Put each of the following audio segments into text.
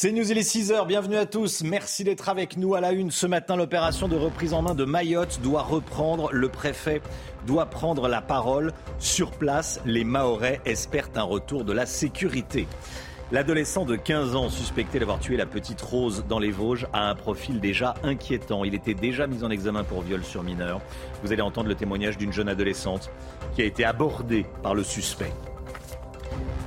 C'est News, il est 6h, bienvenue à tous, merci d'être avec nous à la une. Ce matin, l'opération de reprise en main de Mayotte doit reprendre, le préfet doit prendre la parole. Sur place, les Mahorais espèrent un retour de la sécurité. L'adolescent de 15 ans suspecté d'avoir tué la petite Rose dans les Vosges a un profil déjà inquiétant. Il était déjà mis en examen pour viol sur mineur. Vous allez entendre le témoignage d'une jeune adolescente qui a été abordée par le suspect.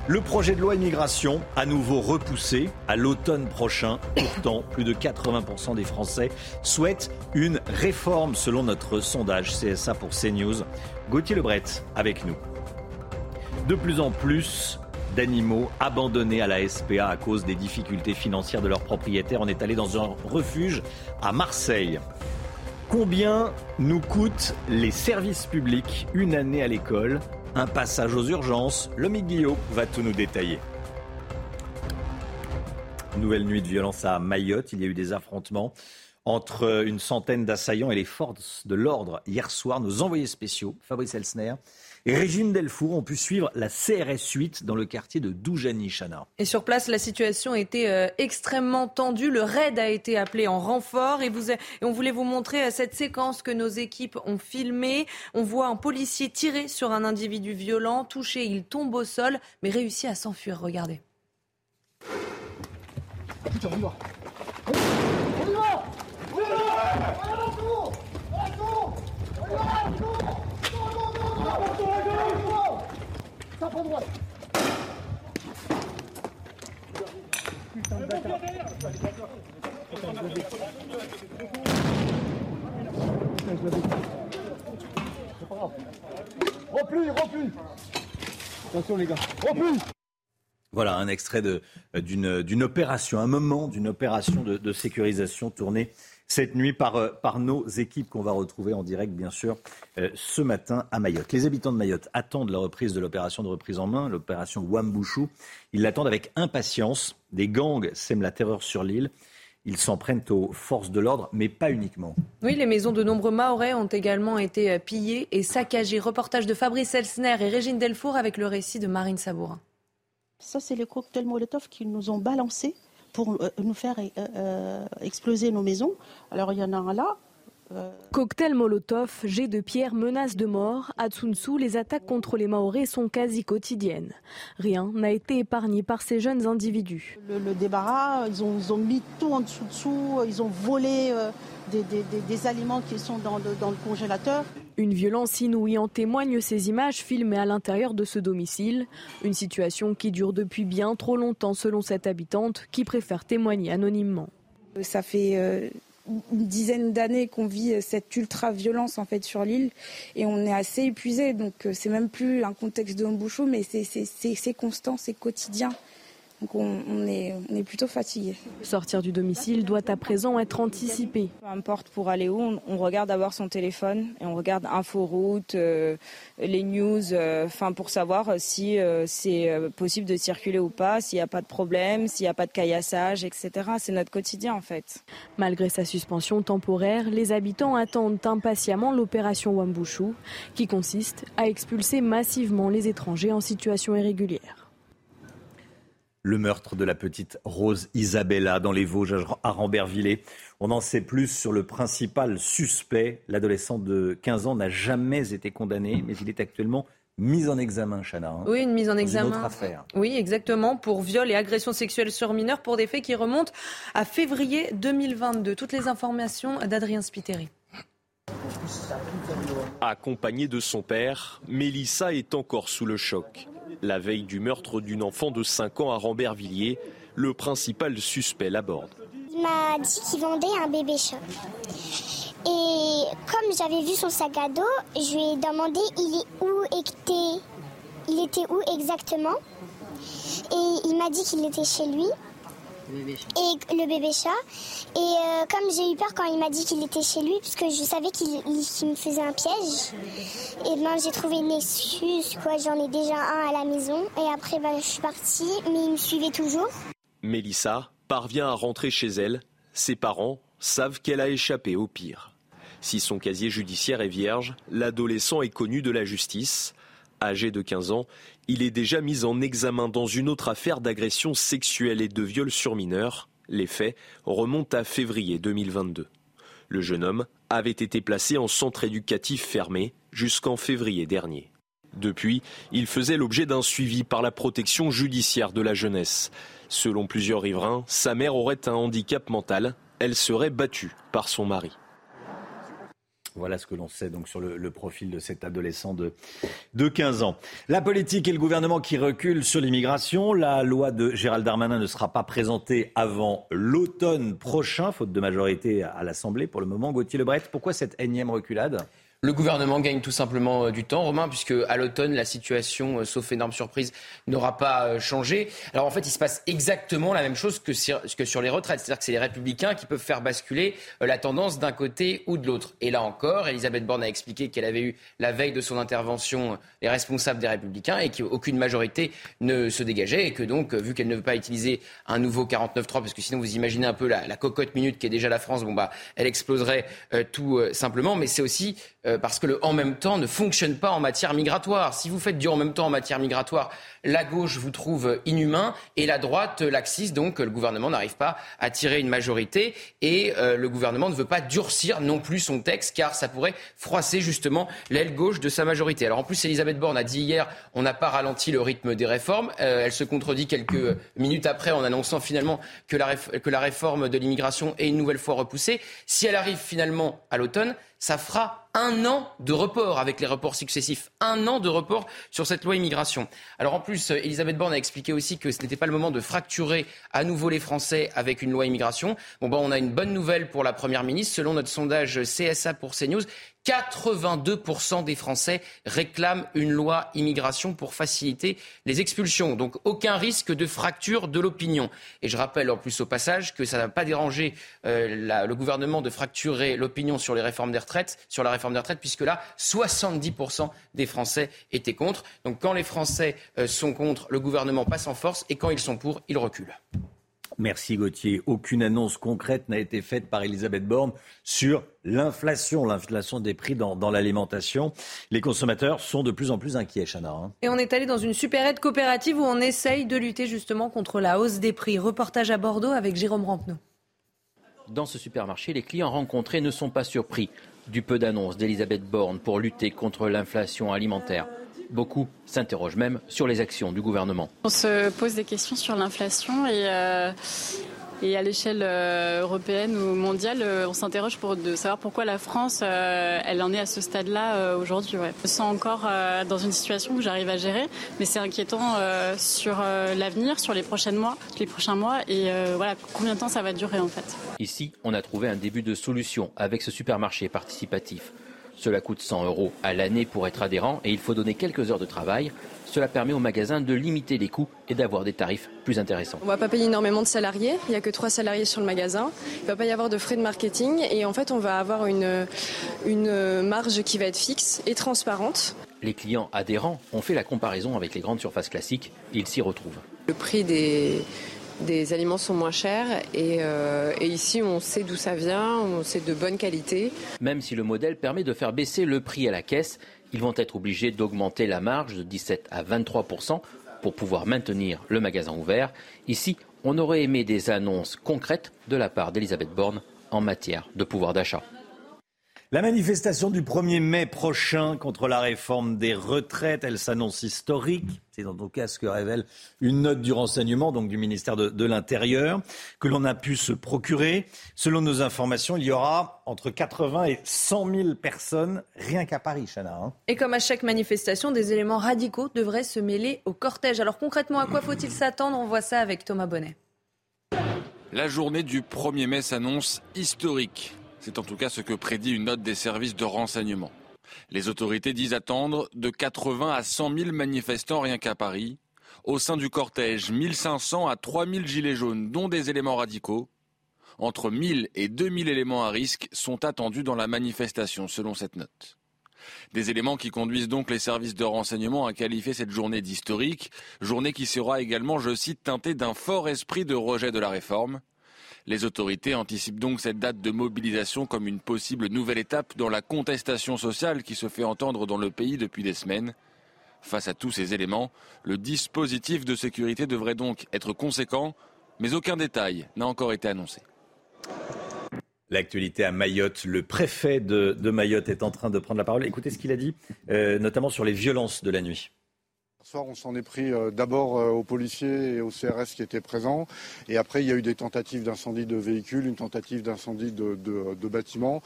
Le projet de loi immigration, à nouveau repoussé à l'automne prochain. Pourtant, plus de 80% des Français souhaitent une réforme selon notre sondage CSA pour CNews. Gauthier Lebret avec nous. De plus en plus d'animaux abandonnés à la SPA à cause des difficultés financières de leurs propriétaires. On est allé dans un refuge à Marseille. Combien nous coûtent les services publics une année à l'école? Un passage aux urgences Le Guillot va tout nous détailler. Nouvelle nuit de violence à Mayotte. Il y a eu des affrontements entre une centaine d'assaillants et les forces de l'ordre hier soir. Nos envoyés spéciaux, Fabrice Elsner Régine Delfour ont pu suivre la CRS 8 dans le quartier de Doujani, Chana. Et sur place, la situation était euh, extrêmement tendue. Le raid a été appelé en renfort et, vous, et on voulait vous montrer euh, cette séquence que nos équipes ont filmée. On voit un policier tirer sur un individu violent, touché, il tombe au sol, mais réussit à s'enfuir. Regardez. Putain, on y va. On y va On y va On y va Attention les gars, Voilà un extrait d'une opération, un moment d'une opération de sécurisation tournée cette nuit par, euh, par nos équipes qu'on va retrouver en direct, bien sûr, euh, ce matin à Mayotte. Les habitants de Mayotte attendent la reprise de l'opération de reprise en main, l'opération Wambouchou. Ils l'attendent avec impatience. Des gangs sèment la terreur sur l'île. Ils s'en prennent aux forces de l'ordre, mais pas uniquement. Oui, les maisons de nombreux Mahorais ont également été euh, pillées et saccagées. Reportage de Fabrice Elsner et Régine Delfour avec le récit de Marine Sabourin. Ça, c'est les cocktails Molotov qu'ils nous ont balancés pour euh, nous faire euh, euh, exploser nos maisons. Alors il y en a un là. Cocktail Molotov, jet de pierre, menace de mort. À Tsun les attaques contre les Maoris sont quasi quotidiennes. Rien n'a été épargné par ces jeunes individus. Le, débarras, ils ont, ils ont, mis tout en dessous dessous, ils ont volé des, des, des, aliments qui sont dans le, dans le congélateur. Une violence inouïe en témoignent ces images filmées à l'intérieur de ce domicile. Une situation qui dure depuis bien trop longtemps selon cette habitante qui préfère témoigner anonymement. Ça fait euh, une dizaine d'années qu'on vit cette ultra-violence en fait sur l'île et on est assez épuisé. Donc euh, c'est même plus un contexte de bouchon, mais c'est constant, c'est quotidien. Donc on, est, plutôt fatigué. Sortir du domicile doit à présent être anticipé. Peu importe pour aller où, on, regarde d'abord son téléphone et on regarde Inforoute, euh, les news, euh, enfin pour savoir si euh, c'est possible de circuler ou pas, s'il n'y a pas de problème, s'il n'y a pas de caillassage, etc. C'est notre quotidien en fait. Malgré sa suspension temporaire, les habitants attendent impatiemment l'opération Wambushu, qui consiste à expulser massivement les étrangers en situation irrégulière le meurtre de la petite Rose Isabella dans les Vosges à Rambervillers. On en sait plus sur le principal suspect. L'adolescent de 15 ans n'a jamais été condamné, mais il est actuellement mis en examen, Chana. Hein, oui, une mise en examen. Une autre affaire. Oui, exactement, pour viol et agression sexuelle sur mineurs pour des faits qui remontent à février 2022. Toutes les informations d'Adrien Spiteri. Accompagnée de son père, Mélissa est encore sous le choc. La veille du meurtre d'une enfant de 5 ans à Rambervilliers, le principal suspect l'aborde. Il m'a dit qu'il vendait un bébé chat. Et comme j'avais vu son sac à dos, je lui ai demandé il est où était, il était où exactement. Et m'a dit qu'il était chez lui. Et le bébé chat. Et euh, comme j'ai eu peur quand il m'a dit qu'il était chez lui, puisque je savais qu'il me faisait un piège, et ben j'ai trouvé une excuse, quoi. J'en ai déjà un à la maison. Et après, ben, je suis partie, mais il me suivait toujours. Mélissa parvient à rentrer chez elle. Ses parents savent qu'elle a échappé au pire. Si son casier judiciaire est vierge, l'adolescent est connu de la justice. Âgé de 15 ans, il est déjà mis en examen dans une autre affaire d'agression sexuelle et de viol sur mineurs. Les faits remontent à février 2022. Le jeune homme avait été placé en centre éducatif fermé jusqu'en février dernier. Depuis, il faisait l'objet d'un suivi par la protection judiciaire de la jeunesse. Selon plusieurs riverains, sa mère aurait un handicap mental. Elle serait battue par son mari. Voilà ce que l'on sait donc sur le, profil de cet adolescent de, de 15 ans. La politique et le gouvernement qui reculent sur l'immigration. La loi de Gérald Darmanin ne sera pas présentée avant l'automne prochain, faute de majorité à l'Assemblée pour le moment. Gauthier Lebret, pourquoi cette énième reculade? Le gouvernement gagne tout simplement euh, du temps, Romain, puisque à l'automne, la situation, euh, sauf énorme surprise, n'aura pas euh, changé. Alors en fait, il se passe exactement la même chose que sur, les retraites. C'est-à-dire que c'est les républicains qui peuvent faire basculer la tendance d'un côté ou de l'autre. Et là encore, Elisabeth Borne a expliqué qu'elle avait eu, la veille de son intervention, les responsables des républicains et qu'aucune majorité ne se dégageait et que donc, vu qu'elle ne veut pas utiliser un nouveau 49-3, parce que sinon vous imaginez un peu la, cocotte minute qui est déjà la France, bon bah, elle exploserait tout simplement. Mais c'est aussi parce que le en même temps ne fonctionne pas en matière migratoire. Si vous faites du en même temps en matière migratoire, la gauche vous trouve inhumain et la droite laxiste, donc le gouvernement n'arrive pas à tirer une majorité et euh, le gouvernement ne veut pas durcir non plus son texte car ça pourrait froisser justement l'aile gauche de sa majorité. Alors en plus, Elisabeth Borne a dit hier, on n'a pas ralenti le rythme des réformes. Euh, elle se contredit quelques minutes après en annonçant finalement que la, que la réforme de l'immigration est une nouvelle fois repoussée. Si elle arrive finalement à l'automne, ça fera un an de report avec les reports successifs. Un an de report sur cette loi immigration. Alors en plus, Elisabeth Borne a expliqué aussi que ce n'était pas le moment de fracturer à nouveau les Français avec une loi immigration. Bon, ben, on a une bonne nouvelle pour la Première ministre. Selon notre sondage CSA pour CNews, 82% des Français réclament une loi immigration pour faciliter les expulsions. Donc aucun risque de fracture de l'opinion. Et je rappelle en plus au passage que ça n'a pas dérangé euh, le gouvernement de fracturer l'opinion sur la réforme des retraites, puisque là, 70% des Français étaient contre. Donc quand les Français euh, sont contre, le gouvernement passe en force et quand ils sont pour, il recule. Merci Gauthier. Aucune annonce concrète n'a été faite par Elisabeth Borne sur l'inflation, l'inflation des prix dans, l'alimentation. Les consommateurs sont de plus en plus inquiets, Chana. Hein. Et on est allé dans une supérette coopérative où on essaye de lutter justement contre la hausse des prix. Reportage à Bordeaux avec Jérôme Rampenou. Dans ce supermarché, les clients rencontrés ne sont pas surpris du peu d'annonces d'Elisabeth Borne pour lutter contre l'inflation alimentaire. Beaucoup s'interrogent même sur les actions du gouvernement. On se pose des questions sur l'inflation et, euh, et à l'échelle euh, européenne ou mondiale, euh, on s'interroge pour de savoir pourquoi la France, elle en est à ce stade-là aujourd'hui. Ouais. Je me sens encore dans une situation où j'arrive à gérer, mais c'est inquiétant sur l'avenir, sur les prochains mois, les prochains mois, et voilà combien de temps ça va durer en fait. Ici, on a trouvé un début de solution avec ce supermarché participatif. Cela coûte 100 euros à l'année pour être adhérent et il faut donner quelques heures de travail. Cela permet au magasin de limiter les coûts et d'avoir des tarifs plus intéressants. On ne va pas payer énormément de salariés, il n'y a que trois salariés sur le magasin. Il ne va pas y avoir de frais de marketing et en fait on va avoir une, une marge qui va être fixe et transparente. Les clients adhérents ont fait la comparaison avec les grandes surfaces classiques, ils s'y retrouvent. Le prix des, des aliments sont moins chers euh, et, ici on sait d'où ça vient, on sait de bonne qualité. Même si le modèle permet de faire baisser le prix à la caisse, ils vont être obligés d'augmenter la marge de 17 à 23% pour pouvoir maintenir le magasin ouvert. Ici, on aurait aimé des annonces concrètes de la part d'Elisabeth Borne en matière de pouvoir d'achat. La manifestation du 1er mai prochain contre la réforme des retraites, elle s'annonce historique. C'est en tout cas ce que révèle une note du renseignement, donc du ministère de, l'Intérieur, que l'on a pu se procurer. Selon nos informations, il y aura entre 80 et 100 000 personnes rien qu'à Paris, Chana. Hein. Et comme à chaque manifestation, des éléments radicaux devraient se mêler au cortège. Alors concrètement, à quoi faut-il s'attendre? On voit ça avec Thomas Bonnet. La journée du 1er mai s'annonce historique. C'est en tout cas ce que prédit une note des services de renseignement. Les autorités disent attendre de 80 à 100 000 manifestants rien qu'à Paris. Au sein du cortège, 1500 à 3000 gilets jaunes, dont des éléments radicaux. Entre 1000 et 2000 éléments à risque sont attendus dans la manifestation, selon cette note. Des éléments qui conduisent donc les services de renseignement à qualifier cette journée d'historique, journée qui sera également, je cite, teintée d'un fort esprit de rejet de la réforme. Les autorités anticipent donc cette date de mobilisation comme une possible nouvelle étape dans la contestation sociale qui se fait entendre dans le pays depuis des semaines. Face à tous ces éléments, le dispositif de sécurité devrait donc être conséquent, mais aucun détail n'a encore été annoncé. L'actualité à Mayotte, le préfet de, Mayotte est en train de prendre la parole. Écoutez ce qu'il a dit, euh, notamment sur les violences de la nuit. Ce soir, on s'en est pris euh, d'abord euh, aux policiers et aux CRS qui étaient présents. Et après, il y a eu des tentatives d'incendie de véhicules, une tentative d'incendie de, bâtiments.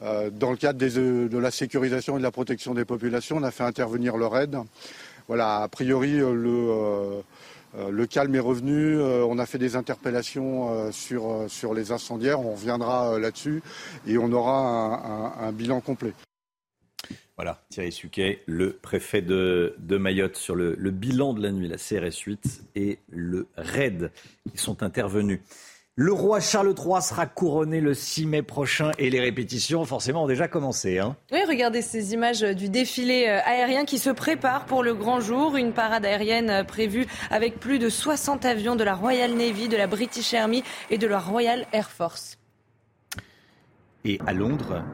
dans le cadre de la sécurisation et de la protection des populations, on a fait intervenir le RAID. Voilà, a priori, le euh, calme est revenu. Euh, on a fait des interpellations euh, sur, sur les incendiaires. On reviendra là-dessus et on aura un, bilan complet. Voilà, Thierry Suquet, le préfet de, Mayotte, sur le, le, bilan de la nuit, la CRS 8 et le RAID qui sont intervenus. Le roi Charles III sera couronné le 6 mai prochain et les répétitions, forcément, ont déjà commencé. Hein. oui, regardez ces images du défilé euh, aérien qui se prépare pour le grand jour. Une parade aérienne euh, prévue avec plus de 60 avions de la Royal Navy, de la British Army et de la Royal Air Force. Et à Londres,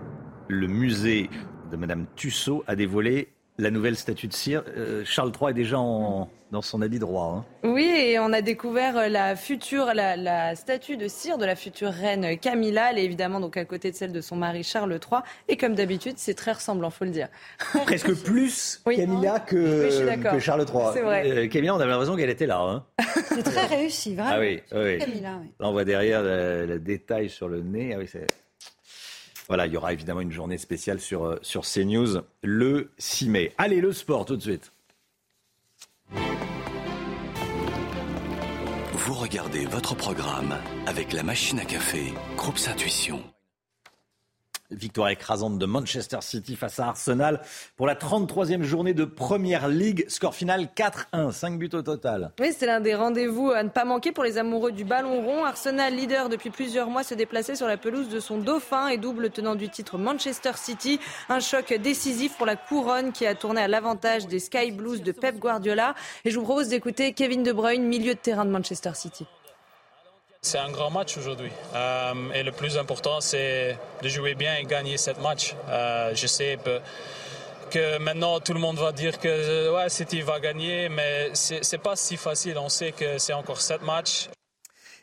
le musée de Madame Tussaud a dévoilé la nouvelle statue de cire. Euh, Charles III est déjà en dans son habit droit. Hein. Oui, et on a découvert la future, la, statue de cire de la future reine Camilla. Elle est évidemment donc à côté de celle de son mari Charles III. Et comme d'habitude, c'est très ressemblant, faut le dire. Presque plus Camilla que, Charles III. C'est vrai. Euh, Camilla, on avait l'impression qu'elle était là. Hein. C'est très réussi, vraiment. Ah oui, oui. Camilla, oui. Là, on voit derrière le, détail sur le nez. Ah oui, c'est... Voilà, il y aura évidemment une journée spéciale sur, euh, sur CNews le 6 mai. Allez, le sport tout de suite. Vous regardez votre programme avec la machine à café, Groupe Intuition. Victoire écrasante de Manchester City face à Arsenal pour la 33e journée de Première Ligue. Score final 4-1, 5 buts au total. Oui, c'est l'un des rendez-vous à ne pas manquer pour les amoureux du ballon rond. Arsenal, leader depuis plusieurs mois, se déplaçait sur la pelouse de son dauphin et double tenant du titre Manchester City. Un choc décisif pour la couronne qui a tourné à l'avantage des Sky Blues de Pep Guardiola. Et je vous propose d'écouter Kevin De Bruyne, milieu de terrain de Manchester City. C'est un grand match aujourd'hui. Euh, et le plus important, c'est de jouer bien et gagner ce match. Euh, je sais que maintenant tout le monde va dire que ouais, City va gagner, mais c'est pas si facile. On sait que c'est encore sept matchs.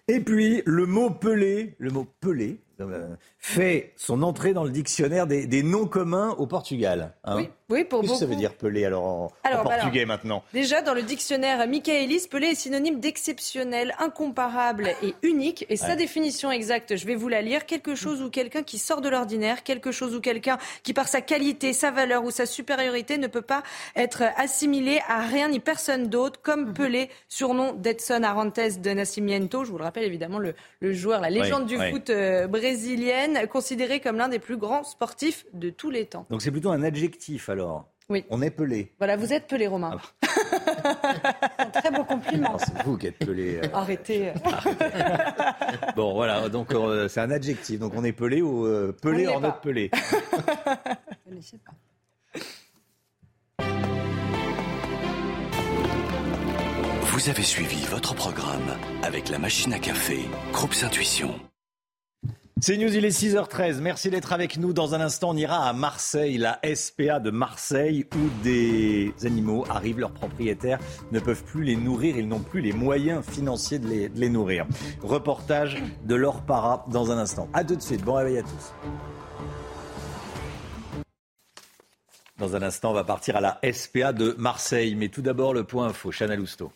Et puis le mot pelé, le mot pelé, euh, fait son entrée dans le dictionnaire des, noms communs au Portugal. Hein. Oui, oui, pour Qu'est-ce que ça veut dire Pelé alors en, bah portugais maintenant Déjà, dans le dictionnaire Michaelis, Pelé est synonyme d'exceptionnel, incomparable et unique. Et sa définition exacte, je vais vous la lire. Quelque chose ou quelqu'un qui sort de l'ordinaire, quelque chose ou quelqu'un qui, par sa qualité, sa valeur ou sa supériorité, ne peut pas être assimilé à rien ni personne d'autre, comme mhm. Pelé, surnom d'Edson Arantes de Nascimento. Je vous le rappelle évidemment, le, joueur, la légende du foot euh, brésilienne, considéré comme l'un des plus grands sportifs de tous les temps. Donc c'est plutôt un adjectif alors oui. On est pelé. Voilà, vous êtes pelé, Romain. Ah un très beau compliment. C'est vous qui êtes pelé. Euh. Arrêtez. bon, voilà, donc euh, c'est un adjectif. Donc on est pelé ou pelé en autre pelé Je ne sais pas. Vous avez suivi votre programme avec la machine à café, Groupe Intuition. C'est News, il est 6h13. Merci d'être avec nous. Dans un instant, on ira à Marseille, la SPA de Marseille, où des animaux arrivent, leurs propriétaires ne peuvent plus les nourrir, ils n'ont plus les moyens financiers de les, nourrir. Reportage de Laure Para dans un instant. A tout de suite, bon réveil à tous. Dans un instant, on va partir à la SPA de Marseille. Mais tout d'abord, le point info. Chana Lousteau.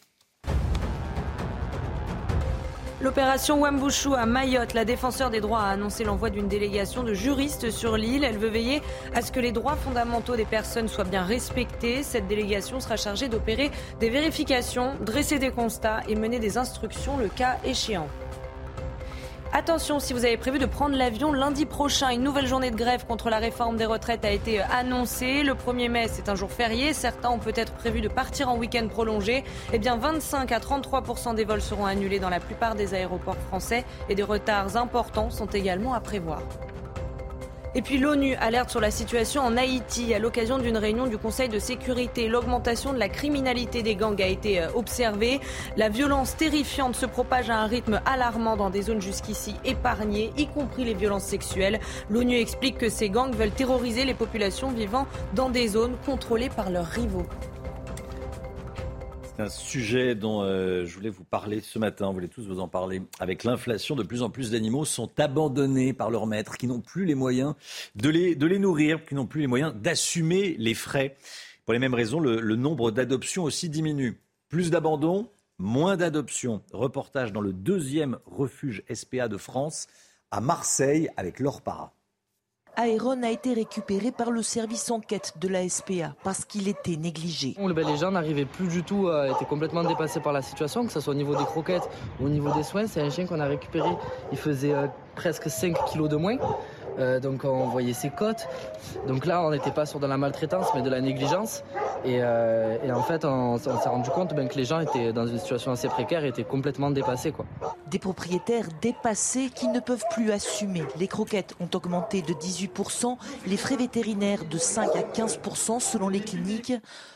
L'opération Wambushu à Mayotte, la défenseur des droits a annoncé l'envoi d'une délégation de juristes sur l'île. Elle veut veiller à ce que les droits fondamentaux des personnes soient bien respectés. Cette délégation sera chargée d'opérer des vérifications, dresser des constats et mener des instructions le cas échéant. Attention, si vous avez prévu de prendre l'avion lundi prochain, une nouvelle journée de grève contre la réforme des retraites a été annoncée. Le 1er mai, c'est un jour férié. Certains ont peut-être prévu de partir en week-end prolongé. Eh bien, 25 à 33% des vols seront annulés dans la plupart des aéroports français et des retards importants sont également à prévoir. Et puis l'ONU alerte sur la situation en Haïti à l'occasion d'une réunion du Conseil de sécurité. L'augmentation de la criminalité des gangs a été euh, observée. La violence terrifiante se propage à un rythme alarmant dans des zones jusqu'ici épargnées, y compris les violences sexuelles. L'ONU explique que ces gangs veulent terroriser les populations vivant dans des zones contrôlées par leurs rivaux. C'est un sujet dont euh, je voulais vous parler ce matin, vous voulez tous vous en parler. Avec l'inflation, de plus en plus d'animaux sont abandonnés par leurs maîtres qui n'ont plus les moyens de les, nourrir, qui n'ont plus les moyens d'assumer les frais. Pour les mêmes raisons, le, nombre d'adoptions aussi diminue. Plus d'abandons, moins d'adoptions. Reportage dans le deuxième refuge SPA de France, à Marseille, avec Laure Para. Aéron a été récupéré par le service enquête de la SPA parce qu'il était négligé. Les gens n'arrivaient plus du tout, euh, étaient complètement dépassés par la situation, que ce soit au niveau des croquettes ou au niveau des soins. C'est un chien qu'on a récupéré, il faisait euh, presque 5 kilos de moins. Euh, donc on voyait ses côtes. Donc là, on n'était pas sur de la maltraitance, mais de la négligence. Et, euh, en fait, on, s'est rendu compte ben, que les gens étaient dans une situation assez précaire étaient complètement dépassés. Quoi. Des propriétaires dépassés qui ne peuvent plus assumer. Les croquettes ont augmenté de 18%, les frais vétérinaires de 5 à 15% selon les cliniques.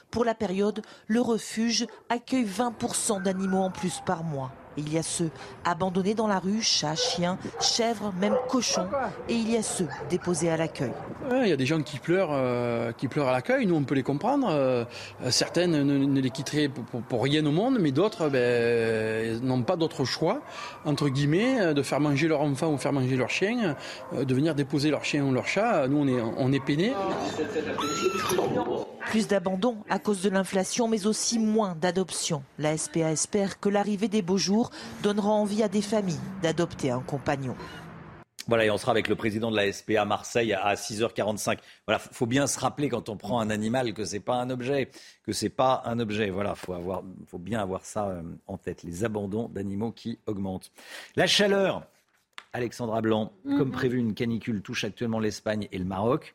Pour la période, le refuge accueille 20% d'animaux en plus par mois. Il y a ceux abandonnés dans la rue, chats, chiens, chèvres, même cochons. Et il y a ceux déposés à l'accueil. Il y a des gens qui pleurent, euh, qui pleurent à l'accueil. Nous, on peut les comprendre. Euh, certaines ne, les quitteraient pour, rien au monde, mais d'autres ben, n'ont pas d'autre choix, entre guillemets, de faire manger leur enfant ou faire manger leur chien, euh, de venir déposer leur chien ou leur chat. Nous, on est, on est peinés. Plus d'abandon à cause de l'inflation, mais aussi moins d'adoption. La SPA espère que l'arrivée des beaux jours donnera envie à des familles d'adopter un compagnon. Voilà, et on sera avec le président de la SPA Marseille à 6h45. Voilà, faut bien se rappeler quand on prend un animal que c'est pas un objet, que c'est pas un objet. Voilà, faut avoir, faut bien avoir ça euh, en tête. Les abandons d'animaux qui augmentent. La chaleur, Alexandra Blanc, comme mhm. prévu, une canicule touche actuellement l'Espagne et le Maroc.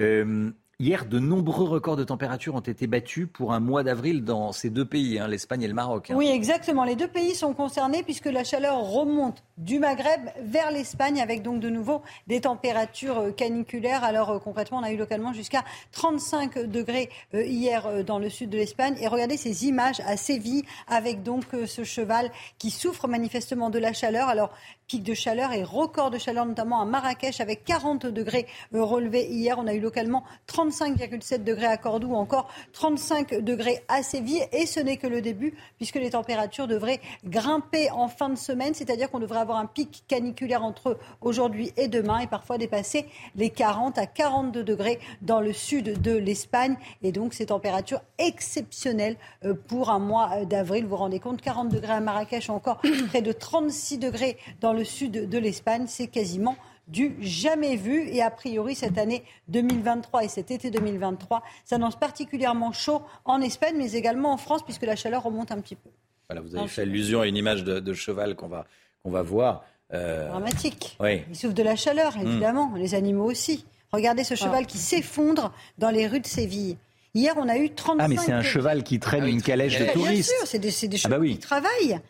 Euh, Hier, de nombreux records de température ont été battus pour un mois d'avril dans ces deux pays, hein, l'Espagne et le Maroc. Hein. Oui, exactement. Les deux pays sont concernés puisque la chaleur remonte du Maghreb vers l'Espagne avec donc de nouveau des températures euh, caniculaires. Alors euh, concrètement, on a eu localement jusqu'à 35 degrés euh, hier dans le sud de l'Espagne. Et regardez ces images à Séville avec donc ce cheval qui souffre manifestement de la chaleur. Alors pic de chaleur et record de chaleur, notamment à Marrakech, avec 40 degrés relevés hier. On a eu localement 35,7 degrés à Cordoue, encore 35 degrés à Séville. Et ce n'est que le début, puisque les températures devraient grimper en fin de semaine, c'est-à-dire qu'on devrait avoir un pic caniculaire entre aujourd'hui et demain, et parfois dépasser les 40 à 42 degrés dans le sud de l'Espagne. Et donc ces températures exceptionnelles euh, pour un mois euh, d'avril. Vous vous rendez compte, 40 degrés à Marrakech, encore près de 36 degrés dans le le sud de l'Espagne. C'est quasiment du jamais vu. Et a priori, cette année 2023 et cet été 2023 s'annonce particulièrement chaud en Espagne, mais également en France, puisque la chaleur remonte un petit peu. Voilà, vous avez fait allusion à une image de, cheval qu'on va, qu'on va voir. Euh, Dramatique. Oui. Il souffre de la chaleur, hmm. évidemment. Les animaux aussi. Regardez ce cheval qui s'effondre dans les rues de Séville. Hier, on a eu 35... Ah, mais c'est un cheval qui traîne ah une calèche de touristes. Bien sûr, c'est des, des ah bah chevaux qui travaillent.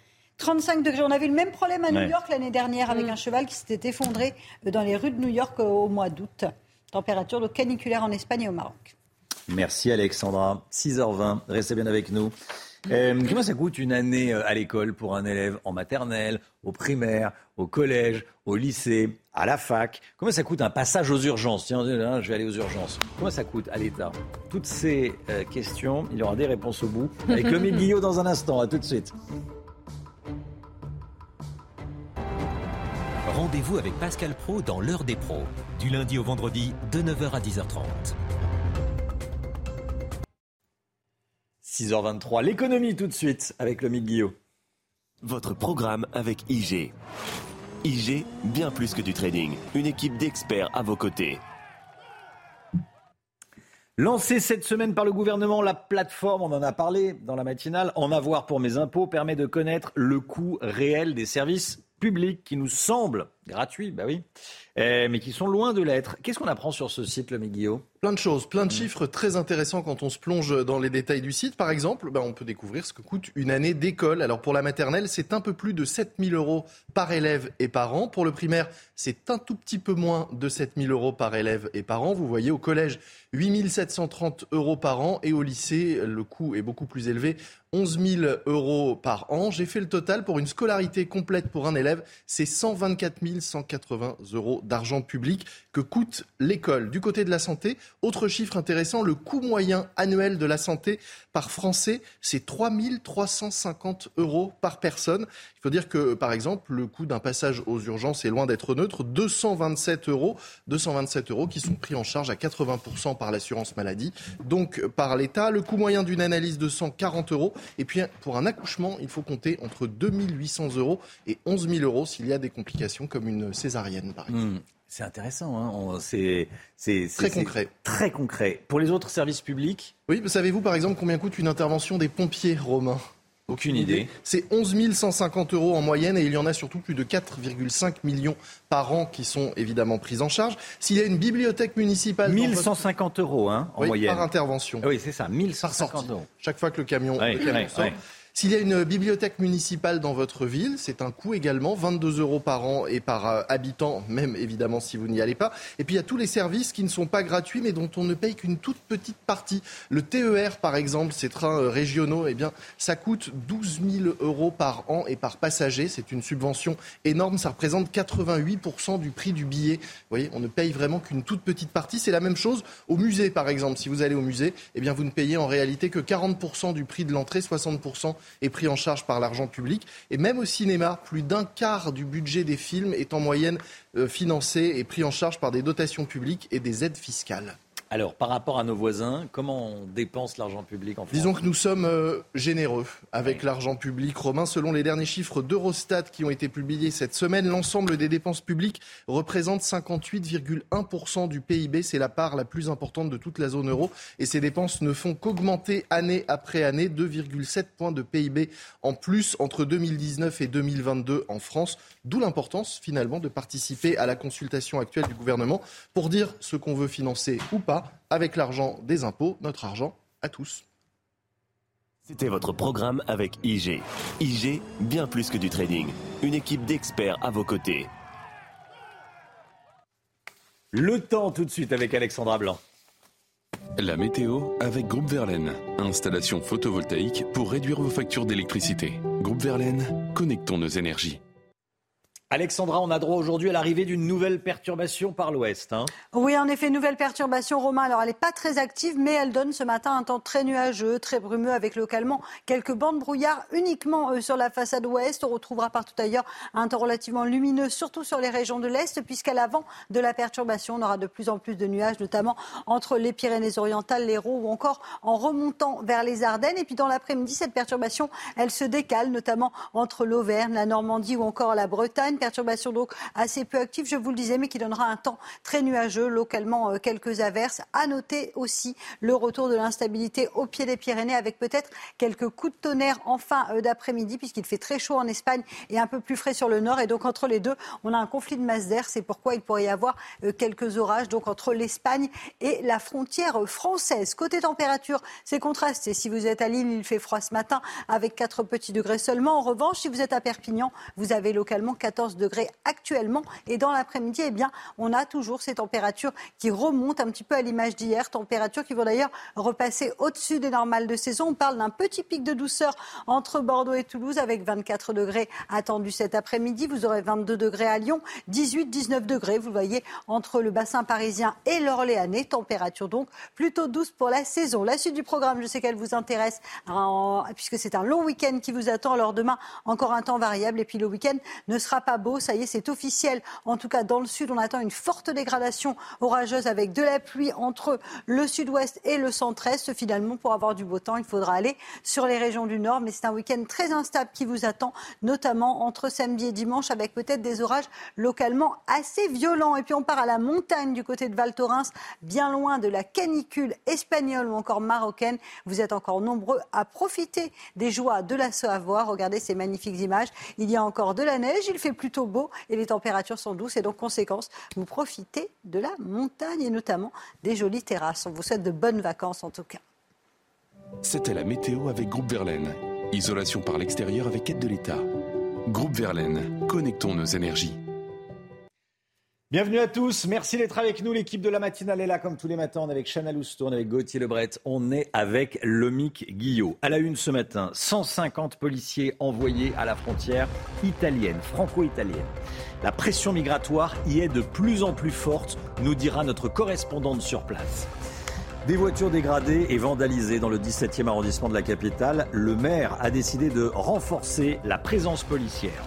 35 degrés. On avait le même problème à New York l'année dernière avec mm. un cheval qui s'était effondré dans les rues de New York euh, au mois d'août. Température de caniculaire en Espagne et au Maroc. Merci Alexandra. 6h20, restez bien avec nous. Euh, comment ça coûte une année euh, à l'école pour un élève en maternelle, au primaire, au collège, au lycée, à la fac? Comment ça coûte un passage aux urgences? Tiens, je vais aller aux urgences. Comment ça coûte à l'État? Toutes ces questions, il y aura des réponses au bout. Avec le Guillot dans un instant. À tout de suite. Rendez-vous avec Pascal Pro dans l'heure des pros, du lundi au vendredi de 9h à 10h30. 6h23, l'économie tout de suite avec le Guillaume. Votre programme avec IG. IG, bien plus que du trading. Une équipe d'experts à vos côtés. Lancée cette semaine par le gouvernement, la plateforme, on en a parlé dans la matinale, En avoir pour mes impôts permet de connaître le coût réel des services publics qui nous semblent gratuits, bah oui, eh, mais qui sont loin de l'être. Qu'est-ce qu'on apprend sur ce site, le Guillaume Plein de choses, plein de Mm. chiffres très intéressants quand on se plonge dans les détails du site. Par exemple, ben, on peut découvrir ce que coûte une année d'école. Alors pour la maternelle, c'est un peu plus de 7000 euros par élève et par an. Pour le primaire, c'est un tout petit peu moins de 7000 euros par élève et par an. Vous voyez, au collège, 8730 euros par an et au lycée, le coût est beaucoup plus élevé, 11 000 euros par an. J'ai fait le total pour une scolarité complète pour un élève, c'est 124 180 euros d'argent public que coûte l'école. Du côté de la santé, autre chiffre intéressant, le coût moyen annuel de la santé par Français, c'est 3 350 euros par personne. Il faut dire que, par exemple, le coût d'un passage aux urgences est loin d'être neutre, 227 euros, 227 euros qui sont pris en charge à 80% par l'assurance maladie, donc par l'État. Le coût moyen d'une analyse de sang, 40 euros. Et puis, pour un accouchement, il faut compter entre 2800 euros et 11 000 euros s'il y a des complications comme une césarienne, par exemple. Hmm. C'est intéressant, hein. C'est Très concret. Très concret. Pour les autres services publics Oui, savez-vous par exemple combien coûte une intervention des pompiers romains? Aucune idée. C'est 11 150 euros en moyenne et il y en a surtout plus de 4,5 millions par an qui sont évidemment pris en charge. S'il y a une bibliothèque municipale... dans votre- 1150 euros hein, en Oui, moyenne. par intervention. Ah Oui, c'est ça, Par 1150 sortie. euros. Chaque fois que le camion, Ouais, le camion ouais, sort. ouais. S'il y a une bibliothèque municipale dans votre ville, c'est un coût également, 22 euros par an et par euh, habitant, même évidemment si vous n'y allez pas. Et puis il y a tous les services qui ne sont pas gratuits mais dont on ne paye qu'une toute petite partie. Le TER par exemple, ces trains euh, régionaux, eh bien ça coûte 12 000 euros par an et par passager. C'est une subvention énorme, ça représente 88% du prix du billet. Vous voyez, on ne paye vraiment qu'une toute petite partie. C'est la même chose au musée par exemple. Si vous allez au musée, eh bien vous ne payez en réalité que 40% du prix de l'entrée, 60% est pris en charge par l'argent public. Et même au cinéma, plus d'un quart du budget des films est en moyenne euh, financé et pris en charge par des dotations publiques et des aides fiscales. Alors, par rapport à nos voisins, comment on dépense l'argent public en France Disons que nous sommes euh, généreux avec l'argent public romain. Selon les derniers chiffres d'Eurostat qui ont été publiés cette semaine, l'ensemble des dépenses publiques représente 58,1% du PIB. C'est la part la plus importante de toute la zone euro. Et ces dépenses ne font qu'augmenter année après année, 2,7 points de PIB en plus entre 2019 et 2022 en France. D'où l'importance finalement de participer à la consultation actuelle du gouvernement pour dire ce qu'on veut financer ou pas avec l'argent des impôts, notre argent à tous. C'était votre programme avec IG. IG, bien plus que du trading. Une équipe d'experts à vos côtés. Le temps tout de suite avec Alexandra Blanc. La météo avec Groupe Verlaine. Installation photovoltaïque pour réduire vos factures d'électricité. Groupe Verlaine, connectons nos énergies. Alexandra, on a droit aujourd'hui à l'arrivée d'une nouvelle perturbation par l'ouest. hein. Oui, en effet, nouvelle perturbation, Romain. Alors, elle n'est pas très active, mais elle donne ce matin un temps très nuageux, très brumeux, avec localement quelques bandes brouillard uniquement euh, sur la façade ouest. On retrouvera partout ailleurs un temps relativement lumineux, surtout sur les régions de l'est, puisqu'à l'avant de la perturbation, on aura de plus en plus de nuages, notamment entre les Pyrénées-Orientales, l'Hérault ou encore en remontant vers les Ardennes. Et puis, dans l'après-midi, cette perturbation, elle se décale, notamment entre l'Auvergne, la Normandie ou encore la Bretagne. Perturbation donc assez peu active, je vous le disais, mais qui donnera un temps très nuageux, localement euh, quelques averses. À noter aussi le retour de l'instabilité au pied des Pyrénées avec peut-être quelques coups de tonnerre en fin euh, d'après-midi puisqu'il fait très chaud en Espagne et un peu plus frais sur le nord. Et donc entre les deux, on a un conflit de masse d'air. C'est pourquoi il pourrait y avoir euh, quelques orages donc entre l'Espagne et la frontière française. Côté température, c'est contrasté. Si vous êtes à Lille, il fait froid ce matin avec 4 petits degrés seulement. En revanche, si vous êtes à Perpignan, vous avez localement 14 degrés actuellement. Et dans l'après-midi, eh bien, on a toujours ces températures qui remontent un petit peu à l'image d'hier. Températures qui vont d'ailleurs repasser au-dessus des normales de saison. On parle d'un petit pic de douceur entre Bordeaux et Toulouse avec 24 degrés attendus cet après-midi. Vous aurez 22 degrés à Lyon, 18, 19 degrés, vous voyez, entre le bassin parisien et l'Orléanais. Température donc plutôt douce pour la saison. La suite du programme, je sais qu'elle vous intéresse en- puisque c'est un long week-end qui vous attend. Alors demain, encore un temps variable et puis le week-end ne sera pas beau. Ça y est, c'est officiel. En tout cas, dans le sud, on attend une forte dégradation orageuse avec de la pluie entre le sud-ouest et le centre-est. Finalement, pour avoir du beau temps, il faudra aller sur les régions du nord. Mais c'est un week-end très instable qui vous attend, notamment entre samedi et dimanche, avec peut-être des orages localement assez violents. Et puis on part à la montagne du côté de Val Thorens, bien loin de la canicule espagnole ou encore marocaine. Vous êtes encore nombreux à profiter des joies de la Savoie. Regardez ces magnifiques images. Il y a encore de la neige. Il fait plutôt plutôt beau et les températures sont douces. Et donc, conséquence, vous profitez de la montagne et notamment des jolies terrasses. On vous souhaite de bonnes vacances en tout cas. C'était la météo avec Groupe Verlaine. Isolation par l'extérieur avec aide de l'État. Groupe Verlaine, connectons nos énergies. Bienvenue à tous, merci d'être avec nous. L'équipe de la matinale est là comme tous les matins. On est avec Chana Loustourne, avec Gauthier Lebret. On est avec Lomic Guillot. À la une ce matin, 150 policiers envoyés à la frontière italienne, franco-italienne. La pression migratoire y est de plus en plus forte, nous dira notre correspondante sur place. Des voitures dégradées et vandalisées dans le 17e arrondissement de la capitale. Le maire a décidé de renforcer la présence policière.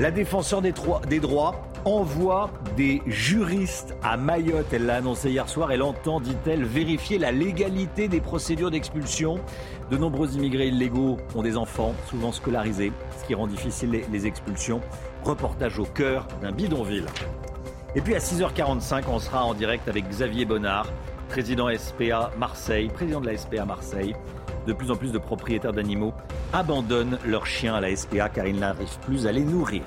La défenseur des, droits envoie des juristes à Mayotte. Elle l'a annoncé hier soir. Elle entend, dit-elle, vérifier la légalité des procédures d'expulsion. De nombreux immigrés illégaux ont des enfants, souvent scolarisés, ce qui rend difficile les expulsions. Reportage au cœur d'un bidonville. Et puis à 6h45, on sera en direct avec Xavier Bonnard, président SPA Marseille, président de la SPA Marseille. De plus en plus de propriétaires d'animaux abandonnent leurs chiens à la SPA car ils n'arrivent plus à les nourrir.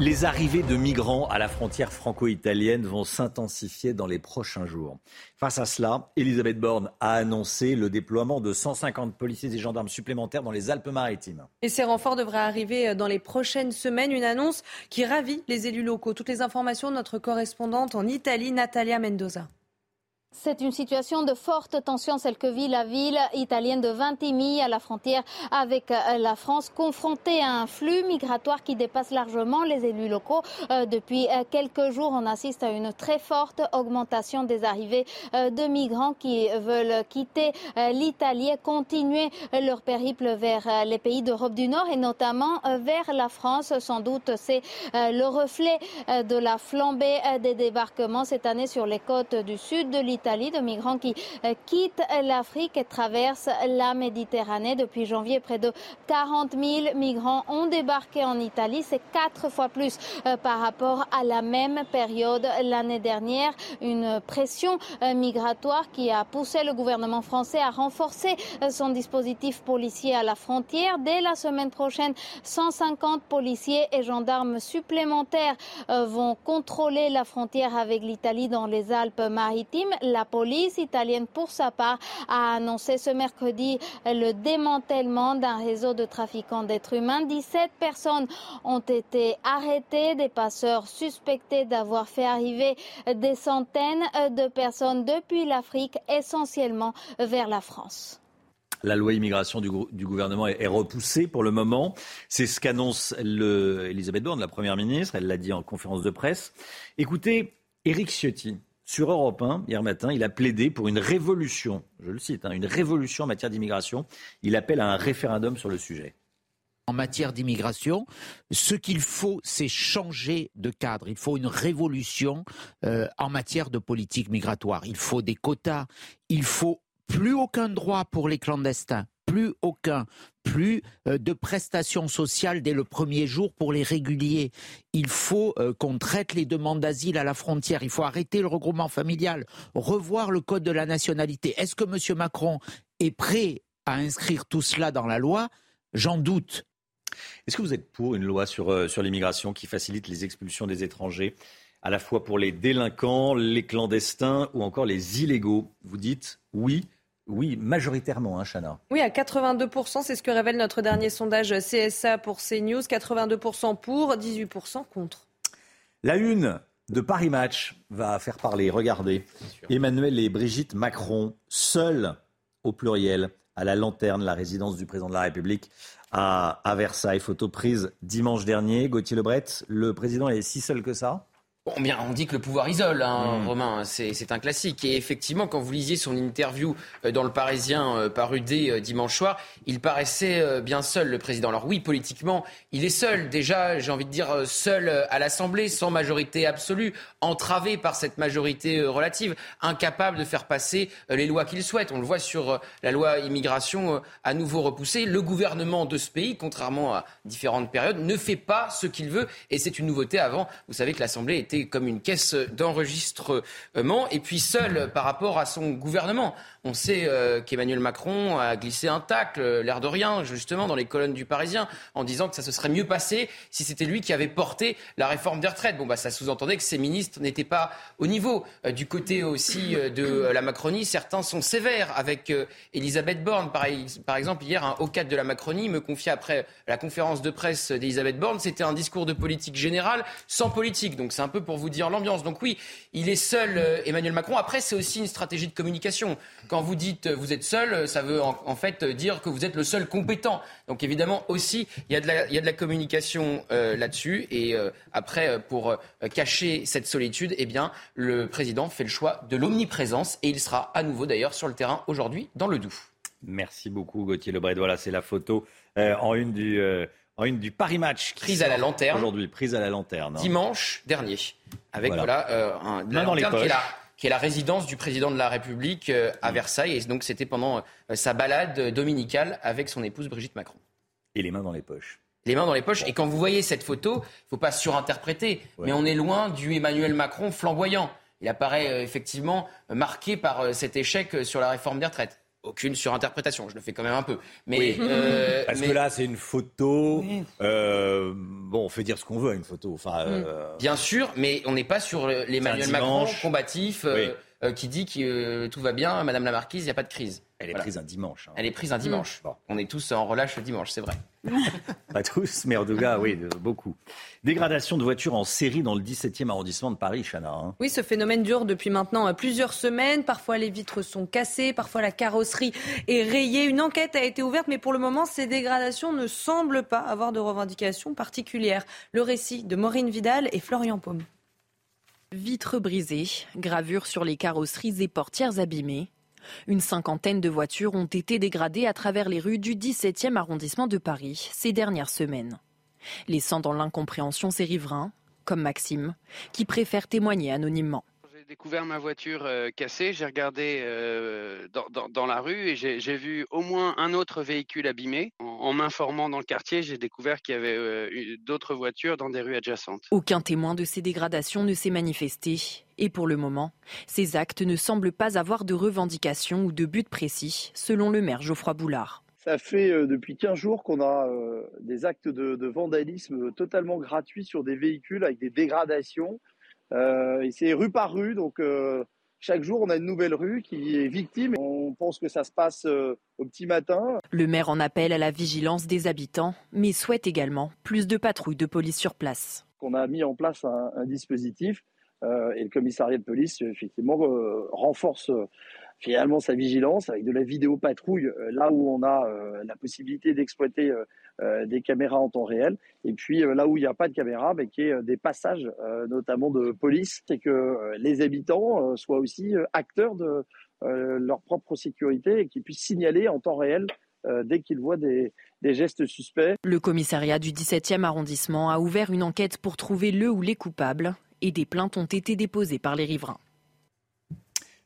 Les arrivées de migrants à la frontière franco-italienne vont s'intensifier dans les prochains jours. Face à cela, Elisabeth Borne a annoncé le déploiement de 150 policiers et gendarmes supplémentaires dans les Alpes-Maritimes. Et ces renforts devraient arriver dans les prochaines semaines. Une annonce qui ravit les élus locaux. Toutes les informations de notre correspondante en Italie, Natalia Mendoza. C'est une situation de forte tension, celle que vit la ville italienne de Vintimille à la frontière avec euh, la France, confrontée à un flux migratoire qui dépasse largement les élus locaux. Euh, depuis euh, quelques jours, on assiste à une très forte augmentation des arrivées de migrants qui veulent quitter l'Italie et continuer leur périple vers les pays d'Europe du Nord et notamment vers la France. Sans doute, c'est le reflet de la flambée des débarquements cette année sur les côtes du sud de l'Italie de migrants qui euh, quittent l'Afrique et traversent la Méditerranée. Depuis janvier, près de 40 000 migrants ont débarqué en Italie. C'est quatre fois plus euh, par rapport à la même période l'année dernière. Une pression euh, migratoire qui a poussé le gouvernement français à renforcer son dispositif policier à la frontière. Dès la semaine prochaine, 150 policiers et gendarmes supplémentaires vont contrôler la frontière avec l'Italie dans les Alpes-Maritimes. La police italienne, pour sa part, a annoncé ce mercredi le démantèlement d'un réseau de trafiquants d'êtres humains. 17 personnes ont été arrêtées, des passeurs suspectés d'avoir fait arriver des centaines de personnes depuis l'Afrique, essentiellement vers la France. La loi immigration du, gouvernement est, repoussée pour le moment. C'est ce qu'annonce Elisabeth Borne, la Première ministre. Elle l'a dit en conférence de presse. Écoutez, Éric Ciotti, sur Europe 1, hier matin, il a plaidé pour une révolution, je le cite, hein, une révolution en matière d'immigration. Il appelle à un référendum sur le sujet. En matière d'immigration, ce qu'il faut, c'est changer de cadre. Il faut une révolution euh, en matière de politique migratoire. Il faut des quotas. Il faut plus aucun droit pour les clandestins plus aucun, plus euh, de prestations sociales dès le premier jour pour les réguliers. Il faut euh, qu'on traite les demandes d'asile à la frontière. Il faut arrêter le regroupement familial, revoir le code de la nationalité. Est-ce que M. Macron est prêt à inscrire tout cela dans la loi? J'en doute. Est-ce que vous êtes pour une loi sur, euh, sur l'immigration qui facilite les expulsions des étrangers, à la fois pour les délinquants, les clandestins ou encore les illégaux? Vous dites oui, oui, majoritairement, hein, Chana. Oui, à 82%, c'est ce que révèle notre dernier sondage CSA pour CNews. 82% pour, 18% contre. La une de Paris Match va faire parler. Regardez, Emmanuel et Brigitte Macron, seuls au pluriel, à la lanterne, la résidence du président de la République à, à Versailles. Photo prise dimanche dernier. Gauthier Lebret, le président est si seul que ça? Bon, bien, on dit que le pouvoir isole, hein, hmm. Romain, c'est un classique. Et effectivement, quand vous lisiez son interview euh, dans Le Parisien euh, paru dès euh, dimanche soir, il paraissait bien seul, le président. Alors oui, politiquement, il est seul. Déjà, j'ai envie de dire seul à l'Assemblée, sans majorité absolue, entravé par cette majorité relative, incapable de faire passer les lois qu'il souhaite. On le voit sur la loi immigration à nouveau repoussée. Le gouvernement de ce pays, contrairement à différentes périodes, ne fait pas ce qu'il veut. Et c'est une nouveauté avant. Vous savez que l'Assemblée était comme une caisse d'enregistrement et puis seul par rapport à son gouvernement. On sait euh, qu'Emmanuel Macron a glissé un tacle, euh, l'air de rien, justement, dans les colonnes du Parisien, en disant que ça se serait mieux passé si c'était lui qui avait porté la réforme des retraites. Bon, bah, ça sous-entendait que ces ministres n'étaient pas au niveau. Euh, du côté aussi de la Macronie, certains sont sévères avec Elisabeth Borne. Par, exemple, hier, un haut cadre de la Macronie me confiait après la conférence de presse d'Elisabeth Borne, c'était un discours de politique générale sans politique. Donc c'est un peu pour vous dire l'ambiance. Donc oui, il est seul, Emmanuel Macron. Après, c'est aussi une stratégie de communication. Vous dites vous êtes seul, ça veut en, fait dire que vous êtes le seul compétent. Donc évidemment aussi, il y a de la, il y a de la communication euh, là-dessus. Et euh, après, euh, pour cacher cette solitude, eh bien, le président fait le choix de l'omniprésence et il sera à nouveau d'ailleurs sur le terrain aujourd'hui dans le Doubs. Merci beaucoup Gauthier Lebret. Voilà, c'est la photo en une du en une du Paris Match. Prise à la lanterne. Aujourd'hui, prise à la lanterne. Hein. Dimanche dernier. Avec voilà, un, dans les poches qui est la résidence du président de la République euh, à mm. Versailles. Et donc c'était pendant euh, sa balade dominicale avec son épouse Brigitte Macron. Et les mains dans les poches. Les mains dans les poches. Et quand vous voyez cette photo, il ne faut pas surinterpréter, mais on est loin du Emmanuel Macron flamboyant. Il apparaît euh, effectivement marqué par cet échec sur la réforme des retraites aucune surinterprétation. Je le fais quand même un peu. Mais, euh, Parce que là, c'est une photo. Euh, bon, on fait dire ce qu'on veut à une photo. Enfin, euh, Bien sûr, mais on n'est pas sur l'Emmanuel Macron combatif qui dit que tout va bien, Madame la Marquise, il n'y a pas de crise. Elle est prise un dimanche. Hein. Elle est prise un dimanche. On est tous en relâche le dimanche, c'est vrai. Pas tous, mais en tout cas, oui, beaucoup. Dégradation de voitures en série dans le 17e arrondissement de Paris, Chana. Hein. Oui, ce phénomène dure depuis maintenant euh, plusieurs semaines. Parfois, les vitres sont cassées, parfois la carrosserie est rayée. Une enquête a été ouverte, mais pour le moment, ces dégradations ne semblent pas avoir de revendications particulières. Le récit de Maureen Vidal et Florian Paume. Vitres brisées, gravures sur les carrosseries et portières abîmées. Une cinquantaine de voitures ont été dégradées à travers les rues du 17e arrondissement de Paris ces dernières semaines, laissant dans l'incompréhension ses riverains, comme Maxime, qui préfère témoigner anonymement j'ai découvert ma voiture euh, cassée, j'ai regardé euh, dans, la rue et j'ai vu au moins un autre véhicule abîmé. En, m'informant dans le quartier, j'ai découvert qu'il y avait euh, d'autres voitures dans des rues adjacentes. Aucun témoin de ces dégradations ne s'est manifesté. Et pour le moment, ces actes ne semblent pas avoir de revendication ou de but précis, selon le maire Geoffroy Boulard. Ça fait depuis 15 jours qu'on a des actes de, vandalisme totalement gratuits sur des véhicules avec des dégradations. Euh, c'est rue par rue, donc euh, chaque jour, on a une nouvelle rue qui est victime. On pense que ça se passe euh, au petit matin. Le maire en appelle à la vigilance des habitants, mais souhaite également plus de patrouilles de police sur place. On a mis en place un, dispositif et le commissariat de police, effectivement, renforce finalement sa vigilance avec de la vidéo patrouille là où on a la possibilité d'exploiter euh, des caméras en temps réel. Et puis euh, là où il n'y a pas de caméra, qu'il y ait des passages, euh, notamment de police, et que les habitants soient aussi acteurs de leur propre sécurité et qu'ils puissent signaler en temps réel dès qu'ils voient des, des, gestes suspects. Le commissariat du 17e arrondissement a ouvert une enquête pour trouver le ou les coupables et des plaintes ont été déposées par les riverains.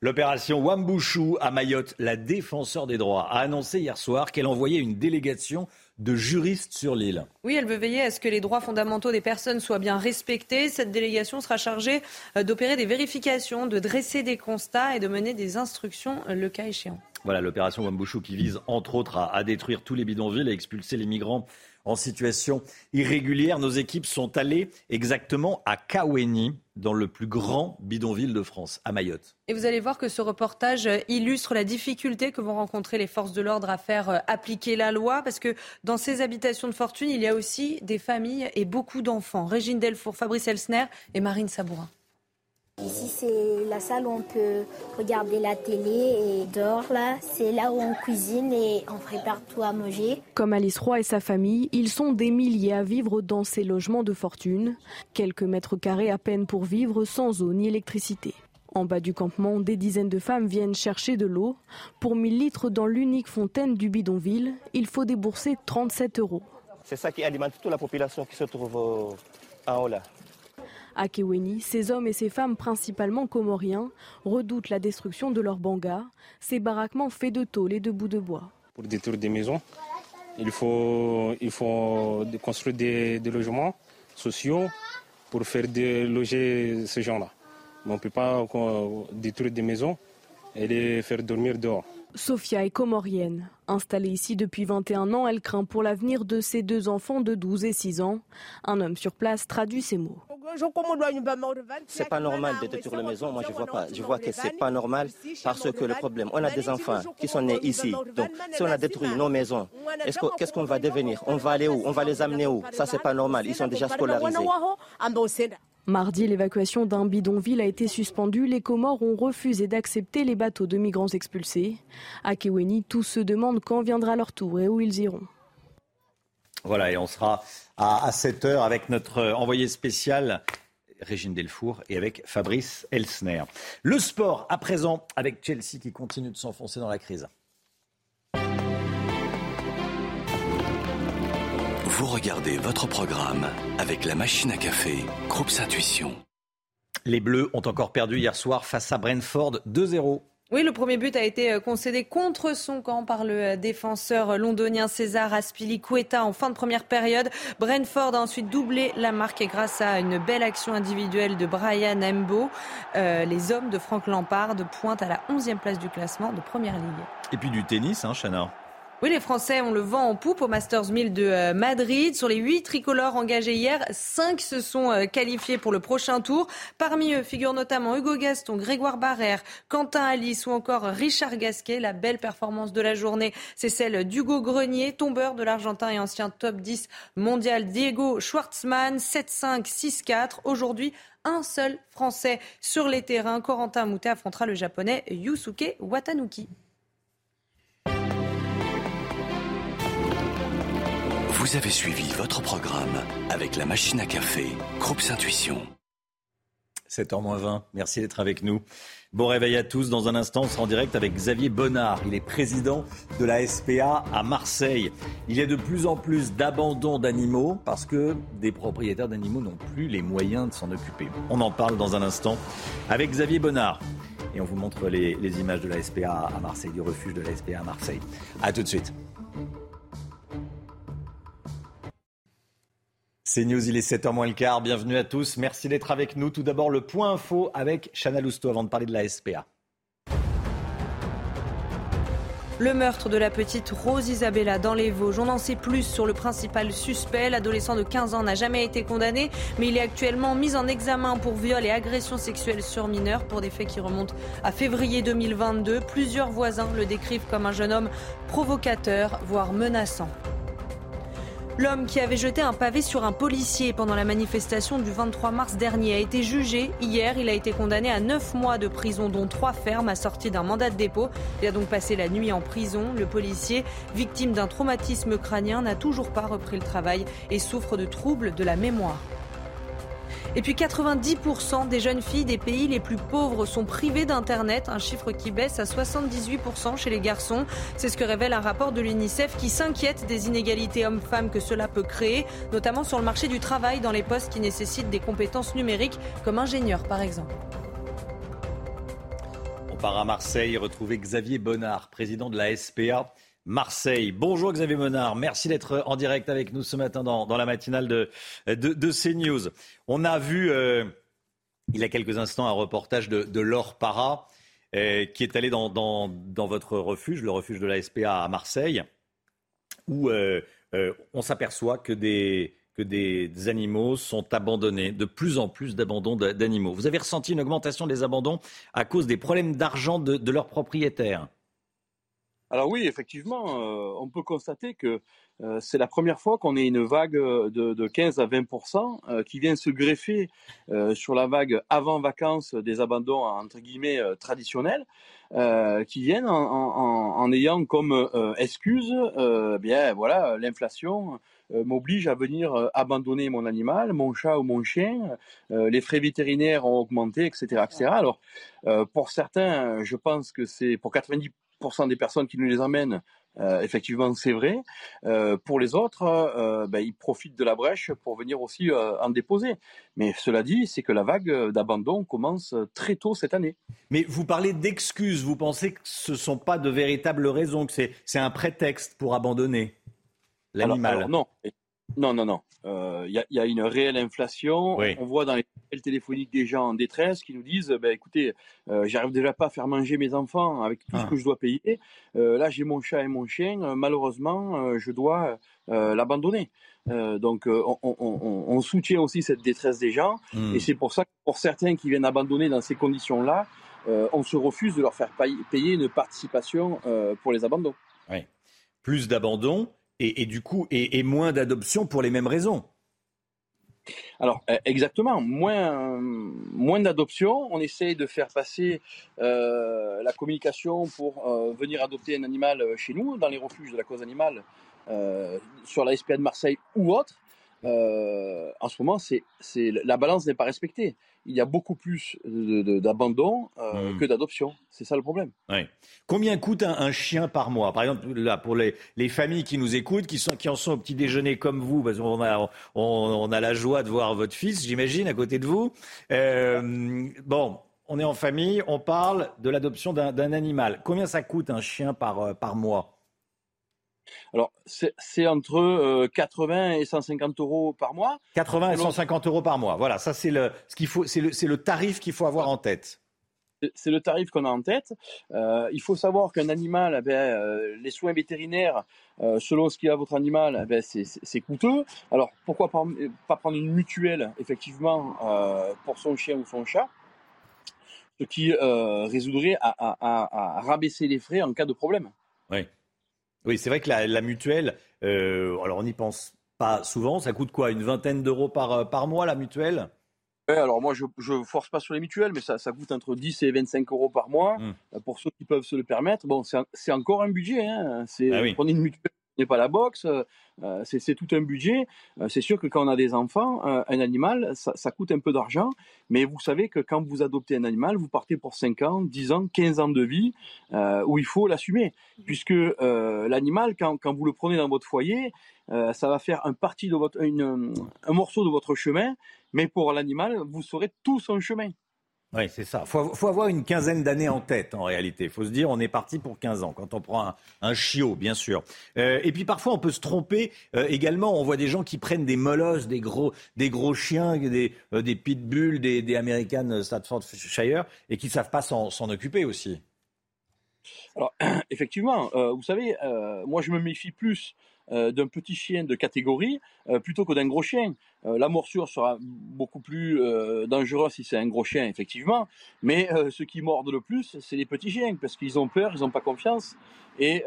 L'opération Wambushu à Mayotte, la défenseur des droits, a annoncé hier soir qu'elle envoyait une délégation de juristes sur l'île. Oui, elle veut veiller à ce que les droits fondamentaux des personnes soient bien respectés. Cette délégation sera chargée euh, d'opérer des vérifications, de dresser des constats et de mener des instructions euh, le cas échéant. Voilà l'opération Wambushu qui vise entre autres à, à détruire tous les bidonvilles et expulser les migrants en situation irrégulière. Nos équipes sont allées exactement à Kaweni, dans le plus grand bidonville de France, à Mayotte. Et vous allez voir que ce reportage illustre la difficulté que vont rencontrer les forces de l'ordre à faire euh, appliquer la loi, parce que dans ces habitations de fortune, il y a aussi des familles et beaucoup d'enfants. Régine Delfour, Fabrice Elsner et Marine Sabourin. Ici, c'est la salle où on peut regarder la télé et dehors, là, c'est là où on cuisine et on prépare tout à manger. Comme Alice Roy et sa famille, ils sont des milliers à vivre dans ces logements de fortune. Quelques mètres carrés à peine pour vivre sans eau ni électricité. En bas du campement, des dizaines de femmes viennent chercher de l'eau. Pour 1000 litres dans l'unique fontaine du bidonville, il faut débourser 37 euros. C'est ça qui alimente toute la population qui se trouve en haut là. À Keweni, ces hommes et ces femmes, principalement comoriens, redoutent la destruction de leurs bangas, ces baraquements faits de tôle et de bouts de bois. Pour détruire des maisons, il faut, construire des, logements sociaux pour faire loger ces gens-là. on ne peut pas détruire des maisons et les faire dormir dehors. Sophia est comorienne. Installée ici depuis 21 ans, elle craint pour l'avenir de ses deux enfants de 12 et 6 ans. Un homme sur place traduit ces mots. C'est pas normal de détruire la maison. Moi, je vois pas. Je vois que c'est pas normal parce que le problème, on a des enfants qui sont nés ici. Donc, si on a détruit nos maisons, qu'est-ce qu'on va devenir? On va aller où? On va les amener où? Ça, c'est pas normal. Ils sont déjà scolarisés. Mardi, l'évacuation d'un bidonville a été suspendue. Les Comores ont refusé d'accepter les bateaux de migrants expulsés. À Keweni, tous se demandent quand viendra leur tour et où ils iront. Voilà, et on sera à, 7h avec notre envoyé spécial Régine Delfour et avec Fabrice Elsner. Le sport à présent avec Chelsea qui continue de s'enfoncer dans la crise. Vous regardez votre programme avec la machine à café, Groupe Intuition. Les Bleus ont encore perdu hier soir face à Brentford 2-0. Oui, le premier but a été euh, concédé contre son camp par le euh, défenseur londonien César Aspilicueta en fin de première période. Brentford a ensuite doublé la marque grâce à une belle action individuelle de Brian Embo. Euh, les hommes de Frank Lampard pointent à la 11e place du classement de Première Ligue. Et puis du tennis, hein, Chana oui, les Français ont le vent en poupe au Masters 1000 de euh, Madrid. Sur les huit tricolores engagés hier, cinq se sont euh, qualifiés pour le prochain tour. Parmi eux figurent notamment Hugo Gaston, Grégoire Barrère, Quentin Alice ou encore Richard Gasquet. La belle performance de la journée, c'est celle d'Hugo Grenier, tombeur de l'Argentin et ancien top 10 mondial Diego Schwartzmann, 7-5, 6-4. Aujourd'hui, un seul Français sur les terrains. Corentin Moutet affrontera le Japonais Yusuke Watanuki. Vous avez suivi votre programme avec la machine à café, Groupe Intuition. 7h20, merci d'être avec nous. Bon réveil à tous. Dans un instant, on sera en direct avec Xavier Bonnard. Il est président de la SPA à Marseille. Il y a de plus en plus d'abandon d'animaux parce que des propriétaires d'animaux n'ont plus les moyens de s'en occuper. On en parle dans un instant avec Xavier Bonnard. Et on vous montre les, les images de la SPA à Marseille, du refuge de la SPA à Marseille. A tout de suite. C'est News, il est 7h moins le quart. Bienvenue à tous. Merci d'être avec nous. Tout d'abord, le point info avec Chana Lousteau avant de parler de la SPA. Le meurtre de la petite Rose Isabella dans les Vosges. On en sait plus sur le principal suspect. L'adolescent de 15 ans n'a jamais été condamné, mais il est actuellement mis en examen pour viol et agression sexuelle sur mineurs pour des faits qui remontent à février 2022. Plusieurs voisins le décrivent comme un jeune homme provocateur, voire menaçant. L'homme qui avait jeté un pavé sur un policier pendant la manifestation du 23 mars dernier a été jugé. Hier, il a été condamné à 9 mois de prison, dont 3 fermes, assortis d'un mandat de dépôt. Il a donc passé la nuit en prison. Le policier, victime d'un traumatisme crânien, n'a toujours pas repris le travail et souffre de troubles de la mémoire. Et puis 90% des jeunes filles des pays les plus pauvres sont privées d'Internet, un chiffre qui baisse à 78% chez les garçons. C'est ce que révèle un rapport de l'UNICEF qui s'inquiète des inégalités hommes-femmes que cela peut créer, notamment sur le marché du travail dans les postes qui nécessitent des compétences numériques, comme ingénieur par exemple. On part à Marseille retrouver Xavier Bonnard, président de la SPA. Marseille. Bonjour Xavier Monard, merci d'être en direct avec nous ce matin dans, la matinale de, de, CNews. On a vu euh, il y a quelques instants un reportage de, de Laure Para euh, qui est allé dans, votre refuge, le refuge de la SPA à Marseille, où euh, on s'aperçoit que des, que des animaux sont abandonnés, de plus en plus d'abandons d'animaux. Vous avez ressenti une augmentation des abandons à cause des problèmes d'argent de leurs propriétaires? Alors oui, effectivement, euh, on peut constater que euh, c'est la première fois qu'on ait une vague de, de 15 à 20% euh, qui vient se greffer sur la vague avant vacances des abandons entre guillemets traditionnels, qui viennent en, en, en, ayant comme excuse, bien voilà, l'inflation m'oblige à venir abandonner mon animal, mon chat ou mon chien, les frais vétérinaires ont augmenté, etc., etc. Alors pour certains, je pense que c'est pour 90 des personnes qui nous les emmènent, euh, effectivement, c'est vrai. Euh, pour les autres, euh, ben, ils profitent de la brèche pour venir aussi en déposer. Mais cela dit, c'est que la vague d'abandon commence très tôt cette année. Mais vous parlez d'excuses. Vous pensez que ce ne sont pas de véritables raisons, que c'est un prétexte pour abandonner l'animal? Non. Non, non, non. Il euh, y, a une réelle inflation. On voit dans les appels téléphoniques des gens en détresse qui nous disent ben, écoutez, euh, j'arrive déjà pas à faire manger mes enfants avec tout ce ah. que je dois payer. Euh, là, j'ai mon chat et mon chien. malheureusement, je dois l'abandonner. donc, on, soutient aussi cette détresse des gens. Hmm. Et c'est pour ça que pour certains qui viennent abandonner dans ces conditions-là, on se refuse de leur faire payer une participation pour les abandons. Oui. Plus d'abandon et, du coup, et, moins d'adoption pour les mêmes raisons. Alors euh, exactement, moins, moins d'adoption. On essaye de faire passer euh, la communication pour euh, venir adopter un animal chez nous, dans les refuges de la cause animale, sur la SPA de Marseille ou autre. en ce moment, c'est, la balance n'est pas respectée il y a beaucoup plus d'abandon euh, hmm. que d'adoption. C'est ça le problème. Combien coûte un, chien par mois? Par exemple, là, pour les, familles qui nous écoutent, qui, sont, qui en sont au petit déjeuner comme vous, parce qu'on a, on, a la joie de voir votre fils, j'imagine, à côté de vous. Euh, bon, on est en famille, on parle de l'adoption d'un animal. Combien ça coûte un chien par, euh, par mois? Alors, c'est entre 80 euh, et 150 euros par mois. 80 et 150 euros par mois. Voilà, ça c'est le, ce qu'il faut, c'est le, le, tarif qu'il faut avoir en tête. C'est le tarif qu'on a en tête. Euh, il faut savoir qu'un animal, eh ben, euh, les soins vétérinaires, selon ce qu'il a votre animal, eh ben, c'est coûteux. Alors pourquoi pas, pas, prendre une mutuelle, effectivement, pour son chien ou son chat? Ce qui résoudrait à, à, rabaisser les frais en cas de problème. Oui. Oui, c'est vrai que la, mutuelle, euh, alors on n'y pense pas souvent, ça coûte quoi Une vingtaine d'euros par, euh, par mois la mutuelle? Alors moi je ne force pas sur les mutuelles, mais ça, ça coûte entre 10 et 25 euros par mois mmh. euh, pour ceux qui peuvent se le permettre. Bon, c'est encore un budget. Hein. C'est ah prenez une mutuelle n'est pas la boxe, euh, euh, c'est tout un budget. Euh, c'est sûr que quand on a des enfants, un animal, ça, coûte un peu d'argent, mais vous savez que quand vous adoptez un animal, vous partez pour 5 ans, 10 ans, 15 ans de vie où il faut l'assumer. Puisque l'animal, quand, vous le prenez dans votre foyer, ça va faire un, morceau de votre chemin, mais pour l'animal, vous serez tout son chemin. Oui, c'est ça. Il faut, avoir une quinzaine d'années en tête, en réalité. Il faut se dire, on est parti pour 15 ans, quand on prend un, chiot, bien sûr. Euh, et puis parfois, on peut se tromper. Euh, également, on voit des gens qui prennent des molosses, des gros, des gros chiens, des, euh, des pitbulls, des, des American Staffordshire, et qui ne savent pas s'en occuper aussi. Alors, effectivement, vous savez, moi, je me méfie plus euh, d'un petit chien de catégorie euh, plutôt que d'un gros chien. Euh, la morsure sera beaucoup plus dangereuse si c'est un gros chien, effectivement, mais ceux qui mordent le plus, c'est les petits chiens, parce qu'ils ont peur, ils n'ont pas confiance, et,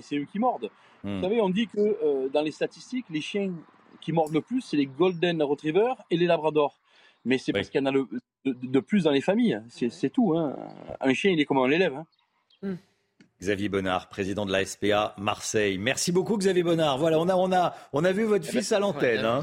c'est eux qui mordent. Hmm. Vous savez, on dit que dans les statistiques, les chiens qui mordent le plus, c'est les Golden Retrievers et les Labradors. Mais c'est parce qu'il y en a de, plus dans les familles, c'est tout. Hein. Un chien, il est comme on l'élève. Hein. Hmm. Xavier Bonnard, président de la SPA Marseille. Merci beaucoup Xavier Bonnard. Voilà, on a, on a, on a vu votre fils à l'antenne. Hein.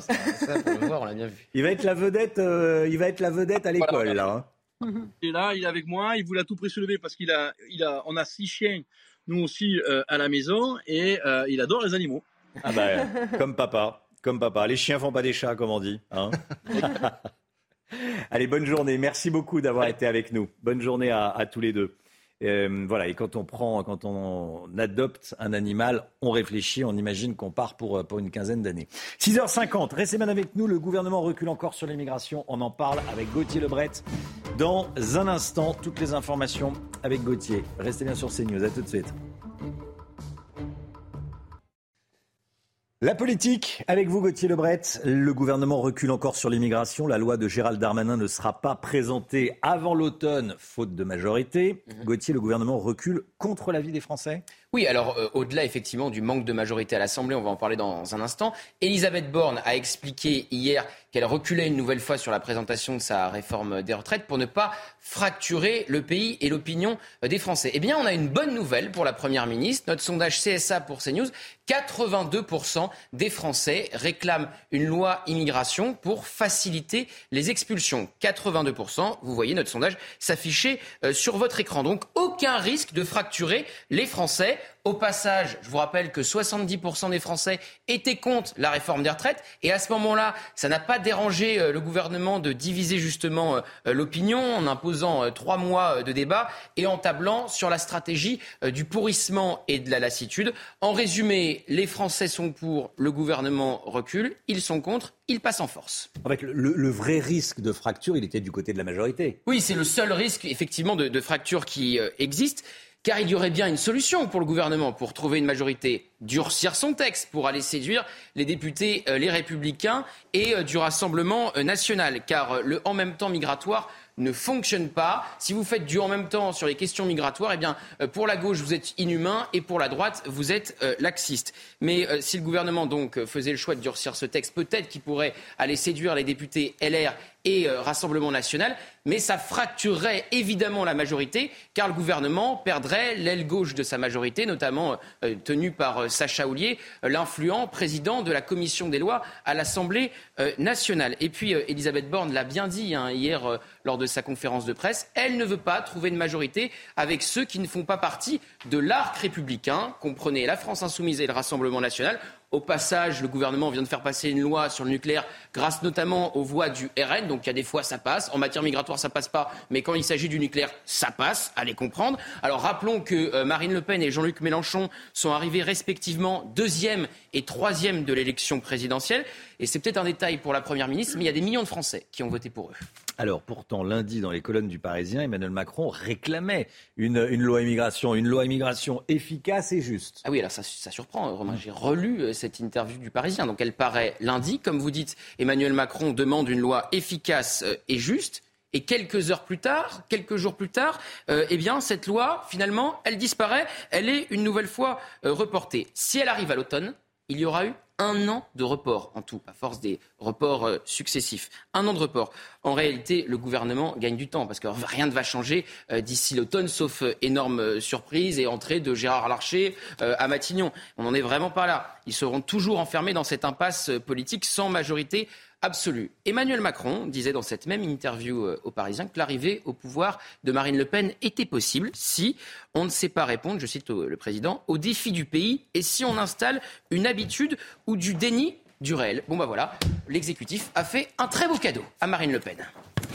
Il va être la vedette, euh, il va être la vedette à l'école là. Hein. Il est là, il est avec moi, il voulait à tout prix se lever parce qu'il a, il a, on a six chiens, nous aussi euh, à la maison et euh, il adore les animaux. Ah bah, comme papa, comme papa. Les chiens font pas des chats, comme on dit. Hein. Allez, bonne journée. Merci beaucoup d'avoir été avec nous. Bonne journée à tous les deux. Euh, voilà, et quand on prend, quand on adopte un animal, on réfléchit, on imagine qu'on part pour, euh, pour une quinzaine d'années. 6h50, restez bien avec nous. Le gouvernement recule encore sur l'immigration. On en parle avec Gauthier Lebret dans un instant. Toutes les informations avec Gauthier. Restez bien sur CNews. À tout de suite. La politique, avec vous Gauthier Lebret. Le gouvernement recule encore sur l'immigration. La loi de Gérald Darmanin ne sera pas présentée avant l'automne, faute de majorité. Mhm. Gauthier, le gouvernement recule contre l'avis des Français? Oui, alors euh, au-delà effectivement du manque de majorité à l'Assemblée, on va en parler dans un instant. Elisabeth Borne a expliqué hier qu'elle reculait une nouvelle fois sur la présentation de sa réforme des retraites pour ne pas fracturer le pays et l'opinion des Français. Eh bien, on a une bonne nouvelle pour la Première ministre. Notre sondage CSA pour CNews, 82% des Français réclament une loi immigration pour faciliter les expulsions. 82%, vous voyez notre sondage s'afficher euh, sur votre écran. Donc aucun risque de fracturer les Français. Au passage, je vous rappelle que 70% des Français étaient contre la réforme des retraites. Et à ce moment-là, ça n'a pas dérangé euh, le gouvernement de diviser justement euh, l'opinion en imposant euh, trois mois de débat et en tablant sur la stratégie du pourrissement et de la lassitude. En résumé, les Français sont pour, le gouvernement recule, ils sont contre, ils passent en force. Avec le, le, vrai risque de fracture, il était du côté de la majorité. Oui, c'est le seul risque effectivement de, de fracture qui existe car il y aurait bien une solution pour le gouvernement pour trouver une majorité, durcir son texte pour aller séduire les députés, euh, les républicains et euh, du Rassemblement euh, national, car le en même temps migratoire ne fonctionne pas. Si vous faites du en même temps sur les questions migratoires, eh bien, pour la gauche, vous êtes inhumain et pour la droite, vous êtes laxiste. Mais si le gouvernement donc faisait le choix de durcir ce texte, peut-être qu'il pourrait aller séduire les députés LR et Rassemblement national mais ça fracturerait évidemment la majorité, car le gouvernement perdrait l'aile gauche de sa majorité, notamment euh, tenue par euh, Sacha Houlier, euh, l'influent président de la commission des lois à l'Assemblée nationale. Et puis, Elisabeth Borne l'a bien dit hein, hier lors de sa conférence de presse, elle ne veut pas trouver une majorité avec ceux qui ne font pas partie de l'arc républicain, comprenez la France insoumise et le Rassemblement national. Au passage, le gouvernement vient de faire passer une loi sur le nucléaire grâce notamment aux voix du RN. Donc il y a des fois ça passe. En matière migratoire, ça passe pas. Mais quand il s'agit du nucléaire, ça passe. Allez comprendre. Alors rappelons que euh, Marine Le Pen et Jean-Luc Mélenchon sont arrivés respectivement deuxième et troisième de l'élection présidentielle. Et c'est peut-être un détail pour la Première ministre, mais il y a des millions de Français qui ont voté pour eux. Alors pourtant, lundi, dans les colonnes du Parisien, Emmanuel Macron réclamait une, loi immigration, une loi immigration efficace et juste. Ah oui, alors ça, surprend, Romain. J'ai relu euh, cette interview du Parisien. Donc elle paraît lundi. Comme vous dites, Emmanuel Macron demande une loi efficace euh, et juste. Et quelques heures plus tard, quelques jours plus tard, euh, eh bien, cette loi, finalement, elle disparaît. Elle est une nouvelle fois reportée. Si elle arrive à l'automne, il y aura eu un an de report en tout, à force des reports euh, successifs. Un an de report. En réalité, le gouvernement gagne du temps parce que rien ne va changer euh, d'ici l'automne, sauf euh, énorme surprise et entrée de Gérard Larcher à Matignon. On n'en est vraiment pas là. Ils seront toujours enfermés dans cette impasse politique sans majorité absolue. Emmanuel Macron disait dans cette même interview euh, aux Parisiens que l'arrivée au pouvoir de Marine Le Pen était possible si on ne sait pas répondre, je cite le président, aux défis du pays et si on installe une habitude ou du déni du réel. Bon ben voilà, l'exécutif a fait un très beau cadeau à Marine Le Pen.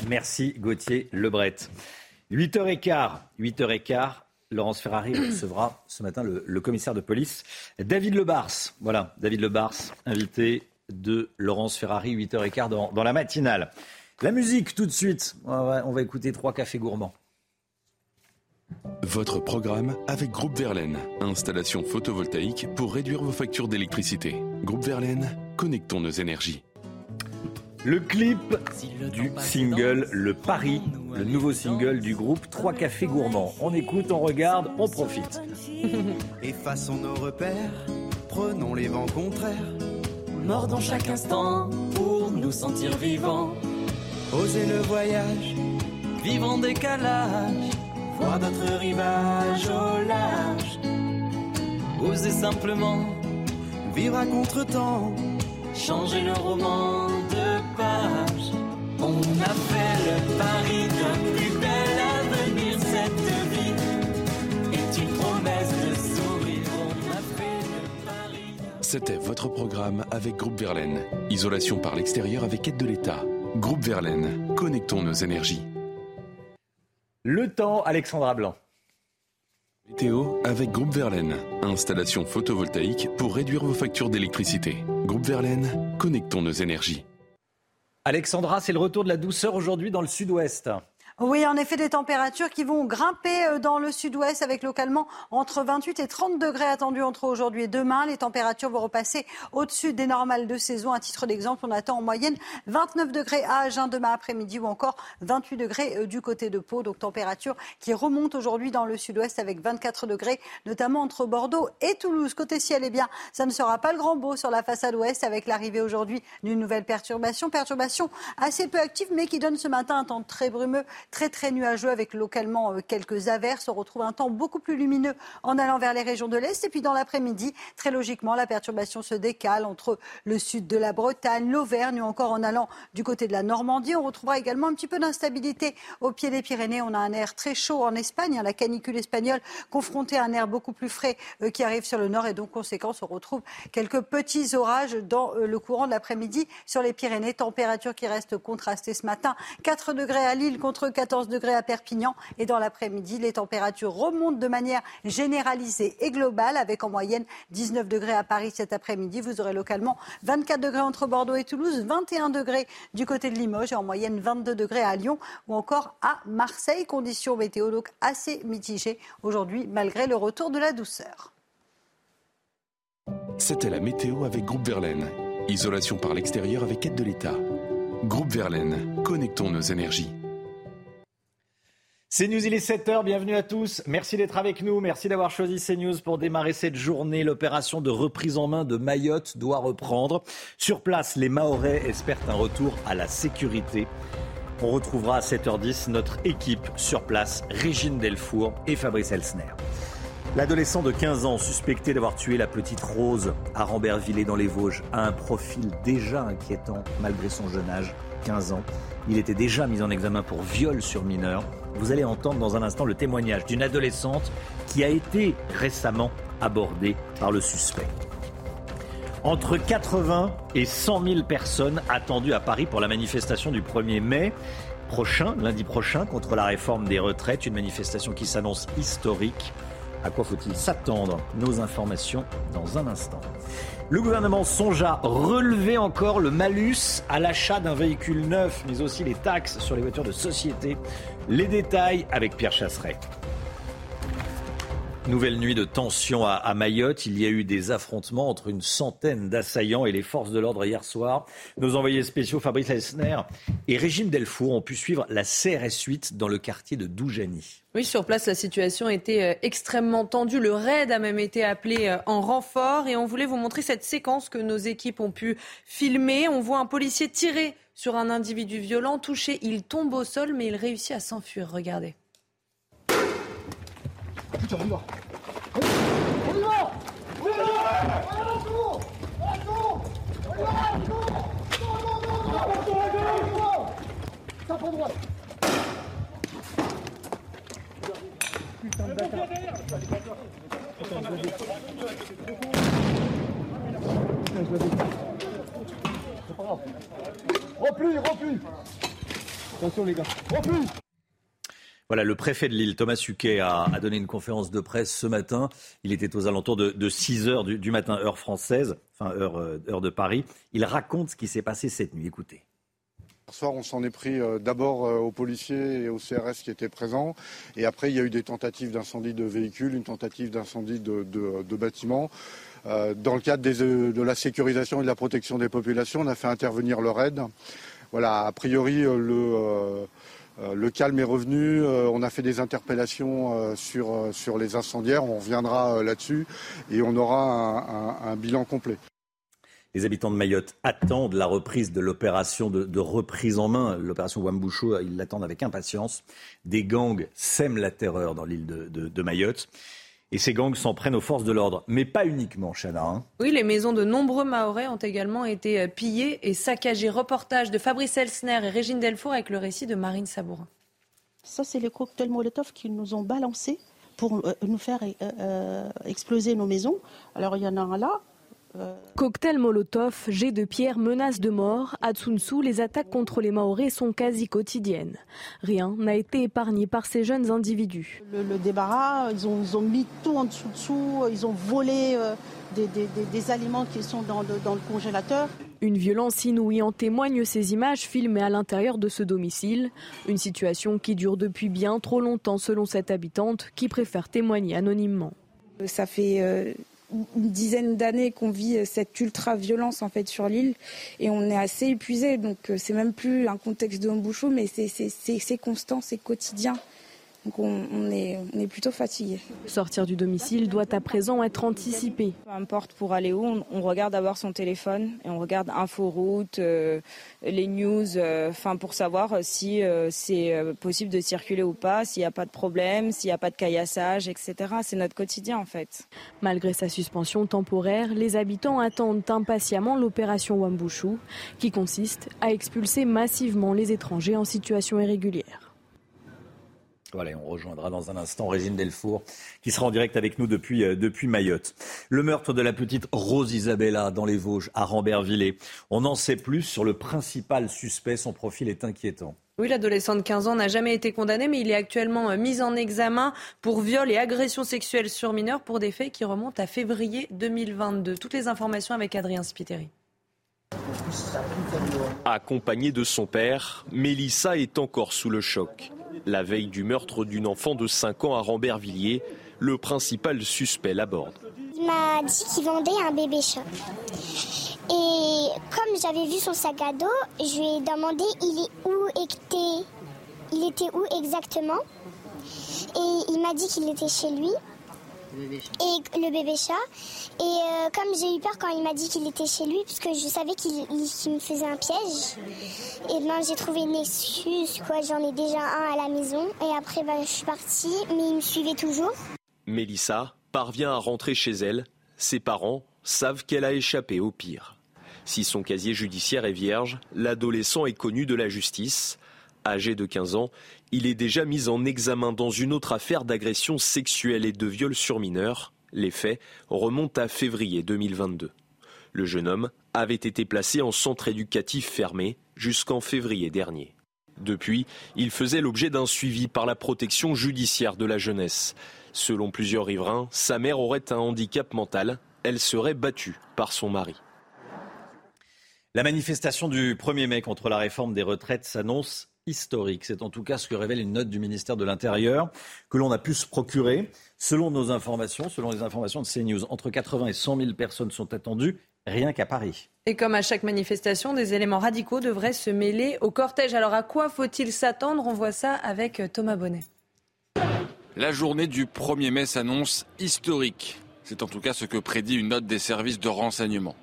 Merci Gauthier Lebret. 8h15, 8h15, Laurence Ferrari recevra ce matin le, le commissaire de police David Lebars. Voilà, David Lebars, invité de Laurence Ferrari, 8h15 dans, dans la matinale. La musique tout de suite. On va, on va écouter trois cafés gourmands. Votre programme avec Groupe Verlaine. Installation photovoltaïque pour réduire vos factures d'électricité. Groupe Verlaine, connectons nos énergies. Le clip du single Le Paris, le nouveau single du groupe Trois Cafés Gourmands. On écoute, on regarde, on profite. Effaçons nos repères, prenons les vents contraires mordons chaque instant pour nous sentir vivants. Oser le voyage, vivre en décalage, voir notre rivage au large. Oser simplement vivre à contre-temps, changer le roman de page. On a fait le pari plus bel avenir cette C'était votre programme avec Groupe Verlaine. Isolation par l'extérieur avec aide de l'État. Groupe Verlaine, connectons nos énergies. Le temps, Alexandra Blanc. Météo avec Groupe Verlaine. Installation photovoltaïque pour réduire vos factures d'électricité. Groupe Verlaine, connectons nos énergies. Alexandra, c'est le retour de la douceur aujourd'hui dans le sud-ouest. Oui, en effet, des températures qui vont grimper euh, dans le sud-ouest avec localement entre 28 et 30 degrés attendus entre aujourd'hui et demain. Les températures vont repasser au-dessus des normales de saison. À titre d'exemple, on attend en moyenne 29 degrés à Agen demain après-midi ou encore 28 degrés euh, du côté de Pau. Donc température qui remonte aujourd'hui dans le sud-ouest avec 24 degrés, notamment entre Bordeaux et Toulouse. Côté ciel, eh bien, ça ne sera pas le grand beau sur la façade ouest avec l'arrivée aujourd'hui d'une nouvelle perturbation. Perturbation assez peu active mais qui donne ce matin un temps très brumeux très très nuageux avec localement euh, quelques averses. On retrouve un temps beaucoup plus lumineux en allant vers les régions de l'Est. Et puis dans l'après-midi, très logiquement, la perturbation se décale entre le sud de la Bretagne, l'Auvergne ou encore en allant du côté de la Normandie. On retrouvera également un petit peu d'instabilité au pied des Pyrénées. On a un air très chaud en Espagne, hein, la canicule espagnole confrontée à un air beaucoup plus frais euh, qui arrive sur le nord et donc conséquence on retrouve quelques petits orages dans euh, le courant de l'après-midi sur les Pyrénées. Température qui reste contrastée ce matin. 4 degrés à Lille contre 14 degrés à Perpignan et dans l'après-midi les températures remontent de manière généralisée et globale avec en moyenne 19 degrés à Paris cet après-midi. Vous aurez localement 24 degrés entre Bordeaux et Toulouse, 21 degrés du côté de Limoges et en moyenne 22 degrés à Lyon ou encore à Marseille. Conditions météo donc assez mitigées aujourd'hui malgré le retour de la douceur. C'était la météo avec Groupe Verlaine. Isolation par l'extérieur avec aide de l'État. Groupe Verlaine, connectons nos énergies. CNews, il est 7h, bienvenue à tous. Merci d'être avec nous, merci d'avoir choisi CNews pour démarrer cette journée. L'opération de reprise en main de Mayotte doit reprendre. Sur place, les Mahorais espèrent un retour à la sécurité. On retrouvera à 7h10 notre équipe sur place, Régine Delfour et Fabrice Elsner. L'adolescent de 15 ans suspecté d'avoir tué la petite Rose à Rambervillers dans les Vosges a un profil déjà inquiétant malgré son jeune âge, 15 ans. Il était déjà mis en examen pour viol sur mineur. Vous allez entendre dans un instant le témoignage d'une adolescente qui a été récemment abordée par le suspect. Entre 80 et 100 000 personnes attendues à Paris pour la manifestation du 1er mai prochain, lundi prochain, contre la réforme des retraites, une manifestation qui s'annonce historique. À quoi faut-il s'attendre? Nos informations dans un instant. Le gouvernement songe à relever encore le malus à l'achat d'un véhicule neuf, mais aussi les taxes sur les voitures de société. Les détails avec Pierre Chasseret. Nouvelle nuit de tension à, Mayotte. Il y a eu des affrontements entre une centaine d'assaillants et les forces de l'ordre hier soir. Nos envoyés spéciaux Fabrice Elsner et Régine Delfour ont pu suivre la CRS 8 dans le quartier de Doujani. Oui, sur place, la situation était euh, extrêmement tendue. Le raid a même été appelé euh, en renfort et on voulait vous montrer cette séquence que nos équipes ont pu filmer. On voit un policier tirer sur un individu violent, touché, il tombe au sol mais il réussit à s'enfuir. Regardez. Putain, on y Putain. C'est. Replie, replie Attention les gars, replie voilà, le préfet de Lille, Thomas Suquet, a, donné une conférence de presse ce matin. Il était aux alentours de, 6 heures du, matin, heure française, enfin heure, euh, heure de Paris. Il raconte ce qui s'est passé cette nuit. Écoutez. Ce soir, on s'en est pris euh, d'abord euh, aux policiers et aux CRS qui étaient présents. Et après, il y a eu des tentatives d'incendie de véhicules, une tentative d'incendie de, bâtiments. Dans le cadre de la sécurisation et de la protection des populations, on a fait intervenir le RAID. Voilà, a priori, le euh, le calme est revenu. Euh, on a fait des interpellations euh, sur, sur les incendiaires. On reviendra là-dessus et on aura un, bilan complet. Les habitants de Mayotte attendent la reprise de l'opération de, reprise en main, l'opération Wambouchou. Ils l'attendent avec impatience. Des gangs sèment la terreur dans l'île de Mayotte. Et ces gangs s'en prennent aux forces de l'ordre. Mais pas uniquement, Chana. Hein. Oui, les maisons de nombreux Mahorais ont également été euh, pillées et saccagées. Reportage de Fabrice Elsner et Régine Delfour avec le récit de Marine Sabourin. Ça, c'est les cocktails Molotov qu'ils nous ont balancés pour euh, nous faire euh, exploser nos maisons. Alors, il y en a un là, Cocktail Molotov, jet de pierre, menace de mort, à Tsun les attaques contre les Maoris sont quasi quotidiennes. Rien n'a été épargné par ces jeunes individus. Le, débarras, ils ont, ils ont, mis tout en dessous dessous, ils ont volé euh, des, aliments qui sont dans, dans le congélateur. Une violence inouïe en témoignent ces images filmées à l'intérieur de ce domicile. Une situation qui dure depuis bien trop longtemps selon cette habitante qui préfère témoigner anonymement. Ça fait euh, une dizaine d'années qu'on vit cette ultra-violence en fait sur l'île et on est assez épuisé. Donc euh, c'est même plus un contexte de bouchon, mais c'est constant, c'est quotidien. Donc on, est, on est plutôt fatigué. Sortir du domicile doit à présent être anticipé. Peu importe pour aller où, on, regarde d'abord son téléphone et on regarde inforoute, euh, les news, euh, enfin pour savoir si euh, c'est possible de circuler ou pas, s'il n'y a pas de problème, s'il n'y a pas de caillassage, etc. C'est notre quotidien en fait. Malgré sa suspension temporaire, les habitants attendent impatiemment l'opération Wambushu, qui consiste à expulser massivement les étrangers en situation irrégulière. On rejoindra dans un instant Régine Delfour, qui sera en direct avec nous depuis, euh, depuis Mayotte. Le meurtre de la petite Rose Isabella dans les Vosges, à Rambervillers. On en sait plus sur le principal suspect. Son profil est inquiétant. Oui, l'adolescent de 15 ans n'a jamais été condamné, mais il est actuellement euh, mis en examen pour viol et agression sexuelle sur mineurs pour des faits qui remontent à février 2022. Toutes les informations avec Adrien Spiteri. Accompagnée de son père, Mélissa est encore sous le choc. La veille du meurtre d'une enfant de 5 ans à Rambervilliers, le principal suspect l'aborde. Il m'a dit qu'il vendait un bébé chat. Et comme j'avais vu son sac à dos, je lui ai demandé il est où était, il était où exactement? Et il m'a dit qu'il était chez lui. Et le bébé chat. Et euh, comme j'ai eu peur quand il m'a dit qu'il était chez lui, parce que je savais qu'il me faisait un piège, et ben j'ai trouvé une excuse, quoi. J'en ai déjà un à la maison. Et après, ben, je suis partie, mais il me suivait toujours. Mélissa parvient à rentrer chez elle. Ses parents savent qu'elle a échappé au pire. Si son casier judiciaire est vierge, l'adolescent est connu de la justice. Âgé de 15 ans, il est déjà mis en examen dans une autre affaire d'agression sexuelle et de viol sur mineurs. Les faits remontent à février 2022. Le jeune homme avait été placé en centre éducatif fermé jusqu'en février dernier. Depuis, il faisait l'objet d'un suivi par la protection judiciaire de la jeunesse. Selon plusieurs riverains, sa mère aurait un handicap mental. Elle serait battue par son mari. La manifestation du 1er mai contre la réforme des retraites s'annonce historique. C'est en tout cas ce que révèle une note du ministère de l'Intérieur que l'on a pu se procurer. Selon nos informations, selon les informations de CNews, entre 80 et 100 000 personnes sont attendues rien qu'à Paris. Et comme à chaque manifestation, des éléments radicaux devraient se mêler au cortège. Alors à quoi faut-il s'attendre? On voit ça avec Thomas Bonnet. La journée du 1er mai s'annonce historique. C'est en tout cas ce que prédit une note des services de renseignement.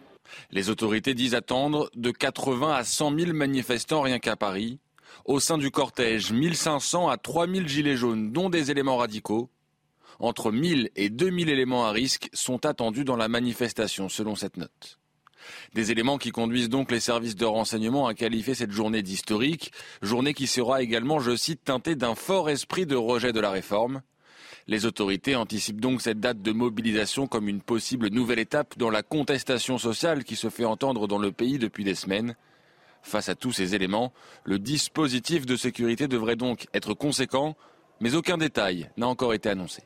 Les autorités disent attendre de 80 à 100 000 manifestants rien qu'à Paris, au sein du cortège, 1500 à 3000 gilets jaunes, dont des éléments radicaux. Entre 1000 et 2000 éléments à risque sont attendus dans la manifestation, selon cette note. Des éléments qui conduisent donc les services de renseignement à qualifier cette journée d'historique, journée qui sera également, je cite, teintée d'un fort esprit de rejet de la réforme. Les autorités anticipent donc cette date de mobilisation comme une possible nouvelle étape dans la contestation sociale qui se fait entendre dans le pays depuis des semaines. Face à tous ces éléments, le dispositif de sécurité devrait donc être conséquent, mais aucun détail n'a encore été annoncé.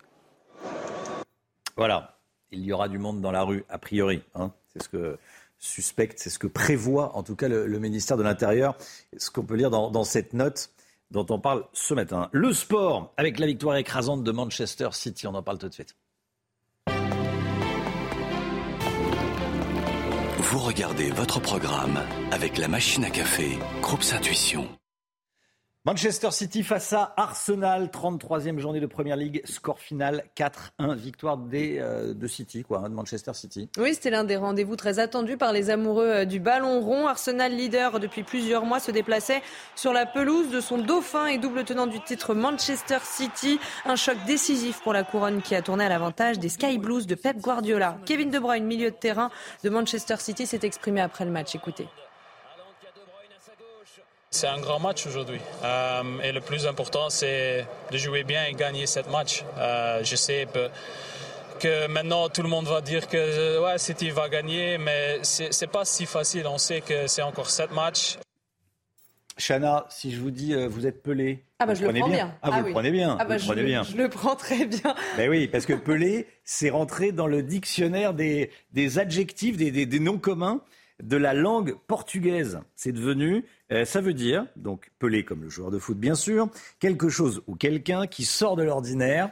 Voilà, il y aura du monde dans la rue, a priori. Hein. c'est ce que suspecte, c'est ce que prévoit en tout cas le, ministère de l'Intérieur, ce qu'on peut lire dans, cette note dont on parle ce matin. Le sport, avec la victoire écrasante de Manchester City, on en parle tout de suite. Vous regardez votre programme avec la machine à café, Groupe Intuition. Manchester City face à Arsenal, 33e journée de Première League, score final 4-1, victoire des, euh, de City, quoi, hein, de Manchester City. Oui, c'était l'un des rendez-vous très attendus par les amoureux euh, du ballon rond. Arsenal, leader depuis plusieurs mois, se déplaçait sur la pelouse de son dauphin et double tenant du titre Manchester City. Un choc décisif pour la couronne qui a tourné à l'avantage des Sky Blues de Pep Guardiola. Kevin De Bruyne, milieu de terrain de Manchester City, s'est exprimé après le match. Écoutez. C'est un grand match aujourd'hui. Euh, et le plus important, c'est de jouer bien et gagner ce match. Euh, je sais que maintenant tout le monde va dire que ouais, City va gagner, mais c'est pas si facile. On sait que c'est encore sept matchs. Chana, si je vous dis euh, vous êtes Pelé, ah bah je le prends bien. Ah, vous le prenez bien. Ah bah je, bien. je le prends très bien. Ben oui, parce que Pelé, c'est rentré dans le dictionnaire des, des adjectifs, des, des, des noms communs de la langue portugaise. C'est devenu, euh, ça veut dire, donc Pelé comme le joueur de foot bien sûr, quelque chose ou quelqu'un qui sort de l'ordinaire,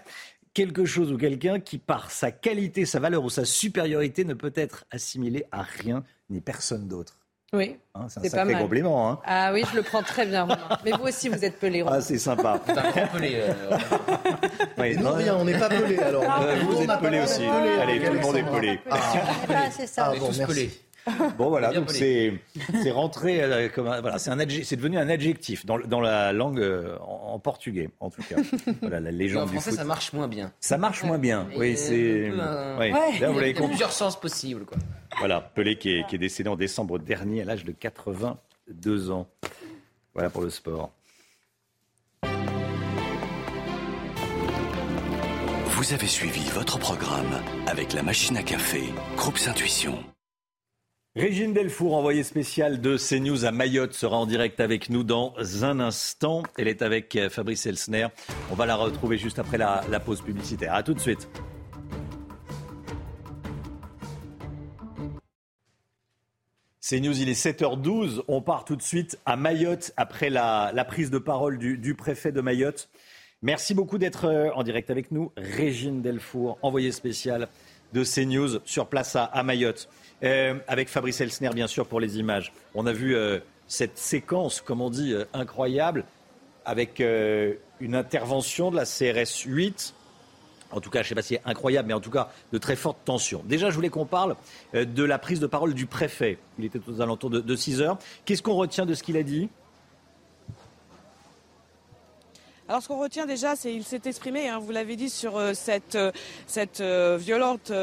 quelque chose ou quelqu'un qui par sa qualité, sa valeur ou sa supériorité ne peut être assimilé à rien ni personne d'autre. Oui. Hein, c'est un pas sacré mal. compliment. Hein. Ah oui, je le prends très bien. Romain. Mais vous aussi, vous êtes pelé. Romain. Ah, c'est sympa. Pelé. euh, Oui, rien, on n'est pas pelé alors. Nous, vous on êtes pas pelé aussi. Allez, tout le monde est pelé. Ah, c'est ça. Ah, on est bon, tous pelés. Bon voilà, donc pelé. c'est c'est rentré euh, comme un- voilà, c'est un adje- c'est devenu un adjectif dans, dans la langue euh, en, en portugais en tout cas. Voilà la en légende du français, foot. ça marche moins bien. Ça marche moins bien. Et, Oui, euh, c'est un- oui. Ouais. Là, vous Il y a- l'avez il y a compris. plusieurs sens possibles. Quoi. Voilà, Pelé qui est, qui est décédé en décembre dernier à l'âge de 82 ans. Voilà pour le sport. Vous avez suivi votre programme avec la machine à café, Groupe Intuition. Régine Delfour, envoyée spéciale de CNews à Mayotte, sera en direct avec nous dans un instant. Elle est avec euh, Fabrice Elsner. On va la retrouver juste après la, pause publicitaire. À tout de suite. CNews, il est 7h12. On part tout de suite à Mayotte après la, prise de parole du, préfet de Mayotte. Merci beaucoup d'être euh, en direct avec nous. Régine Delfour, envoyée spéciale de CNews sur place à Mayotte. Euh, avec Fabrice Elsner, bien sûr, pour les images. On a vu euh, cette séquence, comme on dit, euh, incroyable, avec une intervention de la CRS 8. En tout cas, je ne sais pas si c'est incroyable, mais en tout cas, de très forte tension. Déjà, je voulais qu'on parle de la prise de parole du préfet. Il était aux alentours de, de 6 heures. Qu'est-ce qu'on retient de ce qu'il a dit? Alors ce qu'on retient déjà, c'est il s'est exprimé, hein, vous l'avez dit, sur cette, cette violente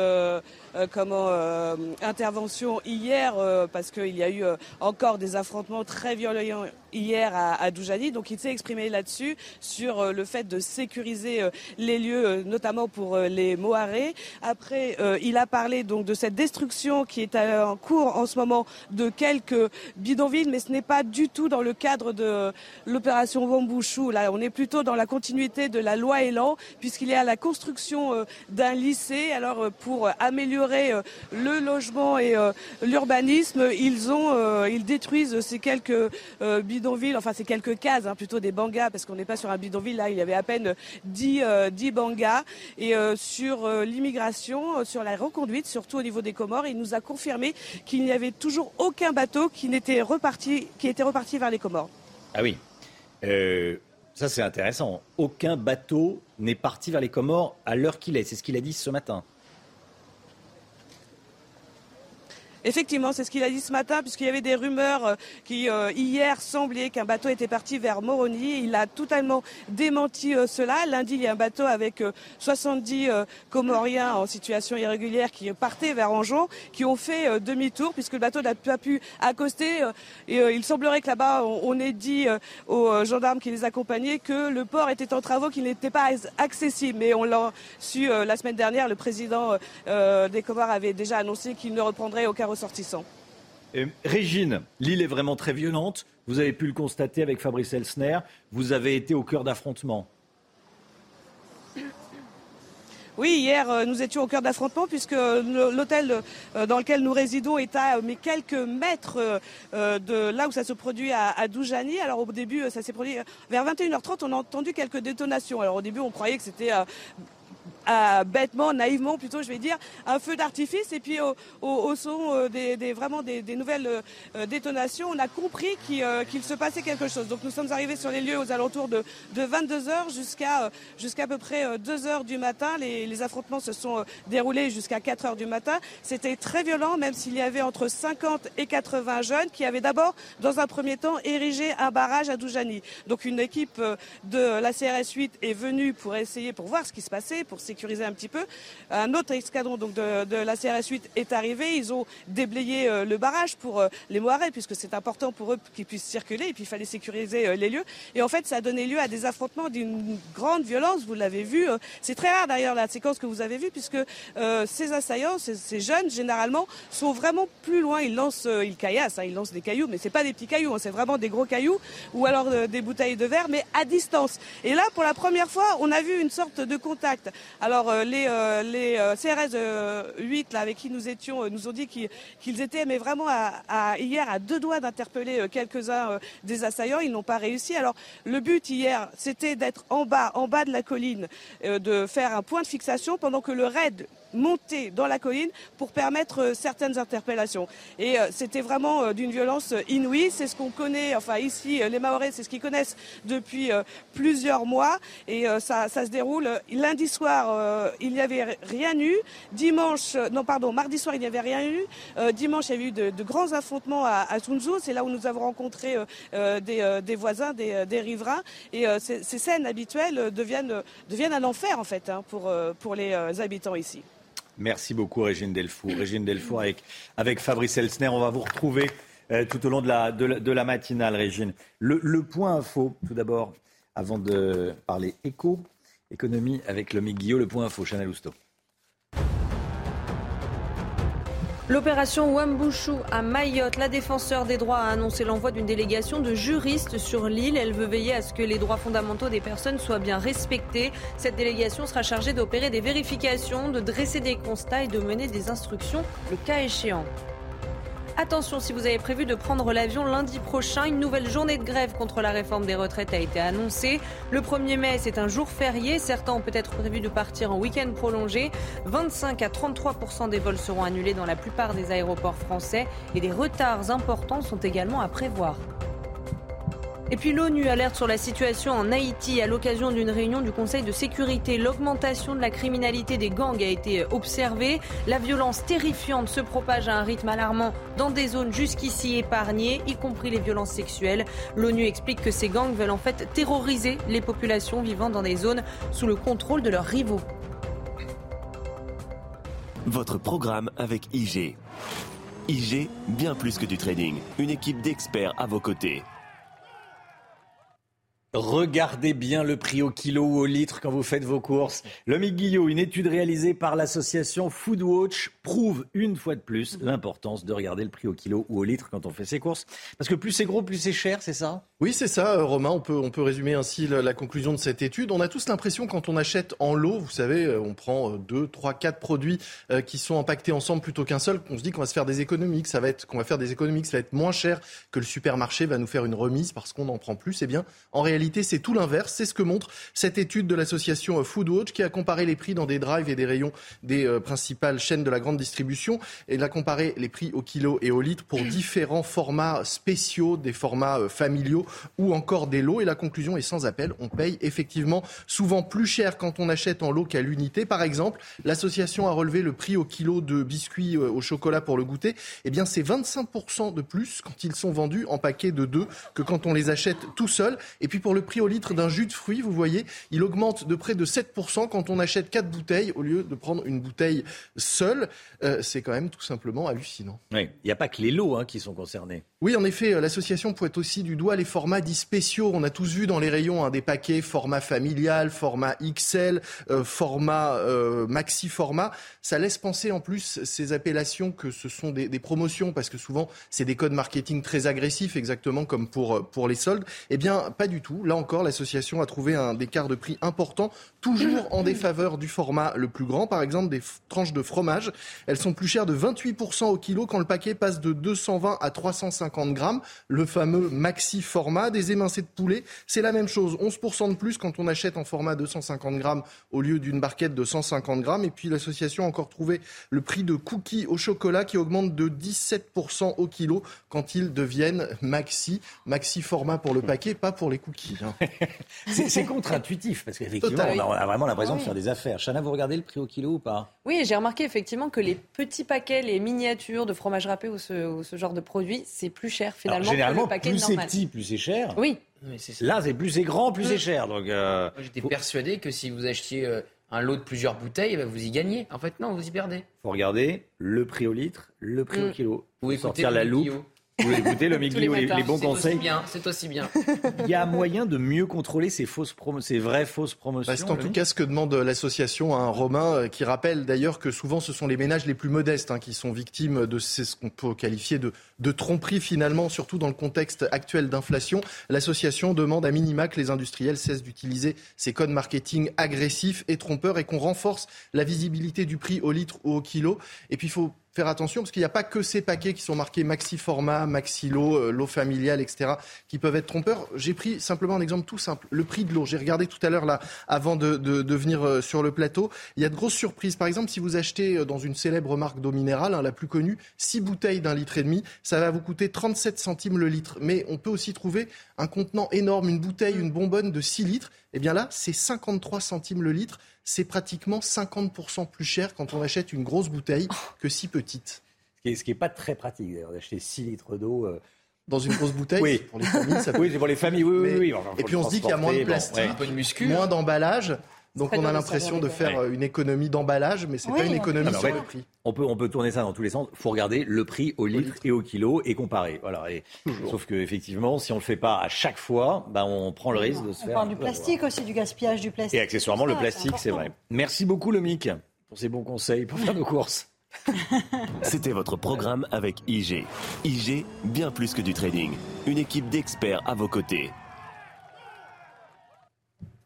comment, euh, intervention hier, euh, parce qu'il y a eu euh, encore des affrontements très violents hier à, Doujani. Donc il s'est exprimé là-dessus, sur euh, le fait de sécuriser euh, les lieux, euh, notamment pour les Moharés. Après, il a parlé donc de cette destruction qui est en cours en ce moment de quelques bidonvilles, mais ce n'est pas du tout dans le cadre de l'opération Wambouchou. Là, on est plutôt dans la continuité de la loi Elan, puisqu'il y a la construction d'un lycée. Alors, pour améliorer le logement et l'urbanisme, ils ont, ils détruisent ces quelques euh, enfin ces quelques cases, hein, plutôt des bangas, parce qu'on n'est pas sur un bidonville. Là, il y avait à peine 10, euh, 10 bangas. Et euh, sur euh, l'immigration, sur la reconduite, surtout au niveau des Comores, il nous a confirmé qu'il n'y avait toujours aucun bateau qui n'était reparti, qui était reparti vers les Comores. Ah oui. Ça, c'est intéressant. Aucun bateau n'est parti vers les Comores à l'heure qu'il est. C'est ce qu'il a dit ce matin. Effectivement, c'est ce qu'il a dit ce matin, puisqu'il y avait des rumeurs euh, qui, euh, hier, semblaient qu'un bateau était parti vers Moroni. Il a totalement démenti euh, cela. Lundi, il y a un bateau avec euh, 70 euh, Comoriens en situation irrégulière qui partaient vers Anjon, qui ont fait demi-tour, puisque le bateau n'a pas pu accoster. il semblerait que là-bas, on, ait dit aux gendarmes qui les accompagnaient que le port était en travaux, qu'il n'était pas accessible. Mais on l'a su la semaine dernière, le président des Comores avait déjà annoncé qu'il ne reprendrait aucun ressortissant. Euh, Régine, l'île est vraiment très violente. Vous avez pu le constater avec Fabrice Elsner. Vous avez été au cœur d'affrontements. Oui, hier, euh, nous étions au cœur d'affrontement puisque l'hôtel euh, dans lequel nous résidons est à euh, mais quelques mètres de là où ça se produit à, Doujani. Alors au début, ça s'est produit vers 21h30, on a entendu quelques détonations. Alors au début, on croyait que c'était euh, bêtement, naïvement plutôt, je vais dire, un feu d'artifice. Et puis au, au- au son euh, des, des- vraiment des, des nouvelles euh, euh, détonations, on a compris qu'il euh, qu'il se passait quelque chose. Donc nous sommes arrivés sur les lieux aux alentours de, de 22 heures jusqu'à euh, jusqu'à peu près euh, 2 heures du matin. Les, les affrontements se sont déroulés jusqu'à 4 heures du matin. C'était très violent, même s'il y avait entre 50 et 80 jeunes qui avaient d'abord, dans un premier temps, érigé un barrage à Doujani. Donc une équipe de la CRS 8 est venue pour essayer, pour voir ce qui se passait, pour sécuriser un petit peu. Un autre escadron donc de, de la CRS 8 est arrivé. Ils ont déblayé euh, le barrage pour euh, les Moirets, puisque c'est important pour eux qu'ils puissent circuler. Et puis il fallait sécuriser euh, les lieux. Et en fait, ça a donné lieu à des affrontements d'une grande violence. Vous l'avez vu. C'est très rare d'ailleurs la séquence que vous avez vue, puisque euh, ces assaillants, ces, ces jeunes, généralement, sont vraiment plus loin. Ils lancent, ils caillassent, hein, ils lancent des cailloux, mais c'est pas des petits cailloux, hein, c'est vraiment des gros cailloux, ou alors euh, des bouteilles de verre, mais à distance. Et là, pour la première fois, on a vu une sorte de contact. Alors euh, les, euh, les euh, CRS euh, 8 là, avec qui nous étions nous ont dit qu'ils étaient mais vraiment à, à- hier à deux doigts d'interpeller quelques-uns des assaillants. Ils n'ont pas réussi. Alors le but hier, c'était d'être en bas, en bas de la colline, de faire un point de fixation pendant que le raid monter dans la colline pour permettre certaines interpellations. Et c'était vraiment d'une violence inouïe. C'est ce qu'on connaît, enfin ici, les Maoris, c'est ce qu'ils connaissent depuis plusieurs mois. Et ça, ça, se déroule lundi soir, il n'y avait rien eu. Dimanche, non pardon, mardi soir, il n'y avait rien eu. dimanche, il y a eu de, grands affrontements à, à. C'est là où nous avons rencontré des, des, voisins, des, des riverains. Et ces, ces, scènes habituelles deviennent, deviennent un enfer en fait hein, pour, pour les habitants ici. Merci beaucoup Régine Delfour. Régine Delfour avec, Fabrice Elsner. On va vous retrouver euh, tout au long de la, de matinale, Régine. Le, point info, tout d'abord, avant de parler éco, économie avec le Guillot, le point info, Chanel Housteau. L'opération Wambushu à Mayotte, la défenseur des droits a annoncé l'envoi d'une délégation de juristes sur l'île. Elle veut veiller à ce que les droits fondamentaux des personnes soient bien respectés. Cette délégation sera chargée d'opérer des vérifications, de dresser des constats et de mener des instructions le cas échéant. Attention, si vous avez prévu de prendre l'avion lundi prochain, une nouvelle journée de grève contre la réforme des retraites a été annoncée. Le 1er mai, c'est un jour férié. Certains ont peut-être prévu de partir en week-end prolongé. 25 à 33% des vols seront annulés dans la plupart des aéroports français et des retards importants sont également à prévoir. Et puis l'ONU alerte sur la situation en Haïti à l'occasion d'une réunion du Conseil de sécurité. L'augmentation de la criminalité des gangs a été observée. La violence terrifiante se propage à un rythme alarmant dans des zones jusqu'ici épargnées, y compris les violences sexuelles. L'ONU explique que ces gangs veulent en fait terroriser les populations vivant dans des zones sous le contrôle de leurs rivaux. Votre programme avec IG. IG, bien plus que du trading. Une équipe d'experts à vos côtés. Regardez bien le prix au kilo ou au litre quand vous faites vos courses. Lomique Guillot, une étude réalisée par l'association Foodwatch prouve une fois de plus l'importance de regarder le prix au kilo ou au litre quand on fait ses courses. Parce que plus c'est gros, plus c'est cher, c'est ça? Oui, c'est ça, euh, Romain. On peut, on peut résumer ainsi la, conclusion de cette étude. On a tous l'impression quand on achète en lot, vous savez, euh, on prend euh, deux, trois, quatre produits qui sont impactés ensemble plutôt qu'un seul, qu'on se dit qu'on va se faire des économies, que ça va être, qu'on va faire des économies, que ça va être moins cher que le supermarché va nous faire une remise parce qu'on en prend plus. Eh bien, en réalité, c'est tout l'inverse. C'est ce que montre cette étude de l'association Foodwatch qui a comparé les prix dans des drives et des rayons des principales chaînes de la grande distribution. Et elle a comparé les prix au kilo et au litre pour différents formats spéciaux, des formats familiaux ou encore des lots. Et la conclusion est sans appel. On paye effectivement souvent plus cher quand on achète en lot qu'à l'unité. Par exemple, l'association a relevé le prix au kilo de biscuits euh, au chocolat pour le goûter. Eh bien, c'est 25% de plus quand ils sont vendus en paquet de deux que quand on les achète tout seul. Et puis pour le prix au litre d'un jus de fruits, vous voyez, il augmente de près de 7% quand on achète 4 bouteilles au lieu de prendre une bouteille seule. Euh, c'est quand même tout simplement hallucinant. Oui, il n'y a pas que les lots hein, qui sont concernés. Oui, en effet, euh, l'association pointe aussi du doigt les formats dits spéciaux. On a tous vu dans les rayons hein, des paquets format familial, format XL, euh, format maxi format. Ça laisse penser en plus ces appellations que ce sont des, des promotions parce que souvent c'est des codes marketing très agressifs, exactement comme pour, pour les soldes. Eh bien, pas du tout. Là encore, l'association a trouvé un écart de prix important, toujours en défaveur du format le plus grand. Par exemple, des tranches de fromage. Elles sont plus chères de 28% au kilo quand le paquet passe de 220 à 350 grammes. Le fameux maxi format. Des émincés de poulet, c'est la même chose. 11% de plus quand on achète en format 250 grammes au lieu d'une barquette de 150 grammes. Et puis l'association a encore trouvé le prix de cookies au chocolat qui augmente de 17% au kilo quand ils deviennent maxi. Maxi format pour le paquet, pas pour les cookies. Hein. c'est contre-intuitif parce qu'effectivement, on a vraiment l'impression de faire des affaires. Chana, vous regardez le prix au kilo ou pas? Oui, j'ai remarqué effectivement que les petits paquets, les miniatures de fromage râpé ou ce, genre de produit, c'est plus cher finalement généralement, que le paquet plus c'est petit, plus c'est cher. Oui. Là, c'est plus c'est grand, plus c'est cher. Donc, euh, j'étais persuadé que si vous achetiez euh, un lot de plusieurs bouteilles, bah, vous y gagnez. En fait, non, vous y perdez. faut regarder le prix au litre, le prix au Mm. kilo. Ou sortir la loupe. Vous écoutez le Tous les bons C'est aussi conseils. bien, C'est aussi bien. Il y a moyen de mieux contrôler ces fausses promo- ces vraies fausses promotions. Bah, c'est en tout cas ce que demande l'association à un Romain, euh, qui rappelle d'ailleurs que souvent ce sont les ménages les plus modestes hein, qui sont victimes de ces- ce qu'on peut qualifier de, de tromperie finalement, surtout dans le contexte actuel d'inflation. L'association demande à minima que les industriels cessent d'utiliser ces codes marketing agressifs et trompeurs et qu'on renforce la visibilité du prix au litre ou au kilo. Et puis il faut faire attention parce qu'il n'y a pas que ces paquets qui sont marqués maxi format, maxi lot, euh, lot familial, etc., qui peuvent être trompeurs. J'ai pris simplement un exemple tout simple. Le prix de l'eau. J'ai regardé tout à l'heure là, avant de, de, de venir euh, sur le plateau. Il y a de grosses surprises. Par exemple, si vous achetez euh, dans une célèbre marque d'eau minérale, hein, la plus connue, 6 bouteilles d'un litre et demi, ça va vous coûter 37 centimes le litre. Mais on peut aussi trouver un contenant énorme, une bouteille, une bonbonne de 6 litres. Eh bien là, c'est 53 centimes le litre c'est pratiquement 50% plus cher quand on achète une grosse bouteille que si petite. Ce qui n'est pas très pratique d'ailleurs, d'acheter 6 litres d'eau. euh, Dans une grosse bouteille Oui. Pour les familles, ça peut- Oui, c'est pour les familles, oui, oui, Mais- oui. Enfin, Et puis on se dit qu'il y a moins de bon, plastique, ouais. moins d'emballage. Donc on a l'impression de faire Ouais. euh, une économie d'emballage, mais c'est Oui, pas une on économie sur le prix. On peut, on peut tourner ça dans tous les sens. Il faut regarder le prix au litre et au kilo et comparer. Voilà. Et, sauf que effectivement, si on le fait pas à chaque fois, ben on prend le risque de se On faire. parle du plastique aussi, du gaspillage du plastique. Et accessoirement, le plastique, c'est vrai. Merci beaucoup, le Mic, pour ces bons conseils pour faire nos courses. C'était votre programme avec IG. IG, bien plus que du trading. Une équipe d'experts à vos côtés.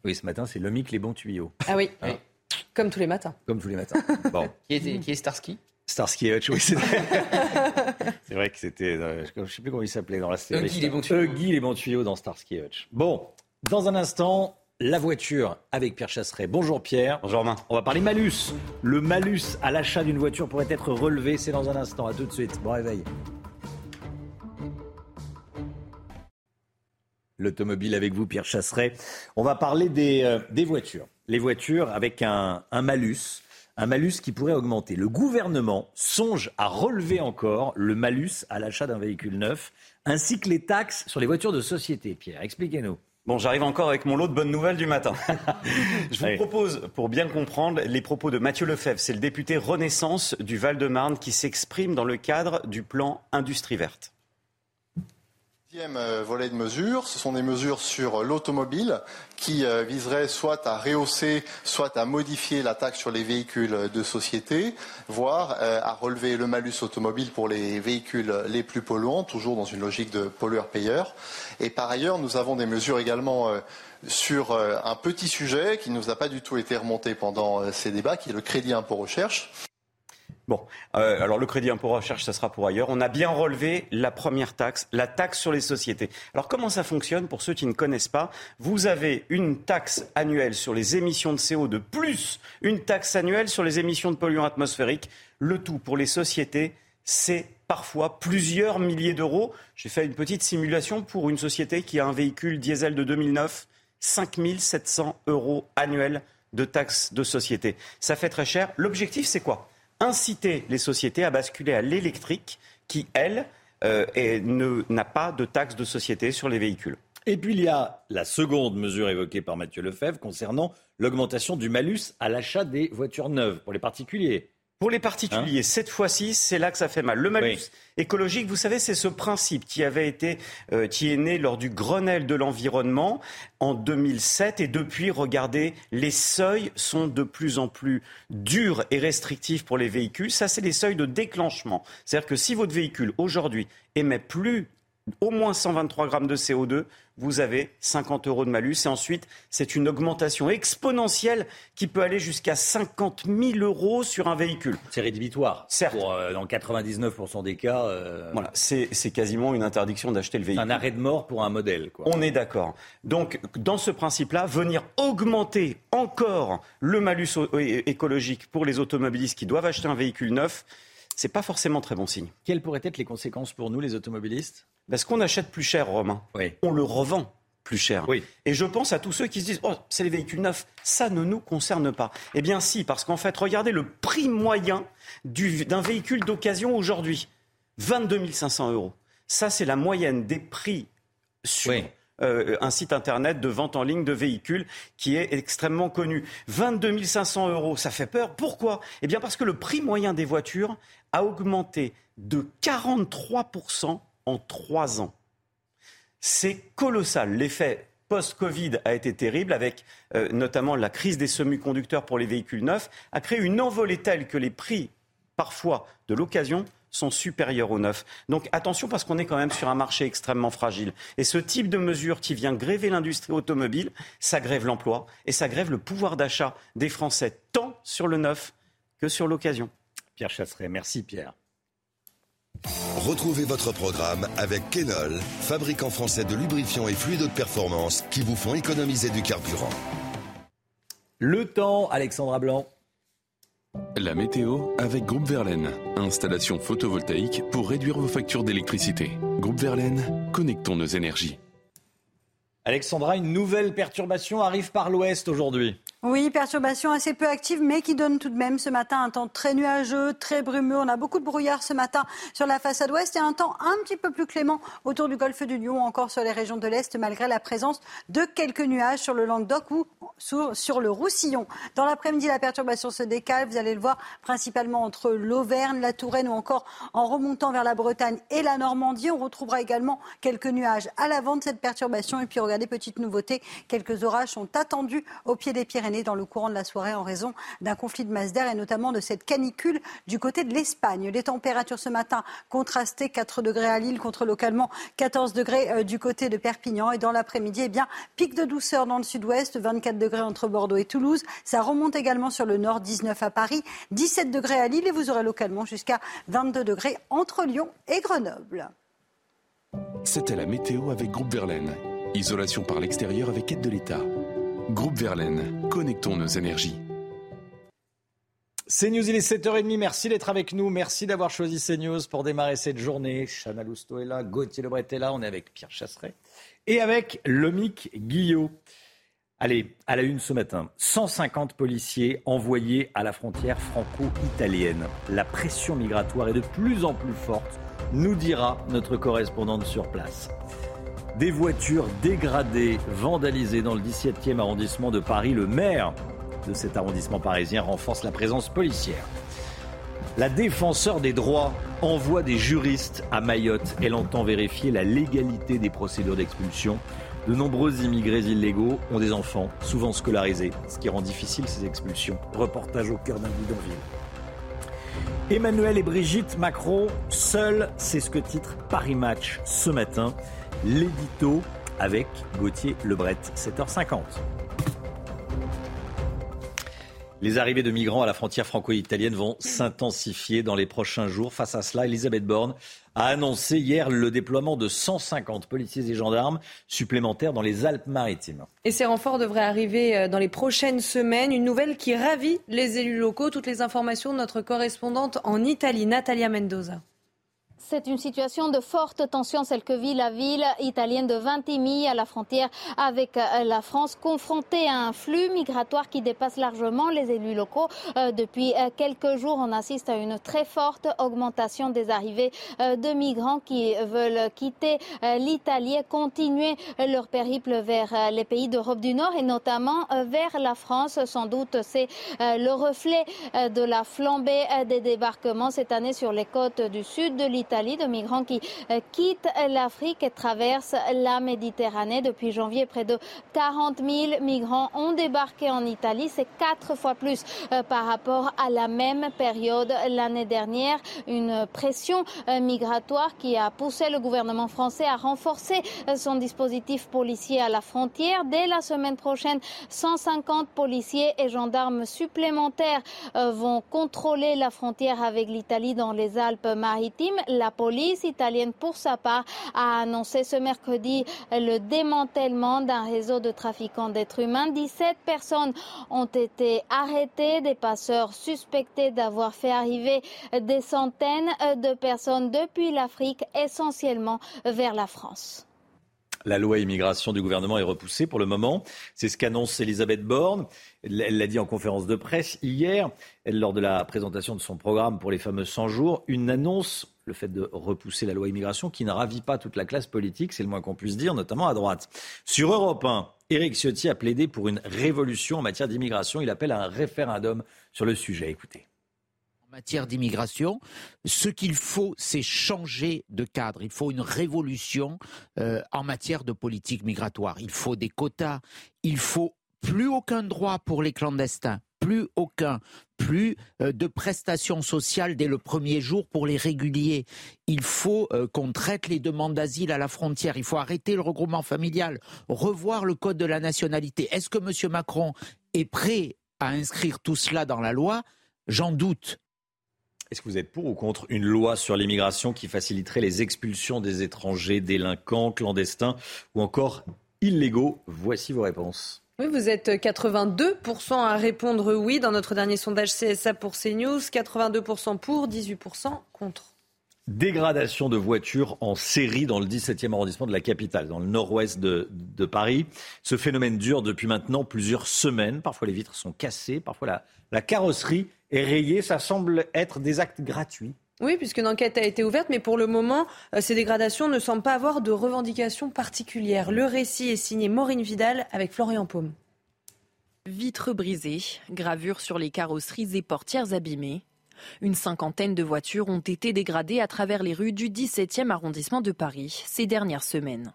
Oui, ce matin, c'est le Mic, les bons tuyaux. Ah oui, Hein comme tous les matins. Comme tous les matins. Bon. Qui est, qui est Starsky? Starsky et Hutch, oui, c'est vrai. que c'était. euh, je ne sais plus comment il s'appelait dans la série. Huggy les bons tuyaux. Huggy les bons tuyaux dans Starsky et Hutch. Bon, dans un instant, la voiture avec Pierre Chasseret. Bonjour Pierre. Bonjour Romain. On va parler malus. Le malus à l'achat d'une voiture pourrait être relevé. C'est dans un instant. À tout de suite. Bon réveil. L'automobile avec vous, Pierre Chasseret. On va parler des, euh, des voitures. Les voitures avec un, un malus. Un malus qui pourrait augmenter. Le gouvernement songe à relever encore le malus à l'achat d'un véhicule neuf, ainsi que les taxes sur les voitures de société. Pierre, expliquez-nous. Bon, j'arrive encore avec mon lot de bonnes nouvelles du matin. Je vous propose, pour bien comprendre, les propos de Mathieu Lefebvre. C'est le député Renaissance du Val-de-Marne qui s'exprime dans le cadre du plan Industrie verte. Deuxième euh, volet de mesures, ce sont des mesures sur l'automobile qui euh, viseraient soit à rehausser, soit à modifier la taxe sur les véhicules de société, voire euh, à relever le malus automobile pour les véhicules les plus polluants, toujours dans une logique de pollueur-payeur. Et par ailleurs, nous avons des mesures également sur un petit sujet qui ne nous a pas du tout été remonté pendant ces débats, qui est le crédit impôt recherche. Bon, euh, alors le crédit impôt recherche, ça sera pour ailleurs. On a bien relevé la première taxe, la taxe sur les sociétés. Alors comment ça fonctionne pour ceux qui ne connaissent pas? Vous avez une taxe annuelle sur les émissions de CO2 plus une taxe annuelle sur les émissions de polluants atmosphériques. Le tout pour les sociétés, c'est parfois plusieurs milliers d'euros. J'ai fait une petite simulation pour une société qui a un véhicule diesel de 2009, 5 700 euros annuels de taxes de société. Ça fait très cher. L'objectif, c'est quoi? Inciter les sociétés à basculer à l'électrique qui, elle, euh, n'a pas de taxe de société sur les véhicules. Et puis il y a la seconde mesure évoquée par Mathieu Lefebvre concernant l'augmentation du malus à l'achat des voitures neuves pour les particuliers. Pour les particuliers, cette fois-ci, c'est là que ça fait mal. Le malus Oui. écologique, vous savez, c'est ce principe qui avait été, euh, qui est né lors du Grenelle de l'environnement en 2007. Et depuis, regardez, les seuils sont de plus en plus durs et restrictifs pour les véhicules. Ça, c'est les seuils de déclenchement. C'est-à-dire que si votre véhicule aujourd'hui émet plus au moins 123 grammes de CO2, vous avez 50 euros de malus. Et ensuite, c'est une augmentation exponentielle qui peut aller jusqu'à 50 000 euros sur un véhicule. C'est rédhibitoire. Certes. Pour, euh, dans 99% des cas, euh, Voilà, c'est c'est quasiment une interdiction d'acheter le véhicule. un arrêt de mort pour un modèle. Quoi. On est d'accord. Donc, dans ce principe-là, venir augmenter encore le malus écologique pour les automobilistes qui doivent acheter un véhicule neuf, c'est pas forcément très bon signe. Quelles pourraient être les conséquences pour nous, les automobilistes? Parce qu'on achète plus cher, Romain. On le revend plus cher. Oui. Et je pense à tous ceux qui se disent Oh, c'est les véhicules neufs, ça ne nous concerne pas. Eh bien, si, parce qu'en fait, regardez le prix moyen du- d'un véhicule d'occasion aujourd'hui 22 500 euros. Ça, c'est la moyenne des prix sur. euh, un site internet de vente en ligne de véhicules qui est extrêmement connu. 22 500 euros, ça fait peur. Pourquoi? Eh bien parce que le prix moyen des voitures a augmenté de 43% en trois ans. C'est colossal. L'effet post-Covid a été terrible avec euh, notamment la crise des semi-conducteurs pour les véhicules neufs, a créé une envolée telle que les prix, parfois de l'occasion, sont supérieurs aux neufs. Donc attention parce qu'on est quand même sur un marché extrêmement fragile. Et ce type de mesure qui vient gréver l'industrie automobile, ça grève l'emploi et ça grève le pouvoir d'achat des Français, tant sur le neuf que sur l'occasion. Pierre Chasseret. Merci Pierre. Retrouvez votre programme avec Kenol, fabricant français de lubrifiants et fluides de performance qui vous font économiser du carburant. Le temps, Alexandra Blanc. La météo avec Groupe Verlaine. Installation photovoltaïque pour réduire vos factures d'électricité. Groupe Verlaine, connectons nos énergies. Alexandra, une nouvelle perturbation arrive par l'ouest aujourd'hui. Oui, perturbation assez peu active, mais qui donne tout de même ce matin un temps très nuageux, très brumeux. On a beaucoup de brouillard ce matin sur la façade ouest et un temps un petit peu plus clément autour du golfe du Lion, encore sur les régions de l'Est, malgré la présence de quelques nuages sur le Languedoc ou sur, sur le Roussillon. Dans l'après-midi, la perturbation se décale. Vous allez le voir principalement entre l'Auvergne, la Touraine ou encore en remontant vers la Bretagne et la Normandie. On retrouvera également quelques nuages à l'avant de cette perturbation. Et puis, regardez, petite nouveauté, quelques orages sont attendus au pied des Pyrénées dans le courant de la soirée en raison d'un conflit de masse d'air et notamment de cette canicule du côté de l'Espagne. Les températures ce matin contrastées, 4 degrés à Lille contre localement 14 degrés euh, du côté de Perpignan. Et dans l'après-midi, eh bien, pic de douceur dans le sud-ouest, 24 degrés entre Bordeaux et Toulouse. Ça remonte également sur le nord, 19 à Paris, 17 degrés à Lille et vous aurez localement jusqu'à 22 degrés entre Lyon et Grenoble. C'était la météo avec Groupe Verlaine. Isolation par l'extérieur avec aide de l'État. Groupe Verlaine, connectons nos énergies. CNews, il est 7h30. Merci d'être avec nous. Merci d'avoir choisi CNews pour démarrer cette journée. Chana Lousteau est là, Gauthier Lebret est là. On est avec Pierre Chasseret et avec Lomic Guillot. Allez, à la une ce matin, 150 policiers envoyés à la frontière franco-italienne. La pression migratoire est de plus en plus forte, nous dira notre correspondante sur place. Des voitures dégradées, vandalisées dans le 17e arrondissement de Paris. Le maire de cet arrondissement parisien renforce la présence policière. La défenseur des droits envoie des juristes à Mayotte. Elle entend vérifier la légalité des procédures d'expulsion. De nombreux immigrés illégaux ont des enfants, souvent scolarisés, ce qui rend difficile ces expulsions. Reportage au cœur d'un bidonville. Emmanuel et Brigitte Macron, seuls, c'est ce que titre Paris Match ce matin. L'édito avec Gauthier Lebret, 7h50. Les arrivées de migrants à la frontière franco-italienne vont s'intensifier dans les prochains jours. Face à cela, Elisabeth Borne a annoncé hier le déploiement de 150 policiers et gendarmes supplémentaires dans les Alpes-Maritimes. Et ces renforts devraient arriver euh, dans les prochaines semaines. Une nouvelle qui ravit les élus locaux. Toutes les informations de notre correspondante en Italie, Natalia Mendoza. C'est une situation de forte tension, celle que vit la ville italienne de Ventimille à la frontière avec euh, la France, confrontée à un flux migratoire qui dépasse largement les élus locaux. Euh, depuis euh, quelques jours, on assiste à une très forte augmentation des arrivées de migrants qui veulent quitter l'Italie et continuer leur périple vers les pays d'Europe du Nord et notamment vers la France. Sans doute, c'est le reflet de la flambée des débarquements cette année sur les côtes du sud de l'Italie de migrants qui euh, quittent l'Afrique et traversent la Méditerranée. Depuis janvier, près de 40 000 migrants ont débarqué en Italie. C'est quatre fois plus euh, par rapport à la même période l'année dernière. Une pression euh, migratoire qui a poussé le gouvernement français à renforcer son dispositif policier à la frontière. Dès la semaine prochaine, 150 policiers et gendarmes supplémentaires vont contrôler la frontière avec l'Italie dans les Alpes-Maritimes. La police italienne, pour sa part, a annoncé ce mercredi le démantèlement d'un réseau de trafiquants d'êtres humains. 17 personnes ont été arrêtées, des passeurs suspectés d'avoir fait arriver des centaines de personnes depuis l'Afrique, essentiellement vers la France. La loi immigration du gouvernement est repoussée pour le moment. C'est ce qu'annonce Elisabeth Borne. Elle l'a dit en conférence de presse hier, lors de la présentation de son programme pour les fameux 100 jours. Une annonce, le fait de repousser la loi immigration, qui ne ravit pas toute la classe politique, c'est le moins qu'on puisse dire, notamment à droite. Sur Europe 1, Éric Ciotti a plaidé pour une révolution en matière d'immigration. Il appelle à un référendum sur le sujet. Écoutez matière d'immigration, ce qu'il faut, c'est changer de cadre. Il faut une révolution euh, en matière de politique migratoire. Il faut des quotas. Il faut plus aucun droit pour les clandestins. Plus aucun, plus euh, de prestations sociales dès le premier jour pour les réguliers. Il faut euh, qu'on traite les demandes d'asile à la frontière. Il faut arrêter le regroupement familial, revoir le code de la nationalité. Est-ce que M. Macron est prêt à inscrire tout cela dans la loi? J'en doute. Est-ce que vous êtes pour ou contre une loi sur l'immigration qui faciliterait les expulsions des étrangers, délinquants, clandestins ou encore illégaux? Voici vos réponses. Oui, vous êtes 82% à répondre oui dans notre dernier sondage CSA pour CNews, 82% pour, 18% contre. Dégradation de voitures en série dans le 17e arrondissement de la capitale, dans le nord-ouest de, Paris. Ce phénomène dure depuis maintenant plusieurs semaines. Parfois les vitres sont cassées, parfois la, la carrosserie est rayée. Ça semble être des actes gratuits. Oui, puisque une enquête a été ouverte, mais pour le moment, euh, ces dégradations ne semblent pas avoir de revendications particulières. Le récit est signé Maureen Vidal avec Florian Paume. Vitres brisées, gravures sur les carrosseries et portières abîmées. Une cinquantaine de voitures ont été dégradées à travers les rues du 17e arrondissement de Paris ces dernières semaines.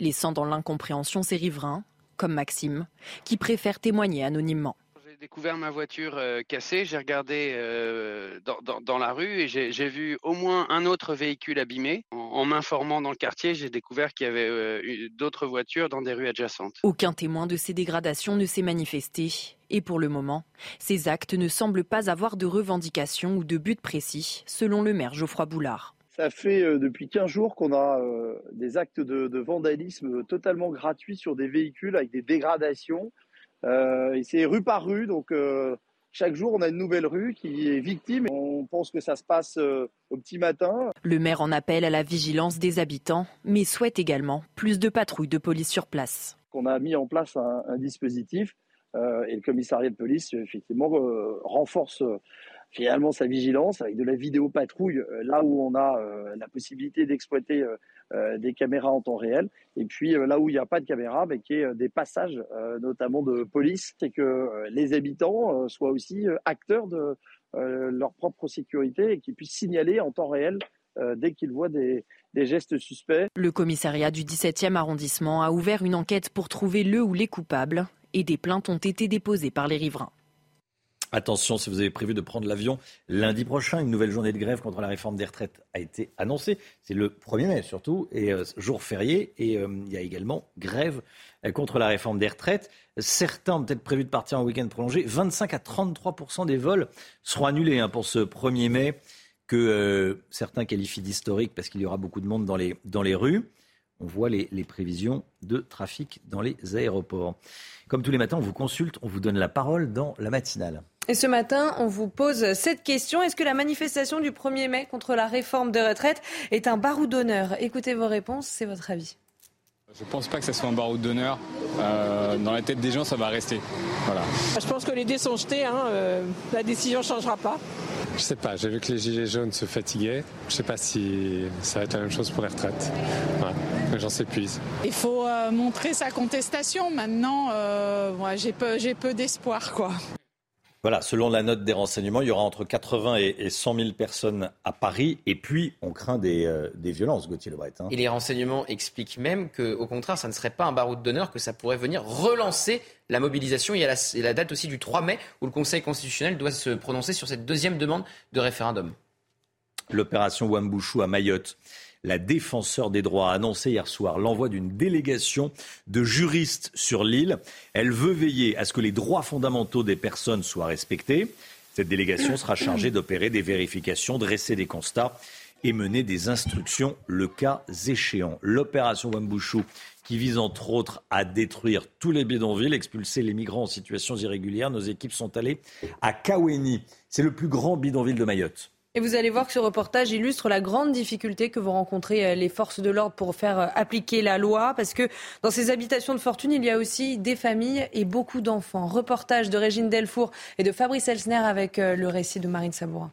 Laissant dans l'incompréhension ses riverains, comme Maxime, qui préfère témoigner anonymement découvert ma voiture euh, cassée, j'ai regardé euh, dans, la rue et j'ai vu au moins un autre véhicule abîmé. En, m'informant dans le quartier, j'ai découvert qu'il y avait euh, d'autres voitures dans des rues adjacentes. Aucun témoin de ces dégradations ne s'est manifesté. Et pour le moment, ces actes ne semblent pas avoir de revendication ou de but précis, selon le maire Geoffroy Boulard. Ça fait depuis 15 jours qu'on a des actes de, vandalisme totalement gratuits sur des véhicules avec des dégradations. Euh, c'est rue par rue, donc euh, chaque jour, on a une nouvelle rue qui est victime. On pense que ça se passe euh, au petit matin. Le maire en appelle à la vigilance des habitants, mais souhaite également plus de patrouilles de police sur place. On a mis en place un, dispositif et le commissariat de police, effectivement, renforce finalement sa vigilance avec de la vidéo patrouille là où on a la possibilité d'exploiter euh, des caméras en temps réel. Et puis euh, là où il n'y a pas de caméra, mais qui est euh, des passages, notamment de police, c'est que les habitants soient aussi acteurs de leur propre sécurité et qu'ils puissent signaler en temps réel dès qu'ils voient des, gestes suspects. Le commissariat du 17e arrondissement a ouvert une enquête pour trouver le ou les coupables et des plaintes ont été déposées par les riverains. Attention, si vous avez prévu de prendre l'avion lundi prochain, une nouvelle journée de grève contre la réforme des retraites a été annoncée. C'est le 1er mai surtout, et euh, jour férié. Et euh, il y a également grève euh, contre la réforme des retraites. Certains ont peut-être prévu de partir en week-end prolongé. 25 à 33% des vols seront annulés hein, pour ce 1er mai, que certains qualifient d'historique parce qu'il y aura beaucoup de monde dans les, dans les rues. On voit les, les prévisions de trafic dans les aéroports. Comme tous les matins, on vous consulte, on vous donne la parole dans la matinale. Et ce matin, on vous pose cette question. Est-ce que la manifestation du 1er mai contre la réforme des retraites est un baroud d'honneur? Écoutez vos réponses, c'est votre avis. Je ne pense pas que ce soit un baroud d'honneur. Euh, dans la tête des gens, ça va rester. Voilà. Je pense que les dés sont jetés. Hein, euh, la décision ne changera pas. Je sais pas. J'ai vu que les gilets jaunes se fatiguaient. Je sais pas si ça va être la même chose pour les retraites. Voilà. Les gens s'épuisent. Il faut euh, montrer sa contestation. Maintenant, j'ai peu, peu d'espoir, quoi. Voilà, selon la note des renseignements, il y aura entre 80 et 100 000 personnes à Paris. Et puis, on craint des, euh, violences, Gauthier Lebret. Hein. Et les renseignements expliquent même qu'au contraire, ça ne serait pas un baroud d'honneur, que ça pourrait venir relancer la mobilisation. Il y a la, date aussi du 3 mai où le Conseil constitutionnel doit se prononcer sur cette deuxième demande de référendum. L'opération Wambouchou à Mayotte la défenseur des droits a annoncé hier soir l'envoi d'une délégation de juristes sur l'île. Elle veut veiller à ce que les droits fondamentaux des personnes soient respectés. Cette délégation sera chargée d'opérer des vérifications, dresser des constats et mener des instructions le cas échéant. L'opération Wambouchou, qui vise entre autres à détruire tous les bidonvilles, expulser les migrants en situation irrégulière. Nos équipes sont allées à Kaweni. C'est le plus grand bidonville de Mayotte. Et vous allez voir que ce reportage illustre la grande difficulté que vont rencontrer euh, les forces de l'ordre pour faire euh, appliquer la loi, parce que dans ces habitations de fortune, il y a aussi des familles et beaucoup d'enfants. Reportage de Régine Delfour et de Fabrice Elsner avec euh, le récit de Marine Sabourin.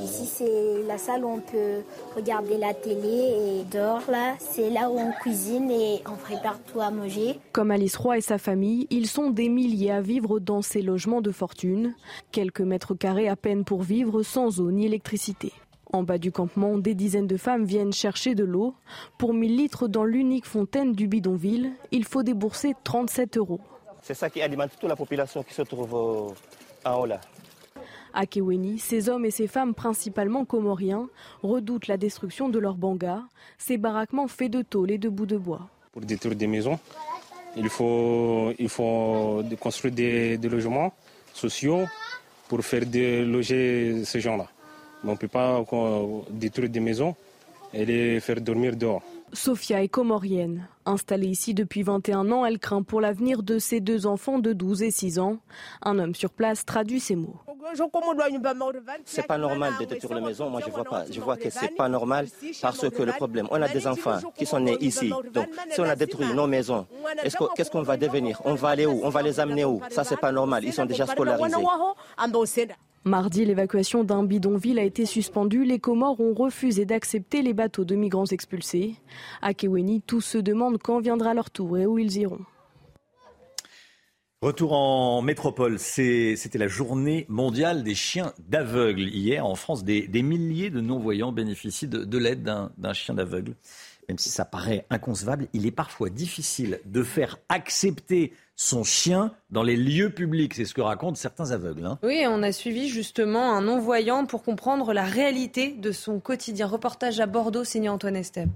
Ici, c'est la salle où on peut regarder la télé et dehors, là, c'est là où on cuisine et on prépare tout à manger. Comme Alice Roy et sa famille, ils sont des milliers à vivre dans ces logements de fortune. Quelques mètres carrés à peine pour vivre sans eau ni électricité. En bas du campement, des dizaines de femmes viennent chercher de l'eau. Pour 1000 litres dans l'unique fontaine du bidonville, il faut débourser 37 euros. C'est ça qui alimente toute la population qui se trouve euh, en haut là. À Keweni, ces hommes et ces femmes, principalement comoriens, redoutent la destruction de leurs bangas, ces baraquements faits de tôle et de bouts de bois. Pour détruire des maisons, il faut, construire des, logements sociaux pour faire loger ces gens-là. on ne peut pas détruire des maisons et les faire dormir dehors. Sophia est comorienne. Installée ici depuis 21 ans, elle craint pour l'avenir de ses deux enfants de 12 et 6 ans. Un homme sur place traduit ces mots. C'est pas normal de détruire les maisons. Moi, je vois pas. Je vois que c'est pas normal parce que le problème, on a des enfants qui sont nés ici. Donc, si on a détruit nos maisons, qu'est-ce qu'on va devenir? On va aller où? On va les amener où? Ça, c'est pas normal. Ils sont déjà scolarisés. Mardi, l'évacuation d'un bidonville a été suspendue. Les Comores ont refusé d'accepter les bateaux de migrants expulsés. À Keweni, tous se demandent quand viendra leur tour et où ils iront. Retour en métropole, c'était la journée mondiale des chiens d'aveugles. Hier, en France, des, milliers de non-voyants bénéficient de l'aide d'un chien d'aveugle. Même si ça paraît inconcevable, il est parfois difficile de faire accepter son chien dans les lieux publics. C'est ce que racontent certains aveugles. Hein. Oui, on a suivi justement un non-voyant pour comprendre la réalité de son quotidien. Reportage à Bordeaux signé Antoine Esteb.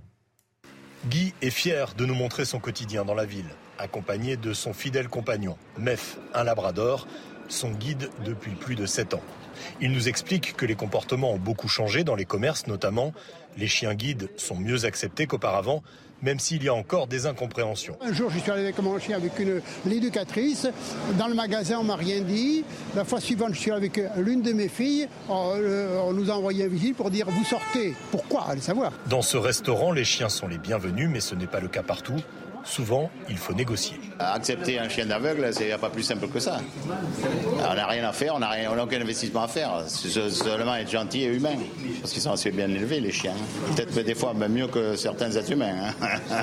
Guy est fier de nous montrer son quotidien dans la ville, accompagné de son fidèle compagnon, Mef, un labrador, son guide depuis plus de 7 ans. Il nous explique que les comportements ont beaucoup changé dans les commerces notamment. Les chiens guides sont mieux acceptés qu'auparavant même s'il y a encore des incompréhensions. Un jour, je suis allé avec mon chien avec une l'éducatrice. Dans le magasin, on m'a rien dit. La fois suivante, je suis avec l'une de mes filles. On, euh, nous a envoyé un vigile pour dire vous sortez. Pourquoi? Allez savoir. Dans ce restaurant, les chiens sont les bienvenus, mais ce n'est pas le cas partout. Souvent, il faut négocier. Accepter un chien d'aveugle, c'est pas plus simple que ça. On n'a rien à faire, on n'a aucun investissement à faire. C'est seulement être gentil et humain. Parce qu'ils sont assez bien élevés, les chiens. Peut-être des fois même mieux que certains êtres humains. Hein.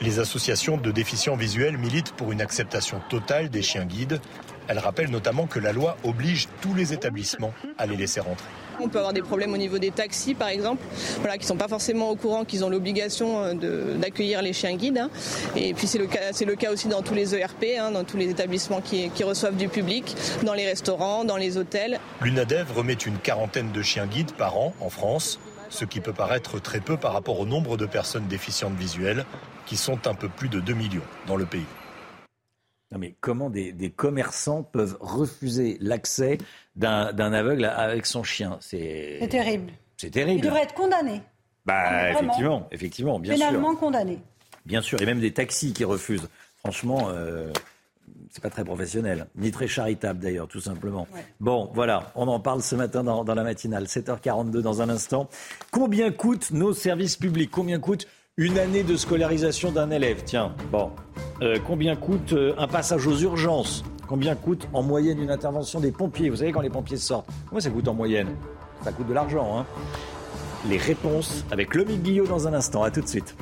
Les associations de déficients visuels militent pour une acceptation totale des chiens guides. Elles rappellent notamment que la loi oblige tous les établissements à les laisser rentrer. On peut avoir des problèmes au niveau des taxis, par exemple, voilà, qui ne sont pas forcément au courant qu'ils ont l'obligation euh, d'accueillir les chiens guides. Hein. Et puis c'est le, cas, le cas aussi dans tous les ERP, hein, dans tous les établissements qui, qui, reçoivent du public, dans les restaurants, dans les hôtels. L'UNADEV remet une quarantaine de chiens guides par an en France, ce qui peut paraître très peu par rapport au nombre de personnes déficientes visuelles, qui sont un peu plus de 2 millions dans le pays. Non mais comment des, commerçants peuvent refuser l'accès d'un aveugle avec son chien? C'est terrible. C'est terrible. Il devrait être condamné. Bah effectivement, effectivement, bien Pénalement condamné. Bien sûr, et même des taxis qui refusent. Franchement, euh, c'est pas très professionnel, ni très charitable d'ailleurs, tout simplement. Bon, voilà, on en parle ce matin dans, dans la matinale, 7h42 dans un instant. Combien coûtent nos services publics? Combien coûte une année de scolarisation d'un élève? Tiens, bon, euh, combien coûte euh, un passage aux urgences? Combien coûte en moyenne une intervention des pompiers? Vous savez, quand les pompiers sortent, combien ça coûte en moyenne? Ça coûte de l'argent. Hein les réponses avec Lomi Guillot dans un instant. À tout de suite.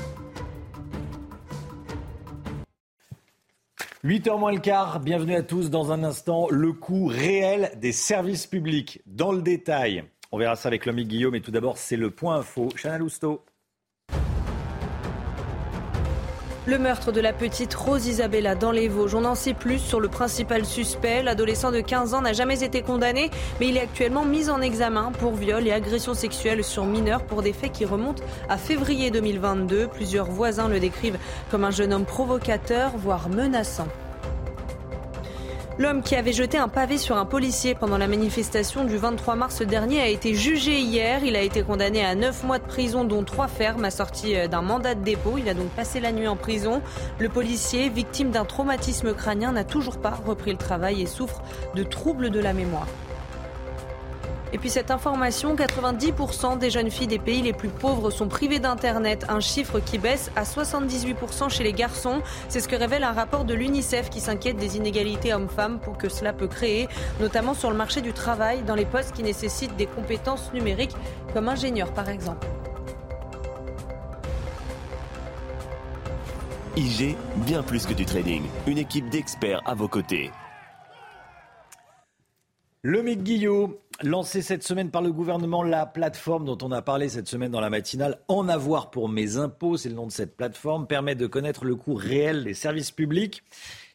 8h moins le quart, bienvenue à tous dans un instant. Le coût réel des services publics dans le détail. On verra ça avec Lomi Guillaume, mais tout d'abord, c'est le point info. Chana Lousteau. Le meurtre de la petite Rose Isabella dans les Vosges. On en sait plus sur le principal suspect. L'adolescent de 15 ans n'a jamais été condamné, mais il est actuellement mis en examen pour viol et agression sexuelle sur mineurs pour des faits qui remontent à février 2022. Plusieurs voisins le décrivent comme un jeune homme provocateur, voire menaçant. L'homme qui avait jeté un pavé sur un policier pendant la manifestation du 23 mars dernier a été jugé hier. Il a été condamné à 9 mois de prison, dont 3 fermes, assortis euh, d'un mandat de dépôt. Il a donc passé la nuit en prison. Le policier, victime d'un traumatisme crânien, n'a toujours pas repris le travail et souffre de troubles de la mémoire. Et puis cette information, 90% des jeunes filles des pays les plus pauvres sont privées d'Internet, un chiffre qui baisse à 78% chez les garçons. C'est ce que révèle un rapport de l'UNICEF qui s'inquiète des inégalités hommes-femmes pour que cela peut créer, notamment sur le marché du travail, dans les postes qui nécessitent des compétences numériques, comme ingénieur par exemple. IG, bien plus que du trading, une équipe d'experts à vos côtés. Le Guillot, lancé cette semaine par le gouvernement, la plateforme dont on a parlé cette semaine dans la matinale, En avoir pour mes impôts, c'est le nom de cette plateforme, permet de connaître le coût réel des services publics.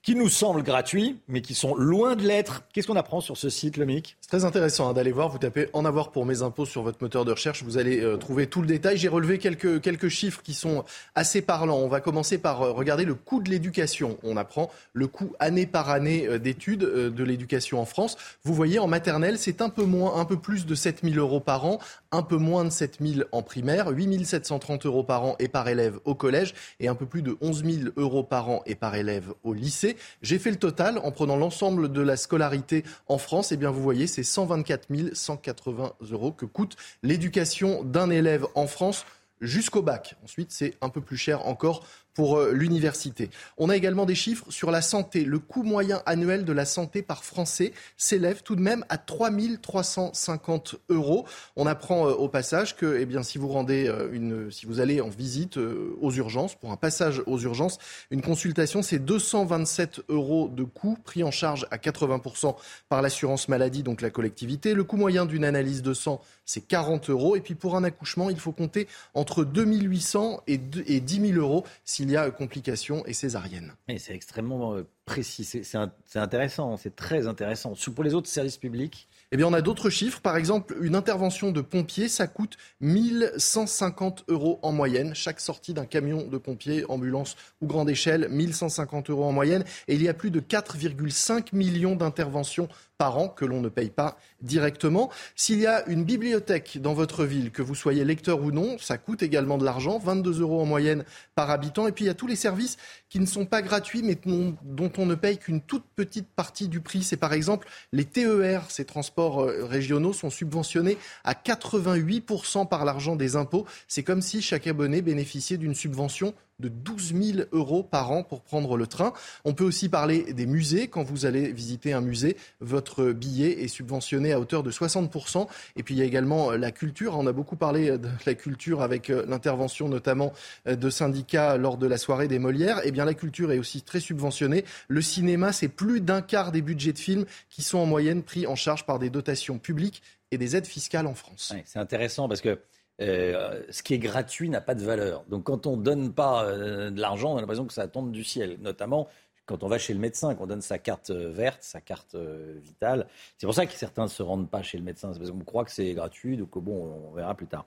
Qui nous semblent gratuits, mais qui sont loin de l'être. Qu'est-ce qu'on apprend sur ce site, Lomic C'est très intéressant hein, d'aller voir. Vous tapez En avoir pour mes impôts sur votre moteur de recherche. Vous allez euh, trouver tout le détail. J'ai relevé quelques, quelques chiffres qui sont assez parlants. On va commencer par euh, regarder le coût de l'éducation. On apprend le coût année par année euh, d'études de l'éducation en France. Vous voyez, en maternelle, c'est un peu moins, un peu plus de 7 000 euros par an, un peu moins de 7 000 en primaire, 8 730 euros par an et par élève au collège et un peu plus de 11 000 euros par an et par élève au lycée. J'ai fait le total en prenant l'ensemble de la scolarité en France. Et eh bien, vous voyez, c'est 124 180 euros que coûte l'éducation d'un élève en France jusqu'au bac. Ensuite, c'est un peu plus cher encore pour euh, l'université. On a également des chiffres sur la santé. Le coût moyen annuel de la santé par Français s'élève tout de même à 3 350 euros. On apprend euh, au passage que, eh bien, si vous rendez euh, une, si vous allez en visite aux urgences, pour un passage aux urgences, une consultation, c'est 227 euros de coût pris en charge à 80% par l'assurance maladie, donc la collectivité. Le coût moyen d'une analyse de sang, c'est 40 euros. Et puis pour un accouchement, il faut compter entre 2800 et 10 000 euros s'il y a complications et césarienne. Et c'est extrêmement euh, précis, c'est intéressant, c'est très intéressant. Pour les autres services publics? Eh bien, on a d'autres chiffres. Par exemple, une intervention de pompiers, ça coûte 1150 euros en moyenne. Chaque sortie d'un camion de pompiers, ambulance ou grande échelle, 1150 euros en moyenne. Et il y a plus de 4,5 millions d'interventions par an que l'on ne paye pas directement. S'il y a une bibliothèque dans votre ville, que vous soyez lecteur ou non, ça coûte également de l'argent, 22 euros en moyenne par habitant. Et puis il y a tous les services qui ne sont pas gratuits, mais dont on ne paye qu'une toute petite partie du prix. C'est par exemple les TER, ces transports euh, régionaux sont subventionnés à 88% par l'argent des impôts. C'est comme si chaque abonné bénéficiait d'une subvention de 12 000 euros par an pour prendre le train. On peut aussi parler des musées. Quand vous allez visiter un musée, votre billet est subventionné à hauteur de 60%. Et puis il y a également la culture. On a beaucoup parlé de la culture avec euh, l'intervention notamment euh, de syndicats lors de la soirée des Molières. Eh bien la culture est aussi très subventionnée. Le cinéma, c'est plus d'un quart des budgets de films qui sont en moyenne pris en charge par des dotations publiques et des aides fiscales en France. c'est intéressant parce que euh, ce qui est gratuit n'a pas de valeur. Donc quand on ne donne pas euh, de l'argent, on a l'impression que ça tombe du ciel. Notamment quand on va chez le médecin, qu'on donne sa carte euh, verte, sa carte vitale. C'est pour ça que certains ne se rendent pas chez le médecin. C'est parce qu'on croit que c'est gratuit, donc bon, on verra plus tard.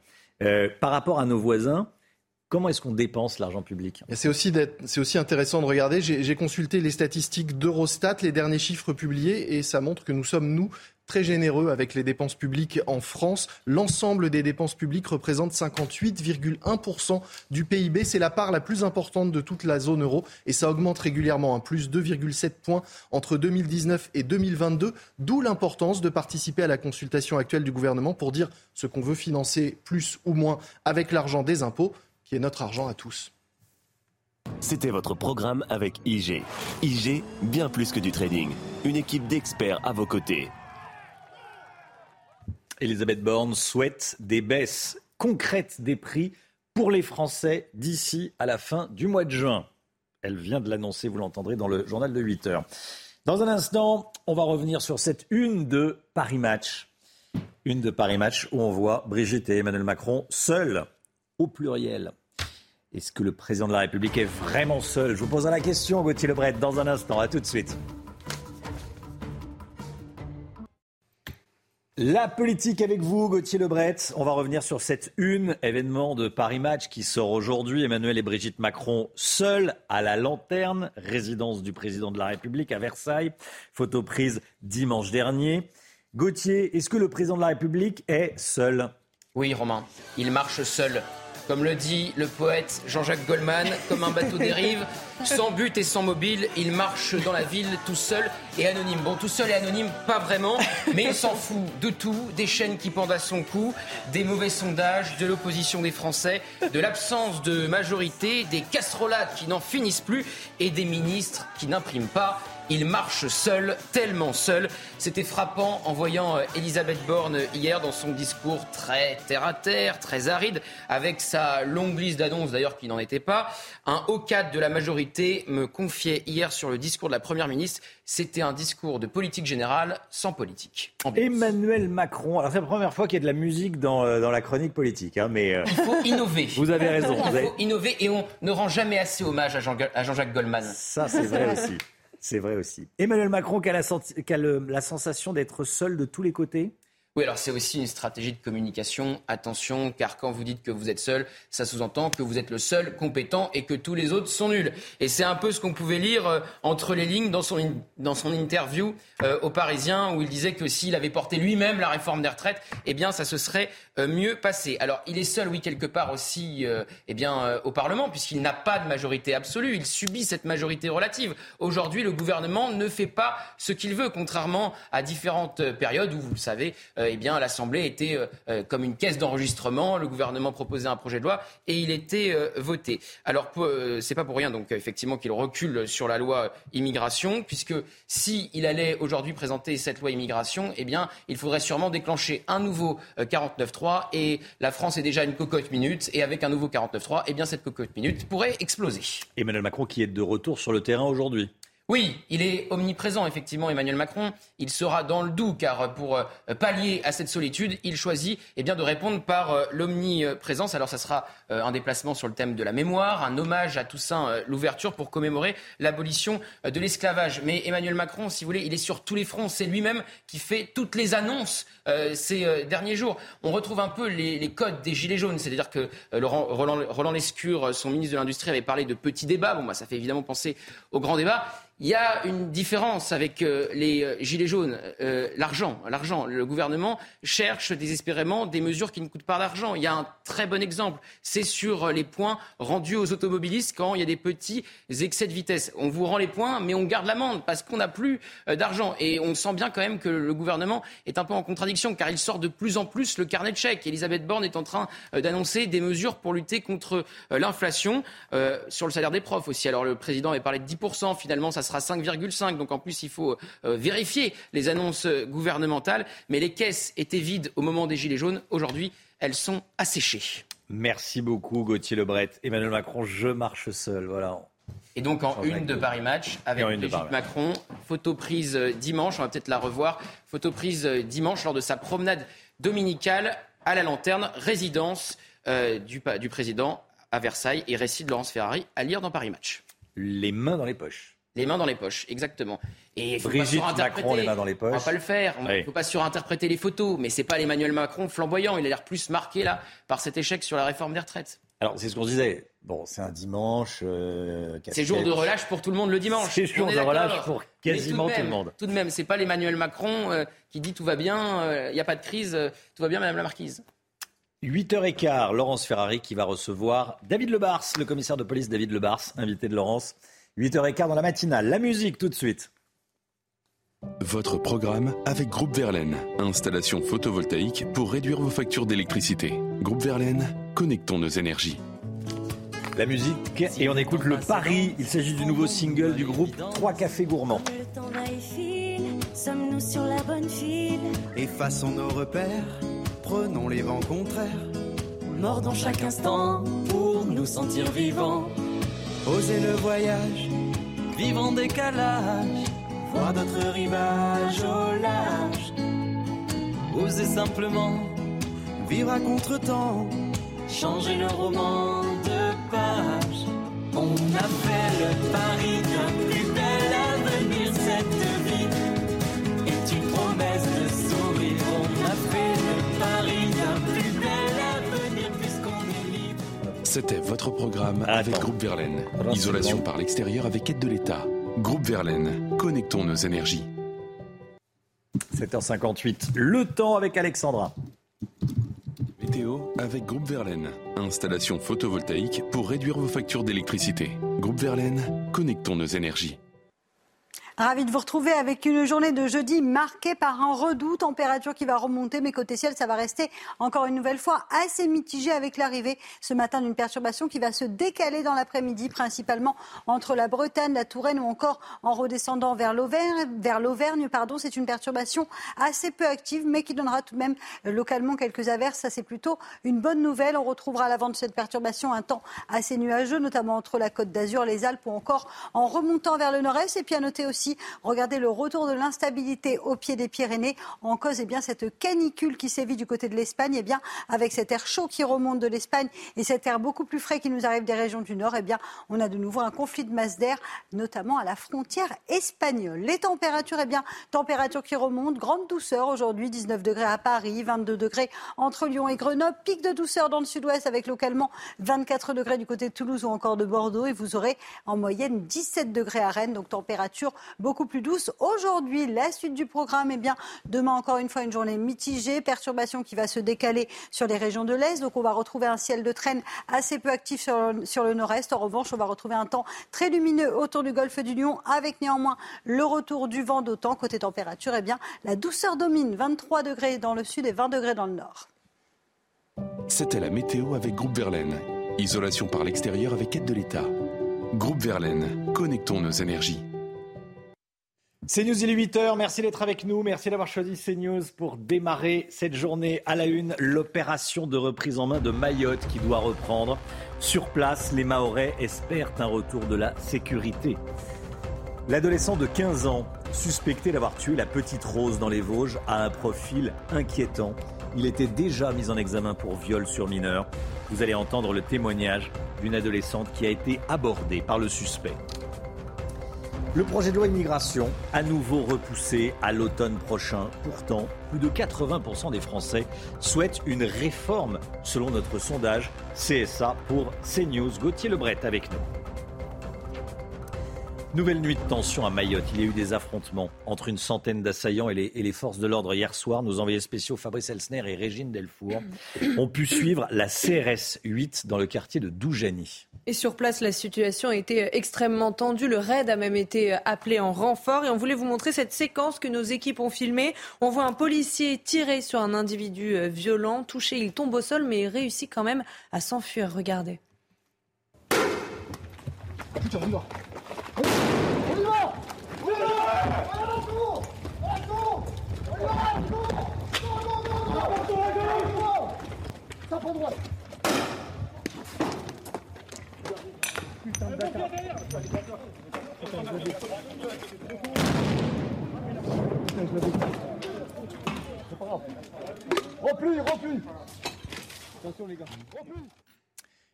par rapport à nos voisins, Comment est-ce qu'on dépense l'argent public? C'est aussi, aussi, intéressant de regarder. J'ai consulté les statistiques d'Eurostat, les derniers chiffres publiés, et ça montre que nous sommes, nous, très généreux avec les dépenses publiques en France. L'ensemble des dépenses publiques représente 58,1% du PIB. C'est la part la plus importante de toute la zone euro et ça augmente régulièrement, un plus 2,7 points entre 2019 et 2022, d'où l'importance de participer à la consultation actuelle du gouvernement pour dire ce qu'on veut financer plus ou moins avec l'argent des impôts, qui est notre argent à tous. C'était votre programme avec IG. IG, bien plus que du trading. Une équipe d'experts à vos côtés. Elisabeth Borne souhaite des baisses concrètes des prix pour les Français d'ici à la fin du mois de juin. Elle vient de l'annoncer, vous l'entendrez dans le journal de 8 heures. Dans un instant, on va revenir sur cette une de Paris Match. Une de Paris Match où on voit Brigitte et Emmanuel Macron seuls, au pluriel. Est-ce que le président de la République est vraiment seul? Je vous poserai la question, Gauthier Lebret, dans un instant. À tout de suite. La politique avec vous, Gauthier Lebret. On va revenir sur cette une événement de Paris Match qui sort aujourd'hui. Emmanuel et Brigitte Macron seuls à la lanterne, résidence du président de la République à Versailles. Photo prise dimanche dernier. Gauthier, est-ce que le président de la République est seul? Oui, Romain. Il marche seul comme le dit le poète Jean-Jacques Goldman, comme un bateau dérive, sans but et sans mobile, il marche dans la ville tout seul et anonyme. Bon, tout seul et anonyme, pas vraiment, mais il s'en fout de tout, des chaînes qui pendent à son cou, des mauvais sondages, de l'opposition des Français, de l'absence de majorité, des casserolades qui n'en finissent plus et des ministres qui n'impriment pas. Il marche seul, tellement seul. C'était frappant en voyant euh, Elisabeth Borne hier dans son discours très terre à terre, très aride, avec sa longue liste d'annonces d'ailleurs qui n'en était pas. Un haut cadre de la majorité me confiait hier sur le discours de la Première ministre. C'était un discours de politique générale sans politique. Emmanuel Macron. Alors c'est la première fois qu'il y a de la musique dans, euh, dans la chronique politique. Hein, mais, euh, Il faut innover. Vous avez raison. Il faut innover et on ne rend jamais assez hommage à Jean-Jacques Goldman. Ça c'est vrai aussi. C'est vrai aussi. Emmanuel Macron qui a la sensation d'être seul de tous les côtés? Oui, alors c'est aussi une stratégie de communication. Attention, car quand vous dites que vous êtes seul, ça sous-entend que vous êtes le seul compétent et que tous les autres sont nuls. Et c'est un peu ce qu'on pouvait lire euh, entre les lignes dans son, dans son interview euh, aux Parisiens, où il disait que s'il avait porté lui-même la réforme des retraites, eh bien, ça se serait euh, mieux passé. Alors, il est seul, oui, quelque part aussi, eh bien, au Parlement, puisqu'il n'a pas de majorité absolue. Il subit cette majorité relative. Aujourd'hui, le gouvernement ne fait pas ce qu'il veut, contrairement à différentes périodes où, vous le savez, euh, eh bien, l'Assemblée était euh, euh, comme une caisse d'enregistrement. Le gouvernement proposait un projet de loi et il était voté. Alors, c'est pas pour rien, donc, effectivement, qu'il recule sur la loi immigration, puisque s'il allait aujourd'hui présenter cette loi immigration, eh il faudrait sûrement déclencher un nouveau 49.3 et la France est déjà une cocotte minute et avec un nouveau 49.3, eh bien, cette cocotte minute pourrait exploser. Emmanuel Macron qui est de retour sur le terrain aujourd'hui. Oui, il est omniprésent, effectivement, Emmanuel Macron. Il sera dans le doux, car pour euh, pallier à cette solitude, il choisit eh bien, de répondre par euh, l'omniprésence. Alors, ça sera euh, un déplacement sur le thème de la mémoire, un hommage à Toussaint l'ouverture pour commémorer l'abolition de l'esclavage. Mais Emmanuel Macron, si vous voulez, il est sur tous les fronts. C'est lui-même qui fait toutes les annonces ces derniers jours. On retrouve un peu les, codes des Gilets jaunes, c'est-à-dire que Laurent, Roland, Roland Lescure, son ministre de l'Industrie, avait parlé de petits débats. Bon, bah, ça fait évidemment penser au grand débat. Il y a une différence avec euh, les euh, gilets jaunes. Euh, l'argent, l'argent. Le gouvernement cherche désespérément des mesures qui ne coûtent pas d'argent. Il y a un très bon exemple. C'est sur les points rendus aux automobilistes quand il y a des petits excès de vitesse. On vous rend les points, mais on garde l'amende parce qu'on n'a plus d'argent. Et on sent bien quand même que le gouvernement est un peu en contradiction car il sort de plus en plus le carnet de chèques. Elisabeth Borne est en train d'annoncer des mesures pour lutter contre l'inflation sur le salaire des profs aussi. Alors le président avait parlé de 10%. Finalement, sera 5,5. Donc en plus, il faut euh, vérifier les annonces gouvernementales. Mais les caisses étaient vides au moment des Gilets jaunes. Aujourd'hui, elles sont asséchées. Merci beaucoup, Gauthier Lebret. Emmanuel Macron, je marche seul. Voilà. Et donc en une de Paris Match avec Brigitte Macron, photo prise euh, dimanche, on va peut-être la revoir, photo prise euh, dimanche lors de sa promenade dominicale à la lanterne, résidence du, du président à Versailles et récit de Laurence Ferrari à lire dans Paris Match. Les mains dans les poches. Les mains dans les poches, exactement. Et faut Brigitte pas Macron, les mains dans les poches. On va pas le faire. Il ne faut pas surinterpréter les photos. Mais c'est pas l'Emmanuel Macron flamboyant. Il a l'air plus marqué là par cet échec sur la réforme des retraites. Alors c'est ce qu'on disait. Bon, c'est un dimanche. Euh, c'est jour de relâche pour tout le monde le dimanche. C'est jour de relâche pour quasiment tout, le monde. Tout de même, c'est pas l'Emmanuel Macron euh, qui dit tout va bien, euh, il n'y a pas de crise, tout va bien, Madame la Marquise. 8h15, Laurence Ferrari qui va recevoir David Lebars, le commissaire de police David Lebars, invité de Laurence. 8h15 dans la matinale. La musique tout de suite. Votre programme avec Groupe Verlaine. Installation photovoltaïque pour réduire vos factures d'électricité. Groupe Verlaine, connectons nos énergies. La musique et on écoute le Paris. Il s'agit du nouveau single du groupe Trois Cafés Gourmands. Sommes-nous sur la bonne file? Effaçons nos repères, prenons les vents contraires. Mordons chaque instant pour nous sentir vivants. Oser le voyage, vivre en décalage, voir d'autres rivages au large. Oser simplement vivre à contre-temps, changer le roman de page. On a fait le pari plus bel avenir, cette c'était votre programme avec Groupe Verlaine. Isolation par l'extérieur avec aide de l'État. Groupe Verlaine, connectons nos énergies. 7h58, le temps avec Alexandra. Météo avec Groupe Verlaine. Installation photovoltaïque pour réduire vos factures d'électricité. Groupe Verlaine, connectons nos énergies. Ravi de vous retrouver avec une journée de jeudi marquée par un redout, température qui va remonter, mais côté ciel, ça va rester encore une nouvelle fois assez mitigé avec l'arrivée ce matin d'une perturbation qui va se décaler dans l'après-midi, principalement entre la Bretagne, la Touraine ou encore en redescendant vers l'Auvergne. C'est une perturbation assez peu active, mais qui donnera tout de même localement quelques averses. Ça, c'est plutôt une bonne nouvelle. On retrouvera à l'avant de cette perturbation un temps assez nuageux, notamment entre la Côte d'Azur, les Alpes ou encore en remontant vers le nord-est. Et puis à noter aussi Regardez le retour de l'instabilité au pied des Pyrénées. En cause, eh bien, cette canicule qui sévit du côté de l'Espagne, eh bien, avec cet air chaud qui remonte de l'Espagne et cet air beaucoup plus frais qui nous arrive des régions du Nord, eh bien, on a de nouveau un conflit de masse d'air, notamment à la frontière espagnole. Les températures, eh bien, températures qui remontent, grande douceur aujourd'hui, 19 degrés à Paris, 22 degrés entre Lyon et Grenoble, pic de douceur dans le sud-ouest avec localement 24 degrés du côté de Toulouse ou encore de Bordeaux et vous aurez en moyenne 17 degrés à Rennes, donc température beaucoup plus douce. Aujourd'hui, la suite du programme, eh bien, demain encore une fois une journée mitigée, perturbation qui va se décaler sur les régions de l'Est, donc on va retrouver un ciel de traîne assez peu actif sur le, sur le nord-est. En revanche, on va retrouver un temps très lumineux autour du golfe du Lion avec néanmoins le retour du vent d'autant. Côté température, eh bien, la douceur domine, 23 degrés dans le sud et 20 degrés dans le nord. C'était la météo avec Groupe Verlaine. Isolation par l'extérieur avec aide de l'État. Groupe Verlaine, connectons nos énergies. CNews, il est 8h. Merci d'être avec nous. Merci d'avoir choisi CNews pour démarrer cette journée à la une. L'opération de reprise en main de Mayotte qui doit reprendre. Sur place, les Mahorais espèrent un retour de la sécurité. L'adolescent de 15 ans, suspecté d'avoir tué la petite Rose dans les Vosges, a un profil inquiétant. Il était déjà mis en examen pour viol sur mineur. Vous allez entendre le témoignage d'une adolescente qui a été abordée par le suspect. Le projet de loi immigration, à nouveau repoussé à l'automne prochain. Pourtant, plus de 80% des Français souhaitent une réforme, selon notre sondage CSA pour CNews. Gauthier Lebret avec nous. Nouvelle nuit de tension à Mayotte. Il y a eu des affrontements entre une centaine d'assaillants et les, forces de l'ordre hier soir. Nos envoyés spéciaux Fabrice Elsner et Régine Delfour ont pu suivre la CRS 8 dans le quartier de Doujani. Et sur place, la situation a été extrêmement tendue. Le raid a même été appelé en renfort. Et on voulait vous montrer cette séquence que nos équipes ont filmée. On voit un policier tirer sur un individu euh, violent. Touché, il tombe au sol, mais il réussit quand même à s'enfuir. Regardez.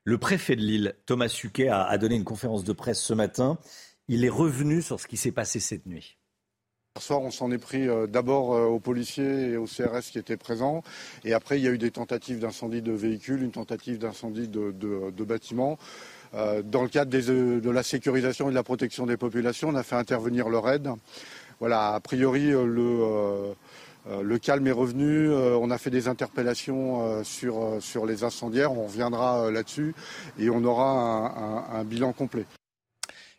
Le préfet de Lille, Thomas Suquet, a donné une conférence de presse ce matin. Il est revenu sur ce qui s'est passé cette nuit. Hier soir, on s'en est pris euh, d'abord euh, aux policiers et aux CRS qui étaient présents. Et après, il y a eu des tentatives d'incendie de véhicules, une tentative d'incendie de, bâtiments. Euh, dans le cadre de la sécurisation et de la protection des populations, on a fait intervenir le RAID. Voilà, a priori, le, calme est revenu. on a fait des interpellations sur, sur les incendiaires. On reviendra là-dessus et on aura un bilan complet.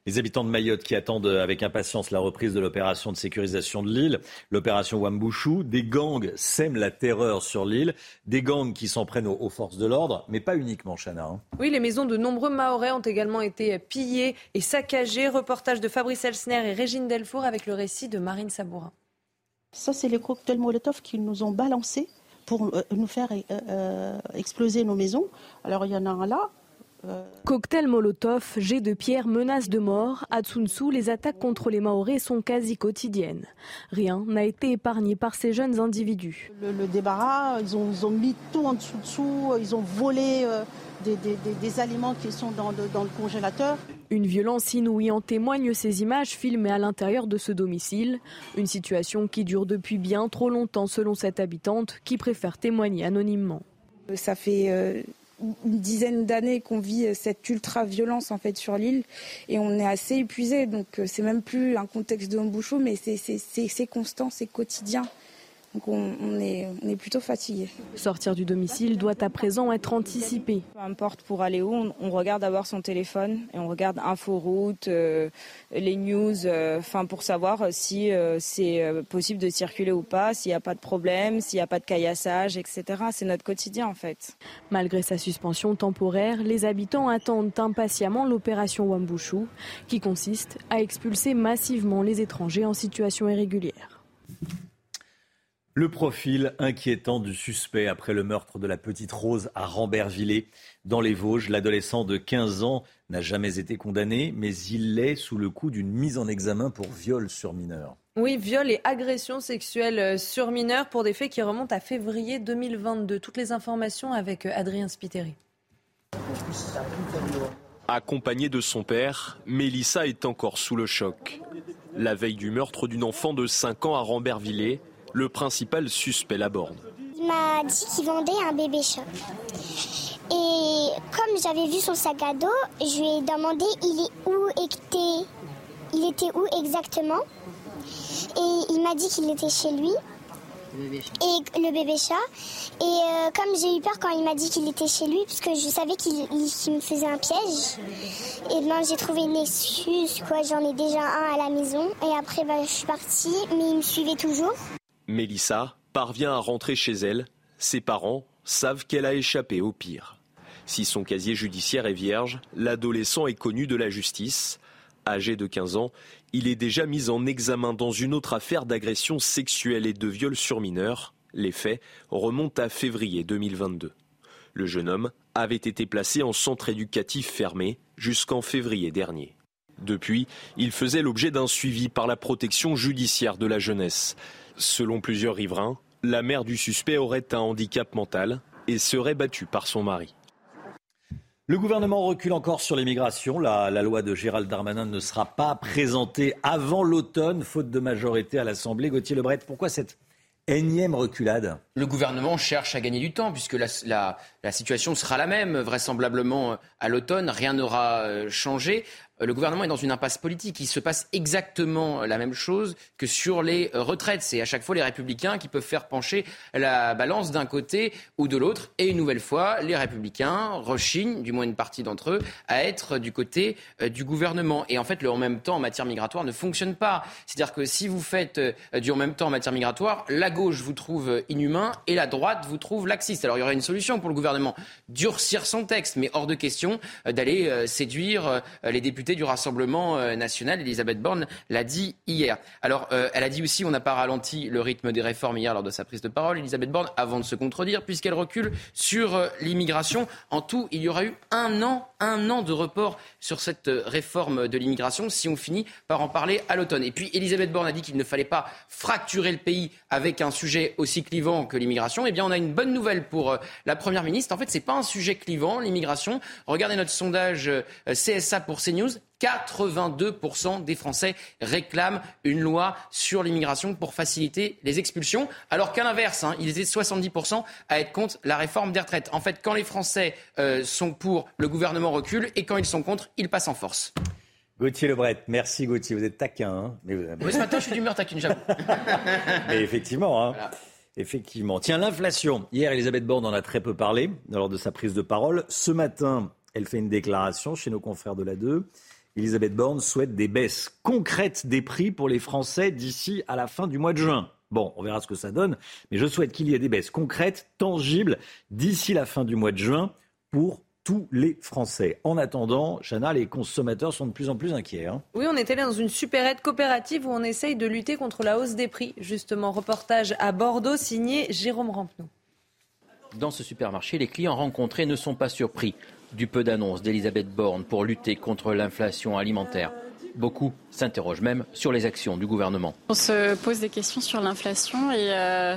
Les habitants de Mayotte qui attendent avec impatience la reprise de l'opération de sécurisation de l'île, l'opération Wambouchou. Des gangs sèment la terreur sur l'île, des gangs qui s'en prennent aux, forces de l'ordre, mais pas uniquement, Chana. Hein. Oui, les maisons de nombreux Mahorais ont également été pillées et saccagées. Reportage de Fabrice Elsner et Régine Delfour avec le récit de Marine Sabourin. Ça, c'est les cocktails Molotov qu'ils nous ont balancés pour euh, nous faire euh, euh, exploser nos maisons. Alors, il y en a un là, Cocktail Molotov, jet de pierre, menace de mort. À Tsuntsu, les attaques contre les Maoris sont quasi quotidiennes. Rien n'a été épargné par ces jeunes individus. Le, débarras, ils ont, mis tout en dessous, ils ont volé euh, des, aliments qui sont dans, dans le congélateur. Une violence inouïe en témoignent ces images filmées à l'intérieur de ce domicile. Une situation qui dure depuis bien trop longtemps selon cette habitante qui préfère témoigner anonymement. Ça fait euh, une dizaine d'années qu'on vit cette ultra-violence en fait sur l'île et on est assez épuisé. Donc euh, c'est même plus un contexte de bouchon, mais c'est constant, c'est quotidien. Donc on, est, on, est, plutôt fatigué. Sortir du domicile doit à présent être anticipé. Peu importe pour aller où, on, regarde d'abord son téléphone et on regarde inforoute, euh, les news, euh, enfin pour savoir si euh, c'est possible de circuler ou pas, s'il n'y a pas de problème, s'il n'y a pas de caillassage, etc. C'est notre quotidien en fait. Malgré sa suspension temporaire, les habitants attendent impatiemment l'opération Wambushu, qui consiste à expulser massivement les étrangers en situation irrégulière. Le profil inquiétant du suspect après le meurtre de la petite Rose à Rambervillers dans les Vosges. L'adolescent de 15 ans n'a jamais été condamné, mais il est sous le coup d'une mise en examen pour viol sur mineur. Oui, viol et agression sexuelle euh, sur mineur pour des faits qui remontent à février 2022. Toutes les informations avec euh, Adrien Spiteri. Accompagnée de son père, Mélissa est encore sous le choc. La veille du meurtre d'une enfant de 5 ans à Rambervillers, le principal suspect l'aborde. Il m'a dit qu'il vendait un bébé chat. Et comme j'avais vu son sac à dos, je lui ai demandé il est où était, il était où exactement. Et il m'a dit qu'il était chez lui. Et le bébé chat. Et euh, comme j'ai eu peur quand il m'a dit qu'il était chez lui, puisque je savais qu'il me faisait un piège, et ben j'ai trouvé une excuse, quoi. J'en ai déjà un à la maison. Et après, ben, je suis partie, mais il me suivait toujours. Mélissa parvient à rentrer chez elle. Ses parents savent qu'elle a échappé au pire. Si son casier judiciaire est vierge, l'adolescent est connu de la justice. Âgé de 15 ans, il est déjà mis en examen dans une autre affaire d'agression sexuelle et de viol sur mineurs. Les faits remontent à février 2022. Le jeune homme avait été placé en centre éducatif fermé jusqu'en février dernier. Depuis, il faisait l'objet d'un suivi par la protection judiciaire de la jeunesse. Selon plusieurs riverains, la mère du suspect aurait un handicap mental et serait battue par son mari. Le gouvernement recule encore sur l'immigration. La, la, loi de Gérald Darmanin ne sera pas présentée avant l'automne, faute de majorité à l'Assemblée. Gauthier Lebret, pourquoi cette énième reculade? Le gouvernement cherche à gagner du temps, puisque la, la, la situation sera la même, vraisemblablement à l'automne. Rien n'aura euh, changé. Euh, le gouvernement est dans une impasse politique. Il se passe exactement la même chose que sur les euh, retraites. C'est à chaque fois les républicains qui peuvent faire pencher la balance d'un côté ou de l'autre. Et une nouvelle fois, les républicains rechignent, du moins une partie d'entre eux, à être du côté euh, du gouvernement. Et en fait, le en même temps en matière migratoire ne fonctionne pas. C'est-à-dire que si vous faites du en même temps en matière migratoire, la gauche vous trouve inhumain et la droite vous trouve laxiste. Alors il y aurait une solution pour le gouvernement, durcir son texte, mais hors de question d'aller séduire les députés du Rassemblement euh, national. Elisabeth Borne l'a dit hier. Alors, euh, elle a dit aussi on n'a pas ralenti le rythme des réformes hier lors de sa prise de parole. Elisabeth Borne, avant de se contredire, puisqu'elle recule sur euh, l'immigration. En tout, il y aura eu un an, un an de report sur cette réforme de l'immigration si on finit par en parler à l'automne. Et puis, Elisabeth Borne a dit qu'il ne fallait pas fracturer le pays avec un sujet aussi clivant que l'immigration. Eh bien, on a une bonne nouvelle pour la Première ministre. En fait, ce n'est pas un sujet clivant, l'immigration. Regardez notre sondage CSA pour CNews. 82% des Français réclament une loi sur l'immigration pour faciliter les expulsions, alors qu'à l'inverse, hein, ils étaient 70% à être contre la réforme des retraites. En fait, quand les Français euh, sont pour, le gouvernement recule, et quand ils sont contre, ils passent en force. Gauthier Lebret, merci Gauthier, vous êtes taquin. Hein Mais Oui, ce matin, je suis d'humeur taquine, j'avoue. Mais effectivement, hein. Effectivement. Tiens, l'inflation. Hier, Elisabeth Borne en a très peu parlé lors de sa prise de parole. Ce matin, elle fait une déclaration chez nos confrères de la 2. Elisabeth Borne souhaite des baisses concrètes des prix pour les Français d'ici à la fin du mois de juin. Bon, on verra ce que ça donne, mais je souhaite qu'il y ait des baisses concrètes, tangibles, d'ici la fin du mois de juin pour tous les Français. En attendant, Chana, les consommateurs sont de plus en plus inquiets. Hein. Oui, on est allé dans une supérette coopérative où on essaye de lutter contre la hausse des prix. Justement, reportage à Bordeaux signé Jérôme Rampenou. Dans ce supermarché, les clients rencontrés ne sont pas surpris du peu d'annonces d'Elisabeth Borne pour lutter contre l'inflation alimentaire. Beaucoup s'interrogent même sur les actions du gouvernement. On se pose des questions sur l'inflation et, euh,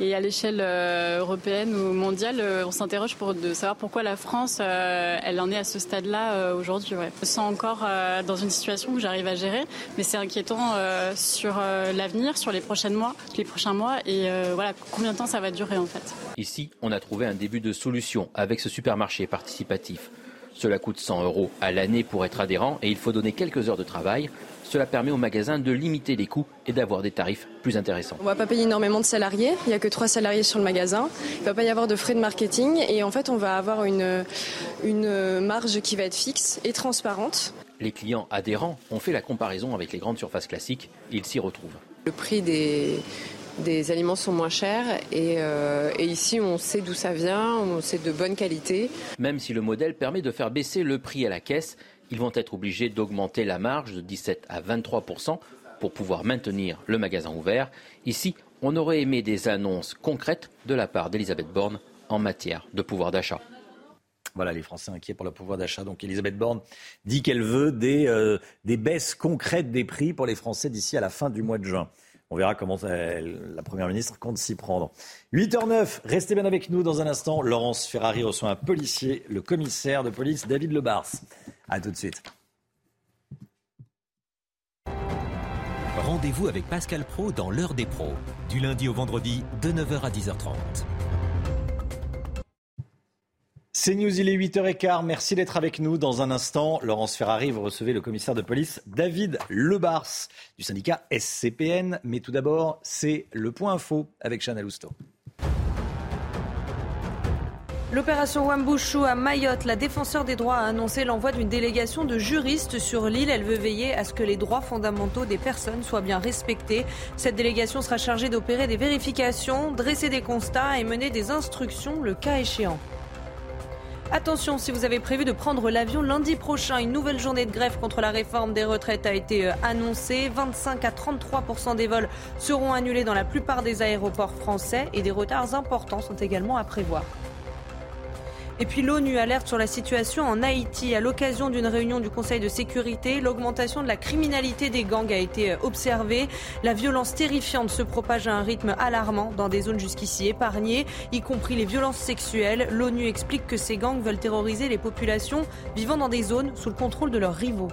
et à l'échelle euh, européenne ou mondiale, euh, on s'interroge pour savoir pourquoi la France, euh, elle en est à ce stade-là aujourd'hui. Je me sens encore dans une situation où j'arrive à gérer, mais c'est inquiétant sur l'avenir, sur les prochains mois, les prochains mois, et voilà combien de temps ça va durer en fait. Ici, on a trouvé un début de solution avec ce supermarché participatif. Cela coûte 100 euros à l'année pour être adhérent et il faut donner quelques heures de travail. Cela permet aux magasins de limiter les coûts et d'avoir des tarifs plus intéressants. On ne va pas payer énormément de salariés, il n'y a que trois salariés sur le magasin. Il ne va pas y avoir de frais de marketing et en fait on va avoir une, une marge qui va être fixe et transparente. Les clients adhérents ont fait la comparaison avec les grandes surfaces classiques, ils s'y retrouvent. Le prix des, des aliments sont moins chers et, euh, et ici on sait d'où ça vient, on sait de bonne qualité. Même si le modèle permet de faire baisser le prix à la caisse, ils vont être obligés d'augmenter la marge de 17 à 23% pour pouvoir maintenir le magasin ouvert. Ici, On aurait aimé des annonces concrètes de la part d'Elisabeth Borne en matière de pouvoir d'achat. Voilà, les Français inquiets pour le pouvoir d'achat. Donc Elisabeth Borne dit qu'elle veut des, euh, des baisses concrètes des prix pour les Français d'ici à la fin du mois de juin. On verra comment la Première ministre compte s'y prendre. 8h09, restez bien avec nous dans un instant. Laurence Ferrari reçoit un policier, le commissaire de police David Lebars. A tout de suite. Rendez-vous avec Pascal Pro dans l'heure des pros, du lundi au vendredi de 9h à 10h30. C'est News, il est 8h15. Merci d'être avec nous. Dans un instant, Laurence Ferrari, vous recevez le commissaire de police David Lebars du syndicat SCPN. Mais tout d'abord, c'est le point info avec Chanel Housteau. L'opération Wambushu à Mayotte, la défenseur des droits a annoncé l'envoi d'une délégation de juristes sur l'île. Elle veut veiller à ce que les droits fondamentaux des personnes soient bien respectés. Cette délégation sera chargée d'opérer des vérifications, dresser des constats et mener des instructions le cas échéant. Attention, si vous avez prévu de prendre l'avion lundi prochain, une nouvelle journée de grève contre la réforme des retraites a été euh, annoncée. 25 à 33% des vols seront annulés dans la plupart des aéroports français et des retards importants sont également à prévoir. Et puis l'ONU alerte sur la situation en Haïti. À l'occasion d'une réunion du Conseil de sécurité, l'augmentation de la criminalité des gangs a été observée. La violence terrifiante se propage à un rythme alarmant dans des zones jusqu'ici épargnées, y compris les violences sexuelles. L'ONU explique que ces gangs veulent terroriser les populations vivant dans des zones sous le contrôle de leurs rivaux.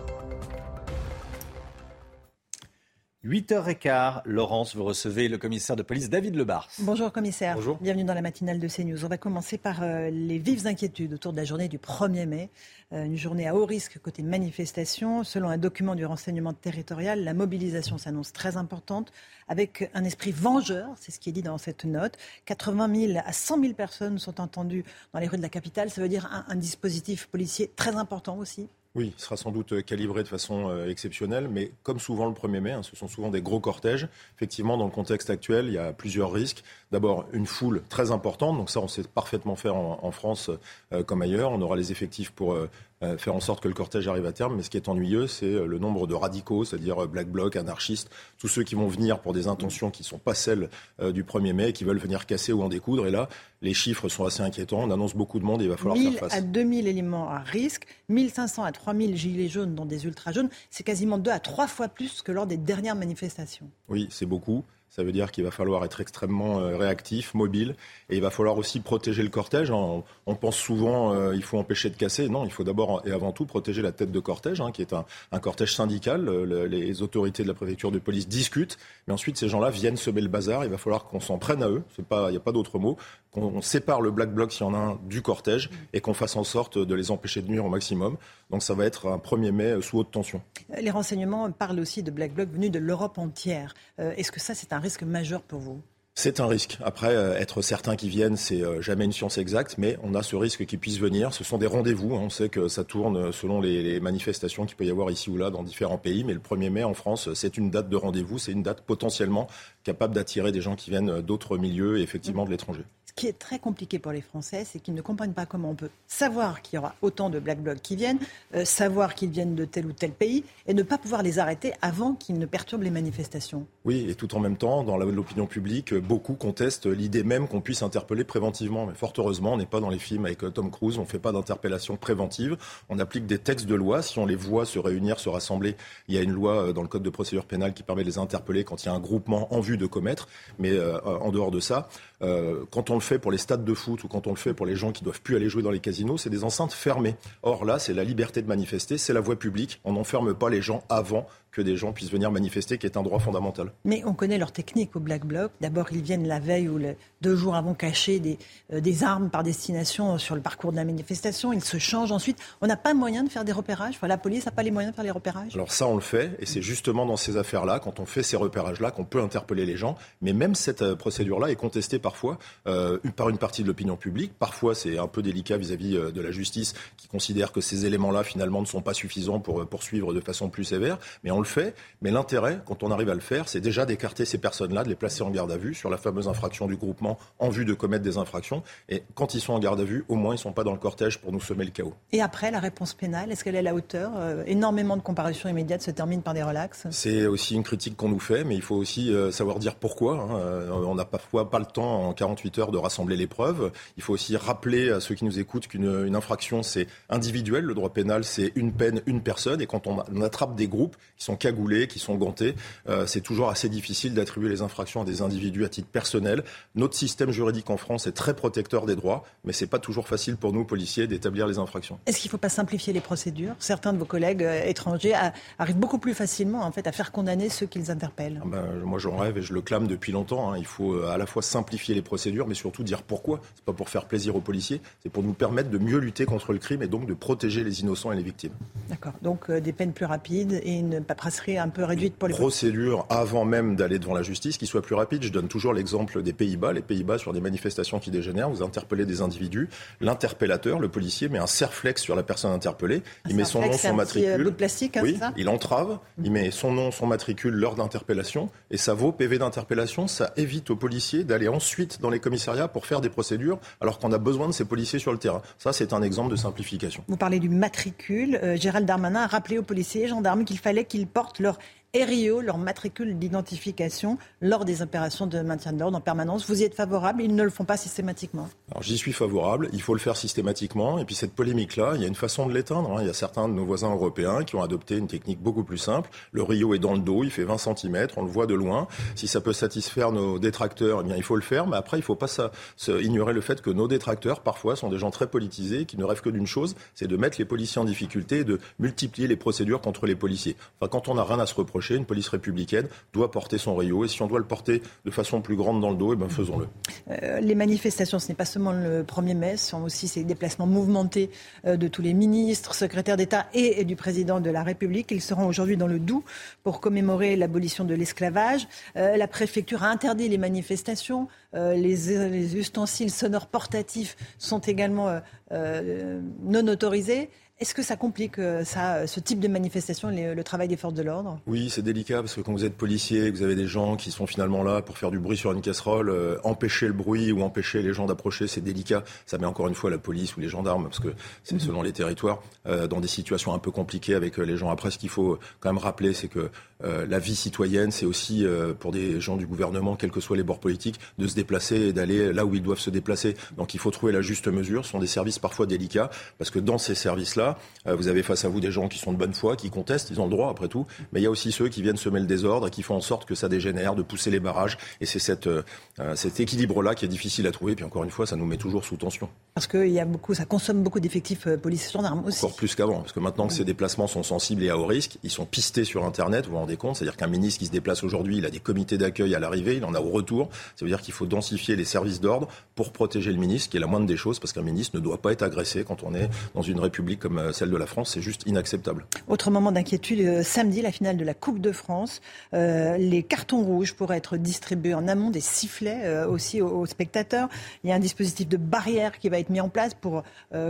8h15, Laurence, vous recevez le commissaire de police David Lebars. Bonjour commissaire. Bonjour. Bienvenue dans la matinale de CNews. On va commencer par euh, les vives inquiétudes autour de la journée du 1er mai. Euh, une journée à haut risque côté manifestation. Selon un document du renseignement territorial, la mobilisation s'annonce très importante avec un esprit vengeur, c'est ce qui est dit dans cette note. 80 000 à 100 000 personnes sont entendues dans les rues de la capitale. Ça veut dire un dispositif policier très important aussi oui, il sera sans doute calibré de façon euh, exceptionnelle, mais comme souvent le 1er mai, hein, ce sont souvent des gros cortèges. Effectivement, dans le contexte actuel, il y a plusieurs risques. D'abord, une foule très importante, donc ça, on sait parfaitement faire en, France euh, comme ailleurs. On aura les effectifs pour euh, euh, faire en sorte que le cortège arrive à terme. Mais ce qui est ennuyeux, c'est euh, le nombre de radicaux, c'est-à-dire euh, Black Bloc, anarchistes, tous ceux qui vont venir pour des intentions qui ne sont pas celles du 1er mai, qui veulent venir casser ou en découdre. Et là, les chiffres sont assez inquiétants. On annonce beaucoup de monde et il va falloir faire face. à 2000 éléments à risque, 1500 à 3000 gilets jaunes dans des ultra jaunes. C'est quasiment deux à trois fois plus que lors des dernières manifestations. Oui, c'est beaucoup. Ça veut dire qu'il va falloir être extrêmement euh, réactif, mobile, et il va falloir aussi protéger le cortège. On, pense souvent euh, faut empêcher de casser. Non, il faut d'abord et avant tout protéger la tête de cortège, hein, qui est un, cortège syndical. les autorités de la préfecture de police discutent, mais ensuite ces gens-là viennent semer le bazar. Il va falloir qu'on s'en prenne à eux. Il n'y a pas d'autre mot. Qu'on sépare le black bloc s'il y en a un du cortège et qu'on fasse en sorte de les empêcher de nuire au maximum. Donc ça va être un 1er mai sous haute tension. Les renseignements parlent aussi de black bloc venus de l'Europe entière. Euh, est-ce que ça c'est un risque majeur pour vous c'est un risque. Après, euh, être certain qu'ils viennent, c'est euh, jamais une science exacte, mais on a ce risque qu'ils puissent venir. Ce sont des rendez-vous. Hein. On sait que ça tourne selon les, manifestations qu'il peut y avoir ici ou là dans différents pays. Mais le 1er mai en France, c'est une date de rendez-vous. C'est une date potentiellement capable d'attirer des gens qui viennent d'autres milieux et effectivement de l'étranger. Ce qui est très compliqué pour les Français, c'est qu'ils ne comprennent pas comment on peut savoir qu'il y aura autant de Black Blocs qui viennent, euh, savoir qu'ils viennent de tel ou tel pays, et ne pas pouvoir les arrêter avant qu'ils ne perturbent les manifestations. Oui, et tout en même temps, dans l'opinion publique, beaucoup contestent l'idée même qu'on puisse interpeller préventivement. Mais fort heureusement, on n'est pas dans les films avec euh, Tom Cruise, on ne fait pas d'interpellation préventive, on applique des textes de loi. Si on les voit se réunir, se rassembler, il y a une loi euh, dans le Code de procédure pénale qui permet de les interpeller quand il y a un groupement en vue de commettre. Mais en dehors de ça, euh, quand on le fait pour les stades de foot ou quand on le fait pour les gens qui doivent plus aller jouer dans les casinos, c'est des enceintes fermées. Or là, c'est la liberté de manifester, c'est la voie publique. On n'enferme pas les gens avant que des gens puissent venir manifester, qui est un droit fondamental. Mais on connaît leur technique au Black Bloc. D'abord, ils viennent la veille ou deux jours avant cacher des, euh, des, armes par destination sur le parcours de la manifestation. Ils se changent ensuite. On n'a pas moyen de faire des repérages. la police n'a pas les moyens de faire les repérages. Alors ça, on le fait, et c'est justement dans ces affaires-là, quand on fait ces repérages-là, qu'on peut interpeller les gens. Mais même cette euh, procédure-là est contestée parfois euh, par une partie de l'opinion publique. Parfois, c'est un peu délicat vis-à-vis de la justice qui considère que ces éléments-là, finalement, ne sont pas suffisants pour poursuivre de façon plus sévère. Mais le fait. Mais l'intérêt, quand on arrive à le faire, c'est déjà d'écarter ces personnes-là, de les placer en garde à vue sur la fameuse infraction du groupement en vue de commettre des infractions. Et quand ils sont en garde à vue, au moins, ils ne sont pas dans le cortège pour nous semer le chaos. Et après, la réponse pénale, est-ce qu'elle est à la hauteur Énormément de comparutions immédiates se terminent par des relax C'est aussi une critique qu'on nous fait, mais il faut aussi savoir dire pourquoi. Hein. On n'a parfois pas le temps en 48 heures de rassembler les preuves. Il faut aussi rappeler à ceux qui nous écoutent qu'une infraction, c'est individuel. Le droit pénal, c'est une peine, une personne. Et quand on, attrape des groupes qui sont cagoulés, qui sont gantés, euh, c'est toujours assez difficile d'attribuer les infractions à des individus à titre personnel. Notre système juridique en France est très protecteur des droits, mais c'est pas toujours facile pour nous, policiers, d'établir les infractions. Est-ce qu'il ne faut pas simplifier les procédures? Certains de vos collègues euh, étrangers arrivent beaucoup plus facilement en fait, à faire condamner ceux qu'ils interpellent. Ah ben, moi, j'en rêve et je le clame depuis longtemps. Hein. Il faut euh, à la fois simplifier les procédures, mais surtout dire pourquoi. C'est pas pour faire plaisir aux policiers, c'est pour nous permettre de mieux lutter contre le crime et donc de protéger les innocents et les victimes. D'accord. Donc euh, des peines plus rapides et une paperasserie un peu réduite pour les procédures avant même d'aller devant la justice qui soit plus rapide. Je donne toujours l'exemple des Pays-Bas. Les Pays-Bas sur des manifestations qui dégénèrent, vous interpellez des individus, l'interpellateur, le policier met un serflex sur la personne interpellée, il met son nom, son matricule. Bout de plastique, hein, oui, il entrave, il met son nom, son matricule, l'heure d'interpellation et ça vaut PV d'interpellation. Ça évite aux policiers d'aller ensuite dans les commissariats pour faire des procédures alors qu'on a besoin de ces policiers sur le terrain. Ça, c'est un exemple de simplification. Vous parlez du matricule. Euh, Gérald Darmanin a rappelé aux policiers et gendarmes qu'il fallait qu'ils portent leur RIO, leur matricule d'identification, lors des opérations de maintien de l'ordre en permanence. Vous y êtes favorable? Ils ne le font pas systématiquement Alors j'y suis favorable. Il faut le faire systématiquement. Et puis cette polémique-là, il y a une façon de l'éteindre. Hein. Il y a certains de nos voisins européens qui ont adopté une technique beaucoup plus simple. Le Rio est dans le dos, il fait 20 cm, on le voit de loin. Si ça peut satisfaire nos détracteurs, eh bien il faut le faire. Mais après, il ne faut pas ça, ignorer le fait que nos détracteurs, parfois, sont des gens très politisés qui ne rêvent que d'une chose, c'est de mettre les policiers en difficulté et de multiplier les procédures contre les policiers. Enfin, quand on n'a rien à se reprocher, une police républicaine doit porter son Rio. Et si on doit le porter de façon plus grande dans le dos, eh ben faisons-le. Euh, les manifestations, ce n'est pas seulement le 1er mai, ce sont aussi ces déplacements mouvementés euh, de tous les ministres, secrétaires d'État et, du président de la République. Ils seront aujourd'hui dans le Doubs pour commémorer l'abolition de l'esclavage. Euh, la préfecture a interdit les manifestations. Les, ustensiles sonores portatifs sont également non autorisés. Est-ce que ça complique euh, ça, ce type de manifestation, le travail des forces de l'ordre? Oui, c'est délicat parce que quand vous êtes policier, vous avez des gens qui sont finalement là pour faire du bruit sur une casserole, euh, empêcher le bruit ou empêcher les gens d'approcher, c'est délicat. Ça met encore une fois la police ou les gendarmes, parce que c'est mhm. selon les territoires, euh, dans des situations un peu compliquées avec les gens. Après, ce qu'il faut quand même rappeler, c'est que la vie citoyenne, c'est aussi pour des gens du gouvernement, quels que soient les bords politiques, de se déplacer et d'aller là où ils doivent se déplacer. Donc il faut trouver la juste mesure. Ce sont des services parfois délicats, parce que dans ces services-là, euh, vous avez face à vous des gens qui sont de bonne foi, qui contestent, ils ont le droit après tout. Mais il y a aussi ceux qui viennent semer le désordre et qui font en sorte que ça dégénère, de pousser les barrages. Et c'est euh, euh, cet équilibre-là qui est difficile à trouver. Puis encore une fois, ça nous met toujours sous tension. Parce que y a beaucoup, ça consomme beaucoup d'effectifs policiers gendarmes aussi. Encore plus qu'avant. Parce que maintenant que ces déplacements sont sensibles et à haut risque, ils sont pistés sur Internet, vous vous rendez compte. C'est-à-dire qu'un ministre qui se déplace aujourd'hui, il a des comités d'accueil à l'arrivée, il en a au retour. Ça veut dire qu'il faut densifier les services d'ordre pour protéger le ministre, qui est la moindre des choses, parce qu'un ministre ne doit pas être agressé quand on est dans une république comme celle de la France c'est juste inacceptable. Autre moment d'inquiétude, euh, samedi, la finale de la Coupe de France. Euh, les cartons rouges pourraient être distribués en amont, des sifflets euh, aussi aux, spectateurs. Il y a un dispositif de barrière qui va être mis en place pour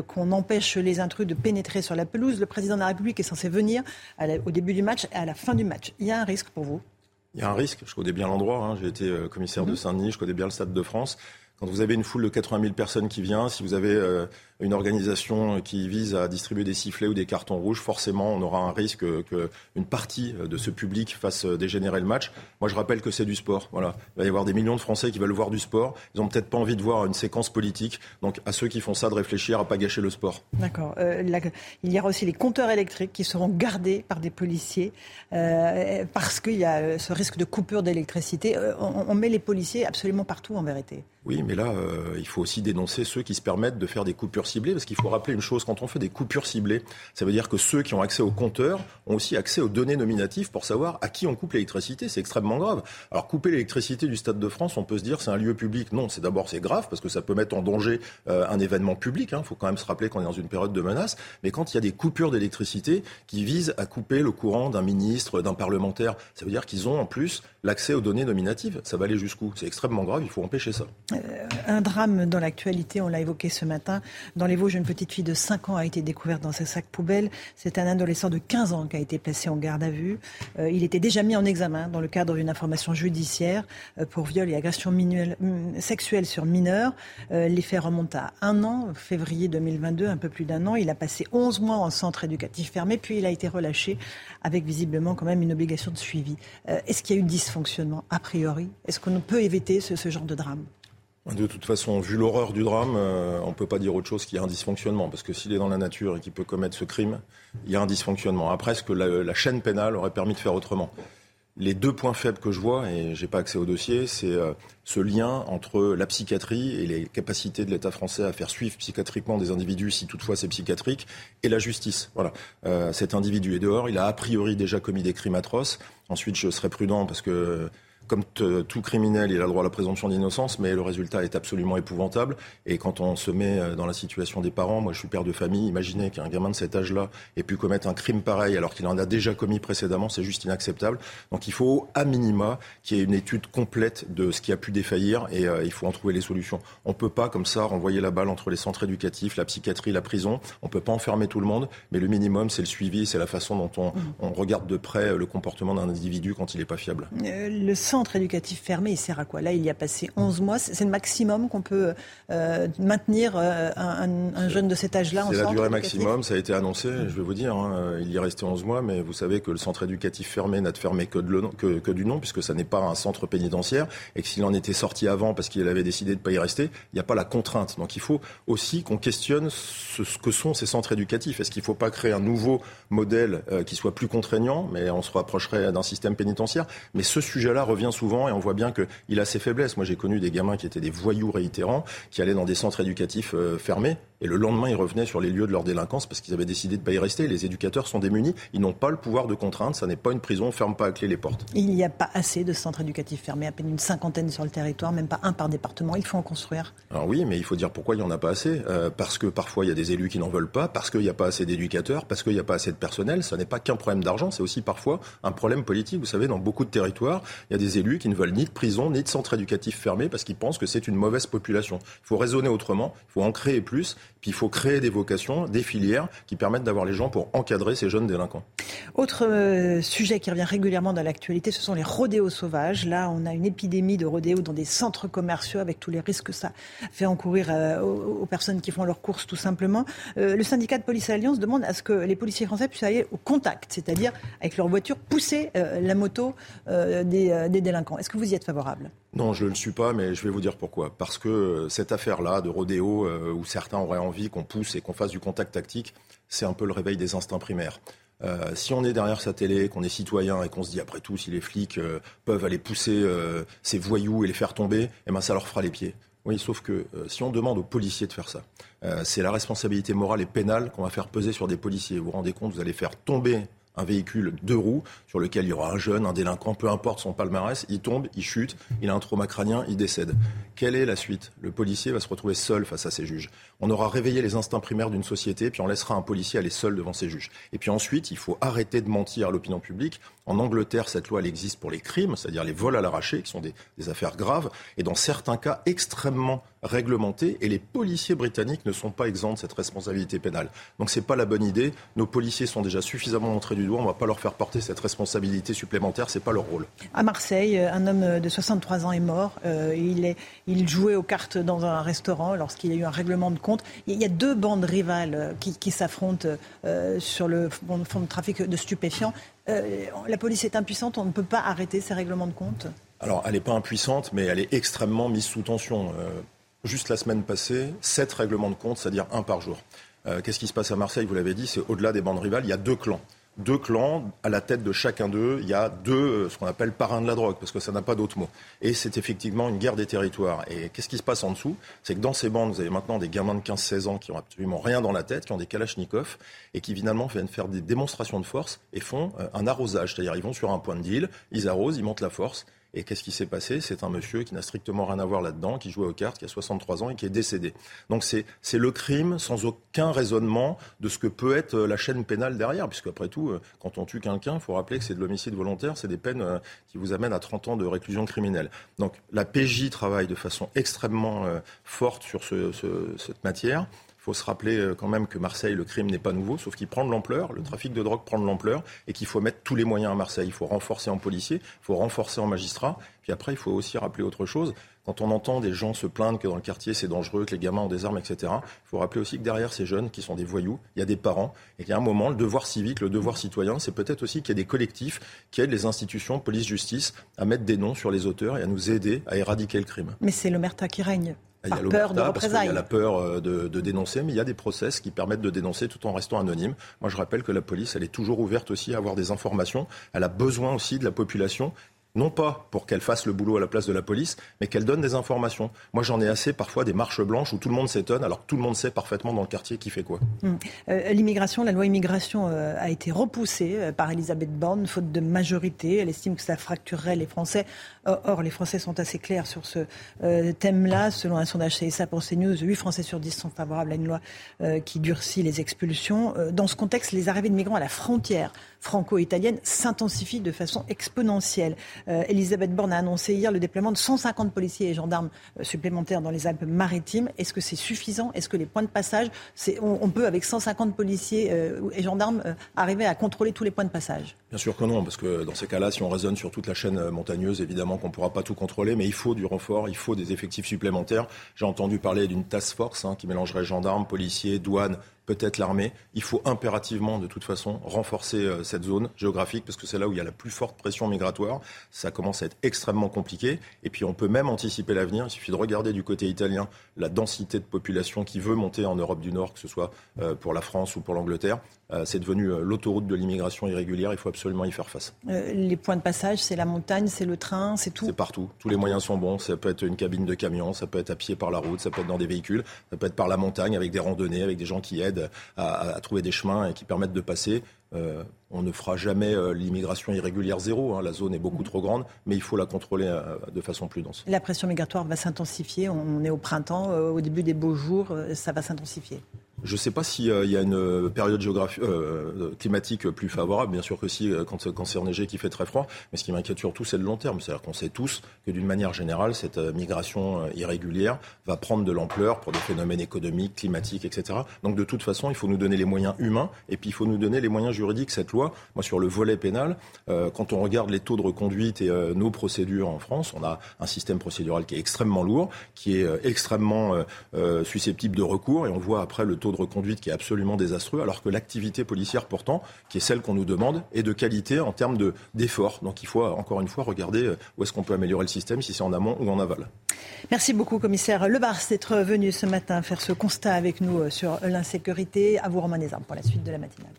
qu'on empêche les intrus de pénétrer sur la pelouse. Le président de la République est censé venir au début du match et à la fin du match. Il y a un risque pour vous? Il y a un risque, je connais bien l'endroit, hein. j'ai été commissaire de mhm. Saint-Denis, je connais bien le Stade de France. Quand vous avez une foule de 80 000 personnes qui vient, si vous avez une organisation qui vise à distribuer des sifflets ou des cartons rouges, forcément, on aura un risque qu'une partie de ce public fasse dégénérer le match. Moi, je rappelle que c'est du sport. Voilà. Il va y avoir des millions de Français qui veulent voir du sport. Ils n'ont peut-être pas envie de voir une séquence politique. Donc, à ceux qui font ça, de réfléchir à pas gâcher le sport. D'accord. Euh, il y aura aussi les compteurs électriques qui seront gardés par des policiers euh, parce qu'il y a euh, ce risque de coupure d'électricité. On, on, met les policiers absolument partout, en vérité. Oui, mais là, il faut aussi dénoncer ceux qui se permettent de faire des coupures ciblées, parce qu'il faut rappeler une chose, quand on fait des coupures ciblées, ça veut dire que ceux qui ont accès au compteur ont aussi accès aux données nominatives pour savoir à qui on coupe l'électricité. C'est extrêmement grave. Alors couper l'électricité du Stade de France, on peut se dire c'est un lieu public. Non, c'est d'abord c'est grave parce que ça peut mettre en danger euh, un événement public. Il hein. faut quand même se rappeler qu'on est dans une période de menace. Mais quand il y a des coupures d'électricité qui visent à couper le courant d'un ministre, d'un parlementaire, ça veut dire qu'ils ont en plus l'accès aux données nominatives. Ça va aller jusqu'où? C'est extrêmement grave. Il faut empêcher ça. Euh, un drame dans l'actualité. On l'a évoqué ce matin. Dans les Vosges, une petite fille de 5 ans a été découverte dans ses sacs poubelles. C'est un adolescent de 15 ans qui a été placé en garde à vue. Euh, il était déjà mis en examen dans le cadre d'une information judiciaire euh, pour viol et agression mm, sexuelle sur mineurs. Euh, les faits remontent à un an, février 2022, un peu plus d'un an. Il a passé 11 mois en centre éducatif fermé, puis il a été relâché avec visiblement quand même une obligation de suivi. Est-ce qu'il y a eu dysfonctionnement a priori? Est-ce qu'on peut éviter ce genre de drame? De toute façon, vu l'horreur du drame, euh, on ne peut pas dire autre chose qu'il y a un dysfonctionnement. Parce que s'il est dans la nature et qu'il peut commettre ce crime, il y a un dysfonctionnement. Après, ce que la, chaîne pénale aurait permis de faire autrement Les deux points faibles que je vois, et je n'ai pas accès au dossier, c'est euh, ce lien entre la psychiatrie et les capacités de l'État français à faire suivre psychiatriquement des individus, si toutefois c'est psychiatrique, et la justice. Voilà. Euh, cet individu est dehors, il a a priori déjà commis des crimes atroces. Ensuite, je serai prudent parce que comme tout criminel, il a le droit à la présomption d'innocence, mais le résultat est absolument épouvantable. Et quand on se met euh, dans la situation des parents, moi je suis père de famille, imaginez qu'un gamin de cet âge-là ait pu commettre un crime pareil alors qu'il en a déjà commis précédemment, c'est juste inacceptable. Donc il faut, à minima, qu'il y ait une étude complète de ce qui a pu défaillir et euh, il faut en trouver les solutions. On ne peut pas, comme ça, renvoyer la balle entre les centres éducatifs, la psychiatrie, la prison. On ne peut pas enfermer tout le monde, mais le minimum, c'est le suivi, c'est la façon dont on, on, regarde de près le comportement d'un individu quand il n'est pas fiable. Euh, le centre éducatif fermé, il sert à quoi? Là, il y a passé 11 mois. C'est le maximum qu'on peut euh, maintenir euh, un, jeune de cet âge-là en C'est la durée maximum, ça a été annoncé, je vais vous dire. Hein. il y est resté 11 mois, mais vous savez que le centre éducatif fermé n'a de fermé que, de que, que, du nom, puisque ça n'est pas un centre pénitentiaire, et que s'il en était sorti avant parce qu'il avait décidé de ne pas y rester, il n'y a pas la contrainte. Donc il faut aussi qu'on questionne ce, que sont ces centres éducatifs. Est-ce qu'il ne faut pas créer un nouveau modèle euh, qui soit plus contraignant, mais on se rapprocherait d'un système pénitentiaire Mais ce sujet-là revient souvent et on voit bien qu'il a ses faiblesses. Moi, j'ai connu des gamins qui étaient des voyous réitérants, qui allaient dans des centres éducatifs euh, fermés, et le lendemain, ils revenaient sur les lieux de leur délinquance parce qu'ils avaient décidé de ne pas y rester. Les éducateurs sont démunis, ils n'ont pas le pouvoir de contrainte, ça n'est pas une prison, on ne ferme pas à clé les portes. Il n'y a pas assez de centres éducatifs fermés, à peine une cinquantaine sur le territoire, même pas un par département, il faut en construire. Alors oui, mais il faut dire pourquoi il n'y en a pas assez. Euh, parce que parfois, il y a des élus qui n'en veulent pas, parce qu'il n'y a pas assez d'éducateurs, parce qu'il n'y a pas assez de personnel. Ce n'est pas qu'un problème d'argent, c'est aussi parfois un problème politique. Vous savez, dans beaucoup de territoires, il y a des élus qui ne veulent ni de prison, ni de centre éducatif fermé, parce qu'ils pensent que c'est une mauvaise population. Il faut raisonner autrement, il faut en créer plus, puis il faut créer des vocations, des filières qui permettent d'avoir les gens pour encadrer ces jeunes délinquants. Autre euh, sujet qui revient régulièrement dans l'actualité, ce sont les rodéos sauvages. Là, on a une épidémie de rodéos dans des centres commerciaux avec tous les risques que ça fait encourir euh, aux, personnes qui font leurs courses tout simplement. Euh, le syndicat de police Alliance demande à ce que les policiers français puissent aller au contact, c'est-à-dire avec leur voiture pousser la moto des, des délinquants. Est-ce que vous y êtes favorable? Non, je ne le suis pas, mais je vais vous dire pourquoi. Parce que cette affaire-là de rodéo, où certains auraient envie qu'on pousse et qu'on fasse du contact tactique, c'est un peu le réveil des instincts primaires. Euh, si on est derrière sa télé, qu'on est citoyen et qu'on se dit après tout, si les flics euh, peuvent aller pousser euh, ces voyous et les faire tomber, eh ben, ça leur fera les pieds. Oui, sauf que si on demande aux policiers de faire ça, c'est la responsabilité morale et pénale qu'on va faire peser sur des policiers. Vous vous rendez compte, vous allez faire tomber un véhicule deux roues sur lequel il y aura un jeune, un délinquant, peu importe son palmarès, il tombe, il chute, il a un trauma crânien, il décède. Quelle est la suite? Le policier va se retrouver seul face à ses juges. On aura réveillé les instincts primaires d'une société, puis on laissera un policier aller seul devant ses juges. Et puis ensuite, il faut arrêter de mentir à l'opinion publique. En Angleterre, cette loi, existe pour les crimes, c'est-à-dire les vols à l'arraché, qui sont des, affaires graves, et dans certains cas extrêmement réglementés, et les policiers britanniques ne sont pas exempts de cette responsabilité pénale. Donc c'est pas la bonne idée. Nos policiers sont déjà suffisamment montrés du doigt, on va pas leur faire porter cette responsabilité supplémentaire, c'est pas leur rôle. À Marseille, un homme de 63 ans est mort. Euh, il, jouait aux cartes dans un restaurant lorsqu'il y a eu un règlement de compte. Il y a deux bandes rivales euh, qui, s'affrontent euh, sur le fond de trafic de stupéfiants. La police est impuissante, on ne peut pas arrêter ces règlements de compte alors, elle n'est pas impuissante, mais elle est extrêmement mise sous tension. Juste la semaine passée, sept règlements de compte, c'est-à-dire un par jour. Euh, qu'est-ce qui se passe à Marseille? Vous l'avez dit, c'est au-delà des bandes rivales, il y a deux clans. Deux clans. À la tête de chacun d'eux, il y a deux, euh, ce qu'on appelle parrains de la drogue, parce que ça n'a pas d'autre mot. Et c'est effectivement une guerre des territoires. Et qu'est-ce qui se passe en dessous? C'est que dans ces bandes, vous avez maintenant des gamins de 15-16 ans qui ont absolument rien dans la tête, qui ont des kalachnikovs, et qui finalement viennent faire des démonstrations de force et font euh, un arrosage. C'est-à-dire, ils vont sur un point de deal, ils arrosent, ils montent la force, et qu'est-ce qui s'est passé? C'est un monsieur qui n'a strictement rien à voir là-dedans, qui jouait aux cartes, qui a 63 ans et qui est décédé. Donc c'est le crime sans aucun raisonnement de ce que peut être euh, la chaîne pénale derrière, puisque après tout, euh, quand on tue quelqu'un, il faut rappeler que c'est de l'homicide volontaire, c'est des peines euh, qui vous amènent à 30 ans de réclusion criminelle. Donc la PJ travaille de façon extrêmement forte sur ce, cette matière. Il faut se rappeler euh, quand même que Marseille, le crime n'est pas nouveau, sauf qu'il prend de l'ampleur, le trafic de drogue prend de l'ampleur, et qu'il faut mettre tous les moyens à Marseille. Il faut renforcer en policiers, il faut renforcer en magistrats. Puis après, il faut aussi rappeler autre chose. Quand on entend des gens se plaindre que dans le quartier c'est dangereux, que les gamins ont des armes, etc., il faut rappeler aussi que derrière ces jeunes qui sont des voyous, il y a des parents et a un moment, le devoir civique, le devoir citoyen, c'est peut-être aussi qu'il y a des collectifs qui aident les institutions, police, justice, à mettre des noms sur les auteurs et à nous aider à éradiquer le crime. Mais c'est l'omerta qui règne. Il y a peur de parce qu'il y a la peur euh, de, de, dénoncer, mais il y a des process qui permettent de dénoncer tout en restant anonyme. Moi, je rappelle que la police, elle est toujours ouverte aussi à avoir des informations. Elle a besoin aussi de la population non pas pour qu'elle fasse le boulot à la place de la police, mais qu'elle donne des informations. Moi, j'en ai assez parfois des marches blanches où tout le monde s'étonne, alors que tout le monde sait parfaitement dans le quartier qui fait quoi. Hum. Euh, l'immigration, la loi immigration euh, a été repoussée euh, par Elisabeth Borne, faute de majorité. Elle estime que ça fracturerait les Français. Or, les Français sont assez clairs sur ce thème-là. Selon un sondage CSA pour CNews, 8 Français sur 10 sont favorables à une loi qui durcit les expulsions. dans ce contexte, les arrivées de migrants à la frontière franco-italienne s'intensifient de façon exponentielle. Euh, Elisabeth Borne a annoncé hier le déploiement de 150 policiers et gendarmes euh, supplémentaires dans les Alpes-Maritimes. Est-ce que c'est suffisant? Est-ce que les points de passage, on, on, peut avec 150 policiers euh, et gendarmes arriver à contrôler tous les points de passage? Bien sûr que non, parce que dans ces cas-là, si on raisonne sur toute la chaîne montagneuse, évidemment qu'on ne pourra pas tout contrôler, mais il faut du renfort, il faut des effectifs supplémentaires. J'ai entendu parler d'une task force hein, qui mélangerait gendarmes, policiers, douanes, peut-être l'armée. Il faut impérativement, de toute façon, renforcer euh, cette zone géographique parce que c'est là où il y a la plus forte pression migratoire. Ça commence à être extrêmement compliqué. Et puis, on peut même anticiper l'avenir. Il suffit de regarder du côté italien la densité de population qui veut monter en Europe du Nord, que ce soit euh, pour la France ou pour l'Angleterre. Euh, c'est devenu l'autoroute de l'immigration irrégulière. Il faut absolument y faire face. les points de passage, c'est la montagne, c'est le train, c'est tout C'est partout. Tous les moyens sont bons. Ça peut être une cabine de camion, ça peut être à pied par la route, ça peut être dans des véhicules, ça peut être par la montagne avec des randonnées, avec des gens qui aident à, trouver des chemins et qui permettent de passer. Euh, on ne fera jamais euh, l'immigration irrégulière zéro. Hein. La zone est beaucoup trop grande, mais il faut la contrôler euh, de façon plus dense. La pression migratoire va s'intensifier. On est au printemps, au début des beaux jours, ça va s'intensifier. Je ne sais pas s'il y a une période géographique, climatique plus favorable. Bien sûr que si, quand, quand c'est enneigé, qu'il fait très froid. Mais ce qui m'inquiète surtout, c'est le long terme. C'est-à-dire qu'on sait tous que d'une manière générale, cette migration irrégulière va prendre de l'ampleur pour des phénomènes économiques, climatiques, etc. Donc de toute façon, il faut nous donner les moyens humains et puis il faut nous donner les moyens juridiques. Cette loi moi, sur le volet pénal, euh, quand on regarde les taux de reconduite et euh, nos procédures en France, on a un système procédural qui est extrêmement lourd, qui est euh, extrêmement susceptible de recours, et on voit après le taux de reconduite qui est absolument désastreux, alors que l'activité policière, pourtant, qui est celle qu'on nous demande, est de qualité en termes d'efforts. Donc il faut encore une fois regarder où est-ce qu'on peut améliorer le système, si c'est en amont ou en aval. Merci beaucoup, commissaire Lebars, d'être venu ce matin faire ce constat avec nous sur l'insécurité. À vous, Romain Desarmes, pour la suite de la matinale.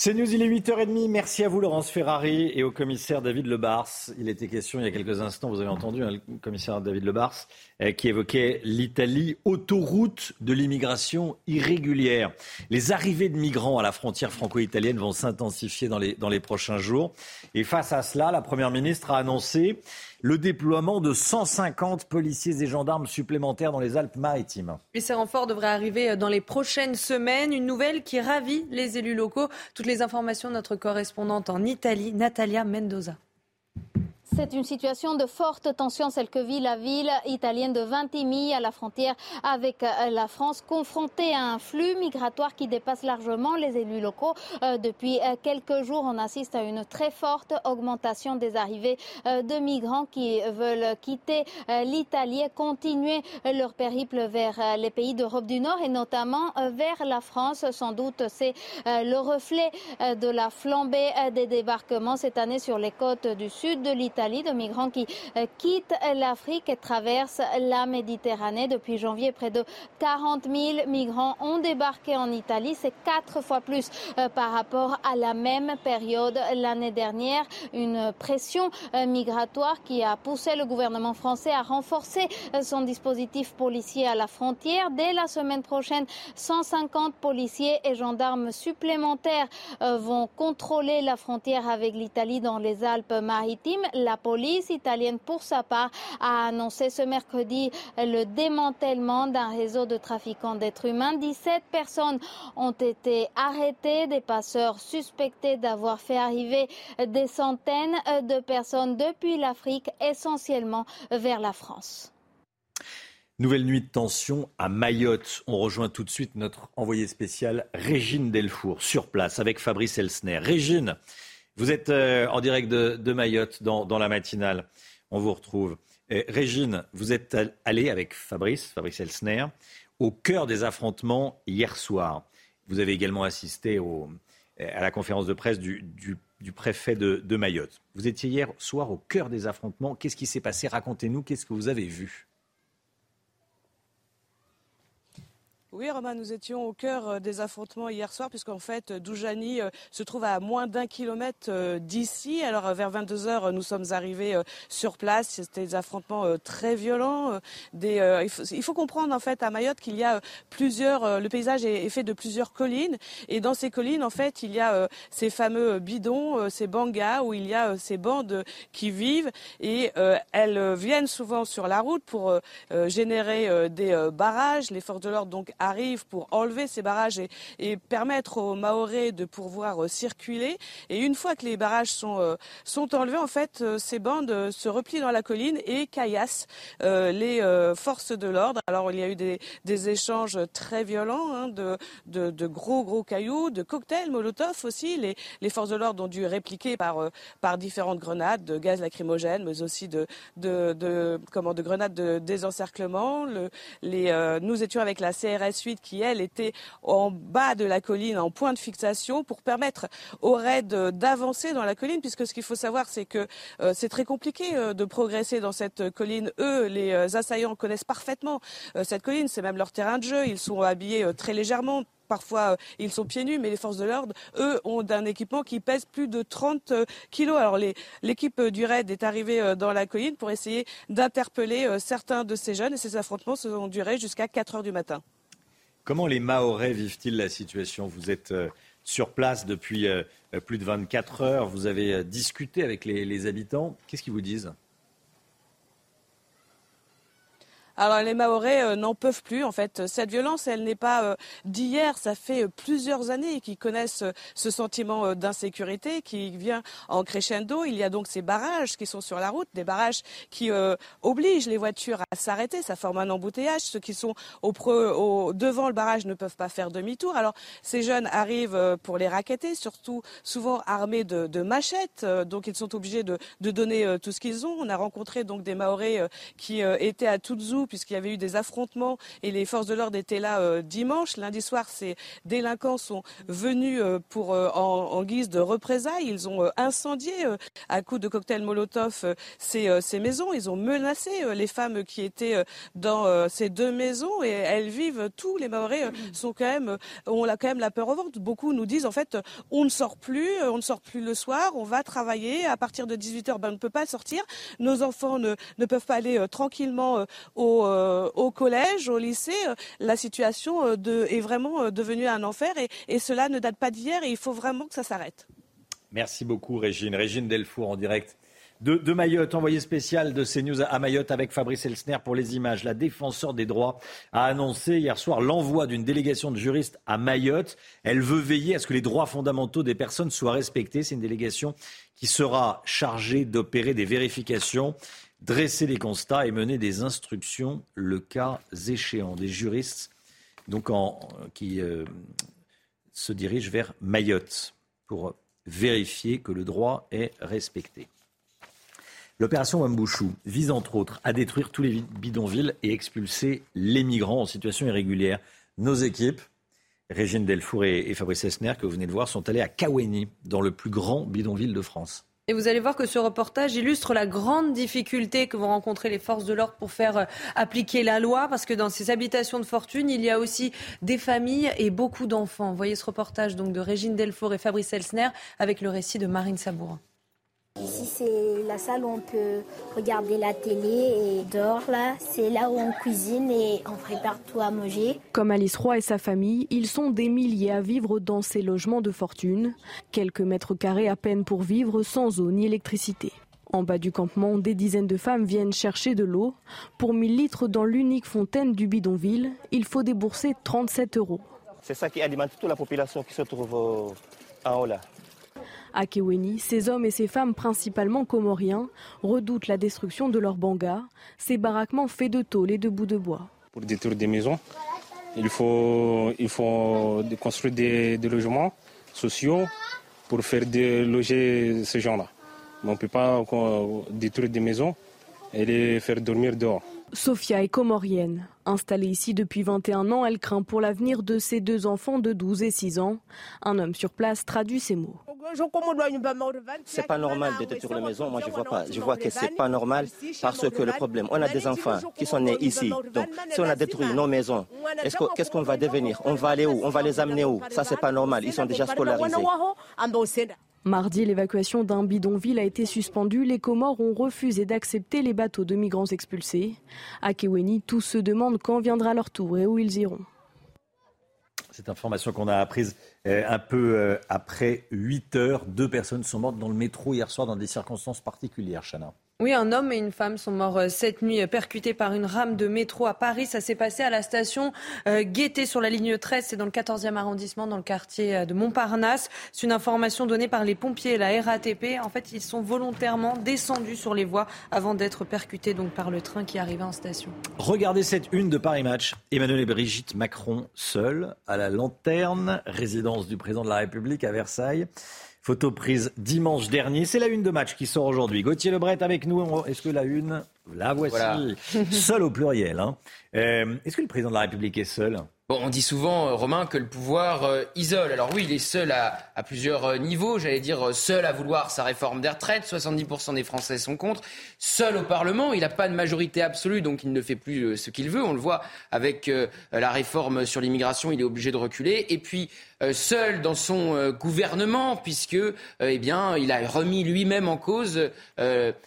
C'est News, il est 8h30. Merci à vous, Laurence Ferrari, et au commissaire David Lebars. Il était question il y a quelques instants, vous avez entendu hein, le commissaire David Lebars, euh, qui évoquait l'Italie, autoroute de l'immigration irrégulière. Les arrivées de migrants à la frontière franco-italienne vont s'intensifier dans les, dans les prochains jours. Et face à cela, la Première ministre a annoncé le déploiement de 150 policiers et gendarmes supplémentaires dans les Alpes-Maritimes. Ces renforts devraient arriver dans les prochaines semaines. Une nouvelle qui ravit les élus locaux. Toutes les informations de notre correspondante en Italie, Natalia Mendoza. C'est une situation de forte tension, celle que vit la ville italienne de Vintimille à la frontière avec euh, la France, confrontée à un flux migratoire qui dépasse largement les élus locaux. Euh, depuis euh, quelques jours, on assiste à une très forte augmentation des arrivées de migrants qui veulent quitter l'Italie et continuer leur périple vers les pays d'Europe du Nord et notamment vers la France. Sans doute, c'est le reflet de la flambée des débarquements cette année sur les côtes du sud de l'Italie Italie de migrants qui quittent l'Afrique et traversent la Méditerranée. Depuis janvier, près de 40 000 migrants ont débarqué en Italie. C'est quatre fois plus par rapport à la même période l'année dernière. Une pression migratoire qui a poussé le gouvernement français à renforcer son dispositif policier à la frontière. Dès la semaine prochaine, 150 policiers et gendarmes supplémentaires euh, vont contrôler la frontière avec l'Italie dans les Alpes-Maritimes. La police italienne, pour sa part, a annoncé ce mercredi le démantèlement d'un réseau de trafiquants d'êtres humains. 17 personnes ont été arrêtées, des passeurs suspectés d'avoir fait arriver des centaines de personnes depuis l'Afrique, essentiellement vers la France. Nouvelle nuit de tension à Mayotte. On rejoint tout de suite notre envoyé spécial Régine Delfour sur place avec Fabrice Elsner. Régine, vous êtes euh, en direct de, Mayotte dans, la matinale. On vous retrouve. Euh, Régine, vous êtes allée avec Fabrice, Fabrice Elsner, au cœur des affrontements hier soir. Vous avez également assisté à la conférence de presse du, préfet de Mayotte. Vous étiez hier soir au cœur des affrontements. Qu'est-ce qui s'est passé? Racontez-nous, qu'est-ce que vous avez vu? Oui, Romain, nous étions au cœur euh, des affrontements hier soir, puisqu'en fait, Doujani euh, se trouve à moins d'un kilomètre euh, d'ici. Alors, vers 22 heures, nous sommes arrivés sur place. C'était des affrontements très violents. Il, faut, comprendre, en fait, à Mayotte, qu'il y a plusieurs. Le paysage est, fait de plusieurs collines, et dans ces collines, en fait, il y a ces fameux bidons, ces bangas, où il y a ces bandes qui vivent, et elles viennent souvent sur la route pour générer des barrages. Les forces de l'ordre donc arrivent pour enlever ces barrages et, permettre aux Maoris de pouvoir euh, circuler. Et une fois que les barrages sont, euh, sont enlevés, en fait, euh, ces bandes se replient dans la colline et caillassent les forces de l'ordre. Alors il y a eu des, des échanges très violents hein, de, de, gros gros cailloux, de cocktails Molotov aussi. Les, les forces de l'ordre ont dû répliquer par, par différentes grenades, de gaz lacrymogène, mais aussi de, de, de, comment, de grenades de désencerclement. Le, les, nous étions avec la CRS suite qui, elle, était en bas de la colline, en point de fixation, pour permettre aux raids d'avancer dans la colline, puisque ce qu'il faut savoir, c'est que euh, c'est très compliqué euh, de progresser dans cette colline. Eux, les euh, assaillants connaissent parfaitement cette colline, c'est même leur terrain de jeu, ils sont habillés très légèrement, Parfois, ils sont pieds nus, mais les forces de l'ordre, eux, ont un équipement qui pèse plus de 30 kilos. Alors, l'équipe du RAID est arrivée dans la colline pour essayer d'interpeller certains de ces jeunes et ces affrontements se sont durés jusqu'à 4 heures du matin. Comment les Mahorais vivent-ils la situation? Vous êtes euh, sur place depuis euh, plus de 24 heures, vous avez euh, discuté avec les habitants. Qu'est-ce qu'ils vous disent? Alors les Maorais euh, n'en peuvent plus en fait. Cette violence, elle n'est pas euh, d'hier, ça fait euh, plusieurs années qu'ils connaissent ce sentiment d'insécurité qui vient en crescendo. Il y a donc ces barrages qui sont sur la route, des barrages qui obligent les voitures à s'arrêter, ça forme un embouteillage. Ceux qui sont au, devant le barrage ne peuvent pas faire demi-tour. Alors ces jeunes arrivent pour les raqueter, surtout souvent armés de, machettes, donc ils sont obligés de, donner tout ce qu'ils ont. On a rencontré donc des Maorais qui étaient à Tuzu puisqu'il y avait eu des affrontements et les forces de l'ordre étaient là euh, dimanche. Lundi soir, ces délinquants sont venus euh, pour, euh, en, guise de représailles. Ils ont incendié à coups de cocktails Molotov ces, ces, maisons. Ils ont menacé les femmes qui étaient dans ces deux maisons et elles vivent. Tous les Maoris sont quand même, ont quand même la peur au ventre. Beaucoup nous disent en fait, on ne sort plus, on ne sort plus le soir, on va travailler. À partir de 18 h ben, on ne peut pas sortir. Nos enfants ne, ne peuvent pas aller tranquillement au euh, au collège, au lycée, euh, la situation euh, est vraiment devenue un enfer et, cela ne date pas d'hier et il faut vraiment que ça s'arrête. Merci beaucoup Régine. Régine Delfour en direct de, Mayotte, envoyé spécial de CNews à Mayotte avec Fabrice Elsner pour les images. La défenseur des droits a annoncé hier soir l'envoi d'une délégation de juristes à Mayotte. Elle veut veiller à ce que les droits fondamentaux des personnes soient respectés. C'est une délégation qui sera chargée d'opérer des vérifications dresser les constats et mener des instructions le cas échéant. Des juristes qui euh, se dirigent vers Mayotte pour vérifier que le droit est respecté. L'opération Wambouchou vise entre autres à détruire tous les bidonvilles et expulser les migrants en situation irrégulière. Nos équipes, Régine Delfour et, Fabrice Esner, que vous venez de voir, sont allées à Kaweni, dans le plus grand bidonville de France. Et vous allez voir que ce reportage illustre la grande difficulté que vont rencontrer les forces de l'ordre pour faire euh, appliquer la loi, parce que dans ces habitations de fortune, il y a aussi des familles et beaucoup d'enfants. Voyez ce reportage donc de Régine Delfour et Fabrice Elsner avec le récit de Marine Sabourin. Ici, c'est la salle où on peut regarder la télé et dehors, là, c'est là où on cuisine et on prépare tout à manger. Comme Alice Roy et sa famille, ils sont des milliers à vivre dans ces logements de fortune. Quelques mètres carrés à peine pour vivre sans eau ni électricité. En bas du campement, des dizaines de femmes viennent chercher de l'eau. Pour 1000 litres dans l'unique fontaine du bidonville, il faut débourser 37 euros. C'est ça qui alimente toute la population qui se trouve en haut là. À Keweni, ces hommes et ces femmes, principalement comoriens, redoutent la destruction de leurs bangas, ces baraquements faits de tôle et de bouts de bois. Pour détruire des maisons, il faut, il faut construire des, des logements sociaux pour faire loger ces gens-là. On ne peut pas détruire des maisons et les faire dormir dehors. Sophia est comorienne. Installée ici depuis 21 ans, elle craint pour l'avenir de ses deux enfants de 12 et 6 ans. Un homme sur place traduit ces mots. C'est pas normal de détruire les maisons. Moi, je vois pas. Je vois que c'est pas normal parce que le problème, on a des enfants qui sont nés ici. Donc, si on a détruit nos maisons, qu'est-ce qu'on va devenir? On va aller où? On va les amener où? Ça, c'est pas normal. Ils sont déjà scolarisés. Mardi, l'évacuation d'un bidonville a été suspendue. Les Comores ont refusé d'accepter les bateaux de migrants expulsés. À Keweni, tous se demandent quand viendra leur tour et où ils iront. Cette information qu'on a apprise euh, un peu euh, après 8 heures, deux personnes sont mortes dans le métro hier soir dans des circonstances particulières, Chana. Oui, un homme et une femme sont morts euh, cette nuit percutés par une rame de métro à Paris. Ça s'est passé à la station euh, sur la ligne 13, c'est dans le 14e arrondissement, dans le quartier euh, de Montparnasse. C'est une information donnée par les pompiers et la RATP. En fait, ils sont volontairement descendus sur les voies avant d'être percutés donc par le train qui arrivait en station. Regardez cette une de Paris Match. Emmanuel et Brigitte Macron seuls à la lanterne, résidence du président de la République à Versailles. Photo prise dimanche dernier. C'est la une de match qui sort aujourd'hui. Gauthier Lebret avec nous. Est-ce que la une, la voici, seul au pluriel. Hein. Euh, est-ce que le président de la République est seul? Bon, on dit souvent, euh, Romain, que le pouvoir euh, isole. Alors oui, il est seul à, plusieurs niveaux. J'allais dire seul à vouloir sa réforme des retraites. 70% des Français sont contre. Seul au Parlement, il n'a pas de majorité absolue, donc il ne fait plus ce qu'il veut. On le voit avec la réforme sur l'immigration, il est obligé de reculer. Et puis euh, seul dans son euh, gouvernement, puisque euh, eh bien, il a remis lui-même en cause,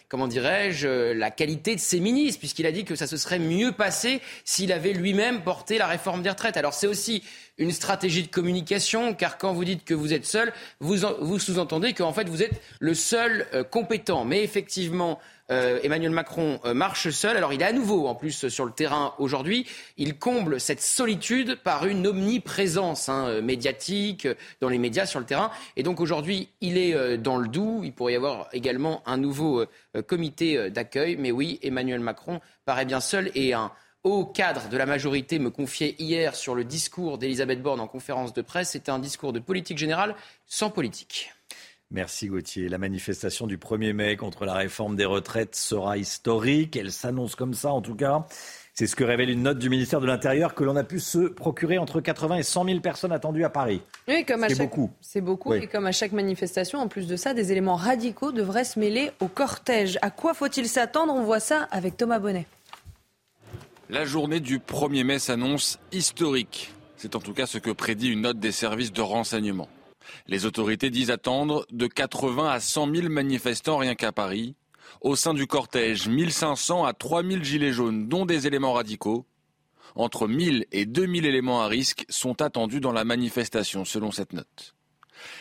comment dirais-je, la qualité de ses ministres, puisqu'il a dit que ça se serait mieux passé s'il avait lui-même porté la réforme des retraites. Alors c'est aussi une stratégie de communication, car quand vous dites que vous êtes seul, vous, sous-entendez qu'en fait vous êtes le seul compétent. Mais effectivement, euh, Emmanuel Macron euh, marche seul. Alors il est à nouveau en plus sur le terrain aujourd'hui. Il comble cette solitude par une omniprésence hein, euh, médiatique dans les médias sur le terrain. Et donc aujourd'hui, il est dans le doux. Il pourrait y avoir également un nouveau comité d'accueil. Mais oui, Emmanuel Macron paraît bien seul et un haut cadre de la majorité me confiait hier sur le discours d'Elisabeth Borne en conférence de presse. C'était un discours de politique générale sans politique. Merci Gauthier. La manifestation du 1er mai contre la réforme des retraites sera historique. Elle s'annonce comme ça en tout cas. C'est ce que révèle une note du ministère de l'Intérieur que l'on a pu se procurer entre 80 et 100 000 personnes attendues à Paris. Oui, comme à c'est beaucoup. C'est beaucoup. Et comme à chaque manifestation, en plus de ça, des éléments radicaux devraient se mêler au cortège. À quoi faut-il s'attendre? On voit ça avec Thomas Bonnet. La journée du 1er mai s'annonce historique. C'est en tout cas ce que prédit une note des services de renseignement. Les autorités disent attendre de 80 à 100 000 manifestants rien qu'à Paris. Au sein du cortège, 1500 à 3000 gilets jaunes, dont des éléments radicaux. Entre 1000 et 2000 éléments à risque sont attendus dans la manifestation, selon cette note.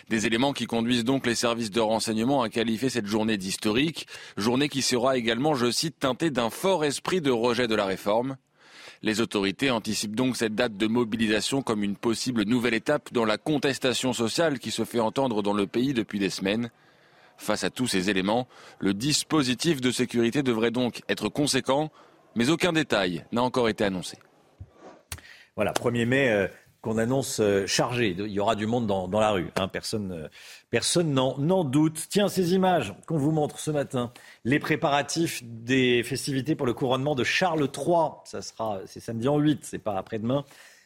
Des éléments qui conduisent donc les services de renseignement à qualifier cette journée d'historique, journée qui sera également, je cite, teintée d'un fort esprit de rejet de la réforme. Les autorités anticipent donc cette date de mobilisation comme une possible nouvelle étape dans la contestation sociale qui se fait entendre dans le pays depuis des semaines. Face à tous ces éléments, le dispositif de sécurité devrait donc être conséquent, mais aucun détail n'a encore été annoncé. Voilà, 1er mai, euh, qu'on annonce euh, chargé. Il y aura du monde dans, la rue. Hein. Personne, euh, personne n'en doute. Tiens, ces images qu'on vous montre ce matin, les préparatifs des festivités pour le couronnement de Charles III. Ça sera, c'est samedi en 8, c'est pas après-demain.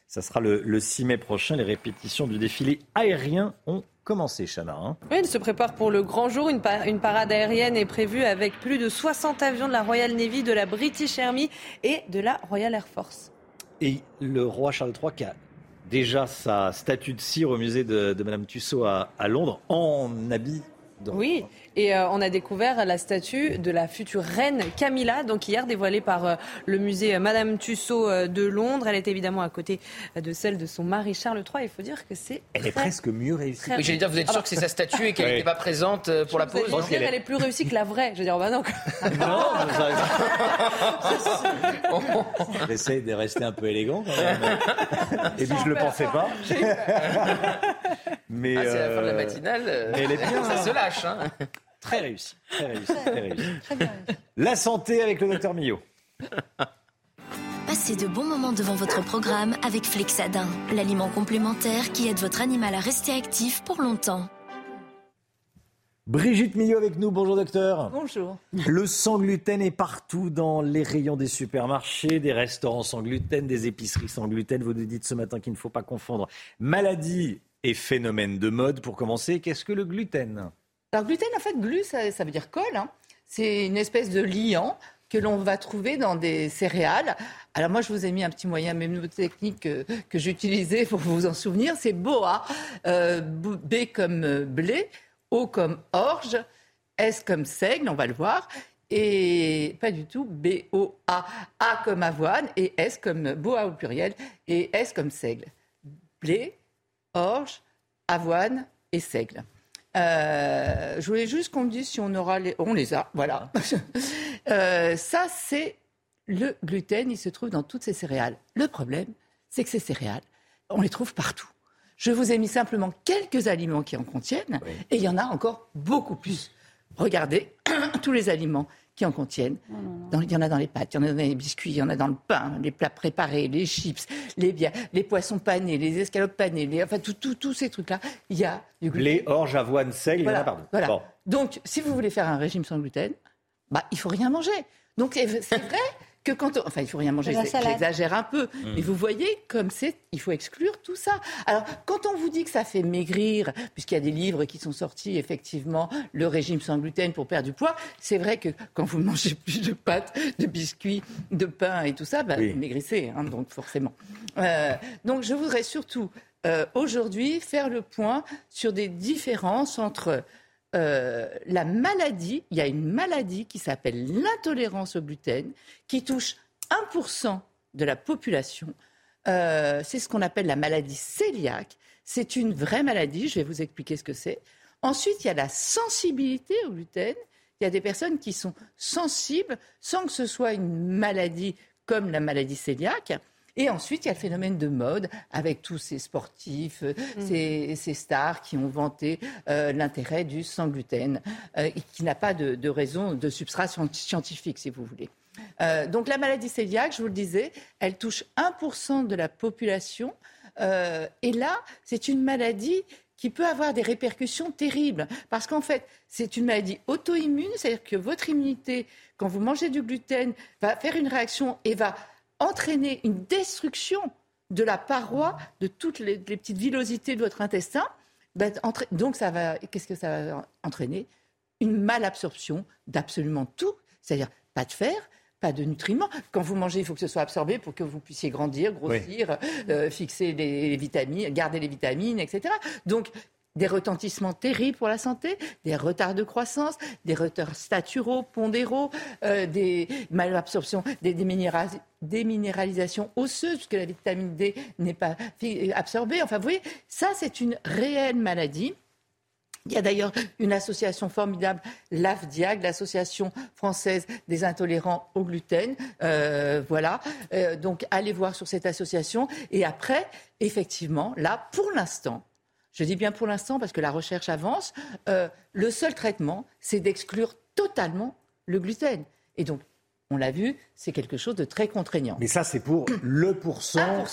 Ça sera le, le 6 mai prochain. Les répétitions du défilé aérien ont commencer, Chana. Hein. oui, il se prépare pour le grand jour. Une, une, parade aérienne est prévue avec plus de 60 avions de la Royal Navy, de la British Army et de la Royal Air Force. Et le roi Charles III qui a déjà sa statue de cire au musée de, Madame Tussaud à, à Londres en habit oui, et euh, on a découvert la statue de la future reine Camilla, donc hier dévoilée par euh, le musée Madame Tussaud euh, de Londres. Elle est évidemment à côté de celle de son mari Charles III. Il faut dire que c'est. Elle est presque mieux réussie. Oui, j'allais dire, vous êtes sûr que c'est sa statue et qu'elle n'était pas présente pour la pose dire, elle est plus réussie que la vraie. Je veux dire, bah non. non, J'essaie de rester un peu élégant quand même. Et puis je le pensais pas. mais ah, c'est la fin de la matinale. Mais elle est bien. Ça se lâche. Hein. Très réussi. Très réussi. Très réussi. La santé avec le docteur Millot. Passez de bons moments devant votre programme avec Flexadin, l'aliment complémentaire qui aide votre animal à rester actif pour longtemps. Brigitte Millot avec nous, bonjour docteur. Bonjour. Le sans gluten est partout dans les rayons des supermarchés, des restaurants sans gluten, des épiceries sans gluten. Vous nous dites ce matin qu'il ne faut pas confondre maladie et phénomène de mode. Pour commencer, qu'est-ce que le gluten? Alors gluten, en fait, glu, ça, veut dire colle. Hein. C'est une espèce de liant que l'on va trouver dans des céréales. Alors moi, je vous ai mis un petit moyen mémotechnique que, que j'utilisais pour vous en souvenir. C'est BOA. Euh, B comme blé, O comme orge, S comme seigle, on va le voir. Et pas du tout B-O-A. A comme avoine et S comme boa au pluriel et S comme seigle. Blé, orge, avoine et seigle. Euh, je voulais juste qu'on me dise si on aura les... On les a, voilà. Euh, ça, c'est le gluten, il se trouve dans toutes ces céréales. Le problème, c'est que ces céréales, on les trouve partout. Je vous ai mis simplement quelques aliments qui en contiennent, et il y en a encore beaucoup plus. Regardez tous les aliments qui en contiennent. il y en a dans les pâtes, il y en a dans les biscuits, il y en a dans le pain, les plats préparés, les chips, les bières, les poissons panés, les escalopes panées, les, enfin tous ces trucs-là, il y a du gluten. Les orge, avoine, sel, il y en a. Voilà. Donc, si vous voulez faire un régime sans gluten, bah, il faut rien manger. Donc, c'est vrai que quand enfin il faut rien manger, j'exagère un peu, mm. mais vous voyez comme c'est, il faut exclure tout ça. Alors quand on vous dit que ça fait maigrir, puisqu'il y a des livres qui sont sortis effectivement, le régime sans gluten pour perdre du poids, c'est vrai que quand vous mangez plus de pâtes, de biscuits, de pain et tout ça, bah, vous maigrissez, hein, donc forcément. Euh, donc je voudrais surtout euh, aujourd'hui faire le point sur des différences entre euh, la maladie, il y a une maladie qui s'appelle l'intolérance au gluten, qui touche 1% de la population. Euh, c'est ce qu'on appelle la maladie cœliaque. C'est une vraie maladie, je vais vous expliquer ce que c'est. Ensuite, il y a la sensibilité au gluten. Il y a des personnes qui sont sensibles sans que ce soit une maladie comme la maladie cœliaque. Et ensuite, il y a le phénomène de mode avec tous ces sportifs, euh, mm. ces, stars qui ont vanté euh, l'intérêt du sans gluten, euh, et qui n'a pas de, raison de substrat scientifique, si vous voulez. donc la maladie cœliaque, je vous le disais, elle touche 1% de la population. et là, c'est une maladie qui peut avoir des répercussions terribles. Parce qu'en fait, c'est une maladie auto-immune, c'est-à-dire que votre immunité, quand vous mangez du gluten, va faire une réaction et va entraîner une destruction de la paroi, de toutes les, petites villosités de votre intestin. Ben, donc, ça va, qu'est-ce que ça va entraîner? Une malabsorption d'absolument tout, c'est-à-dire pas de fer, pas de nutriments. Quand vous mangez, il faut que ce soit absorbé pour que vous puissiez grandir, grossir, euh, fixer les, vitamines, garder les vitamines, etc. Donc, des retentissements terribles pour la santé, des retards de croissance, des retards staturaux, pondéraux, euh, des malabsorptions, des déminéralisations osseuses, puisque la vitamine D n'est pas absorbée. Enfin, vous voyez, ça, c'est une réelle maladie. Il y a d'ailleurs une association formidable, l'AFDIAG, l'Association française des intolérants au gluten. Euh, voilà. Euh, donc, allez voir sur cette association. Et après, effectivement, là, pour l'instant, je dis bien pour l'instant parce que la recherche avance, euh, le seul traitement, c'est d'exclure totalement le gluten. Et donc, on l'a vu, c'est quelque chose de très contraignant. Mais ça, c'est pour le pourcent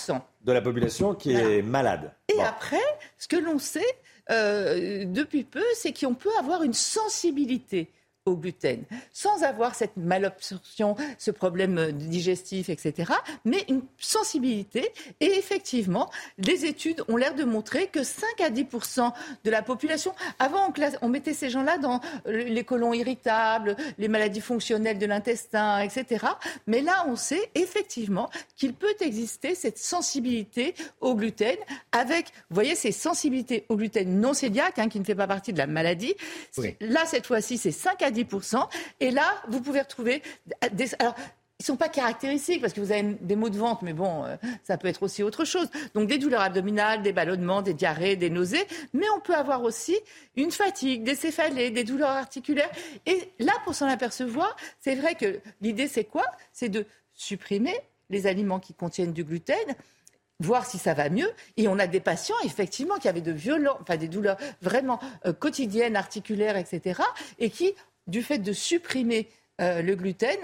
de la population qui est malade. Et après, ce que l'on sait euh, depuis peu, c'est qu'on peut avoir une sensibilité au gluten, sans avoir cette malabsorption, ce problème euh, digestif, etc., mais une sensibilité. Et effectivement, les études ont l'air de montrer que 5 à 10% de la population, avant on, mettait ces gens-là dans les colons irritables, les maladies fonctionnelles de l'intestin, etc. Mais là, on sait effectivement qu'il peut exister cette sensibilité au gluten avec, vous voyez, ces sensibilités au gluten non cœliaque, hein, qui ne fait pas partie de la maladie. Là, cette fois-ci, c'est 5 à 10 Et là, vous pouvez retrouver. Alors, ils sont pas caractéristiques parce que vous avez des maux de ventre, mais bon, euh, ça peut être aussi autre chose. Donc des douleurs abdominales, des ballonnements, des diarrhées, des nausées, mais on peut avoir aussi une fatigue, des céphalées, des douleurs articulaires. Et là, pour s'en apercevoir, c'est vrai que l'idée, c'est quoi? C'est de supprimer les aliments qui contiennent du gluten voir si ça va mieux. Et on a des patients, effectivement, qui avaient de violents, enfin des douleurs vraiment euh, quotidiennes, articulaires, etc., et qui, du fait de supprimer euh, le gluten,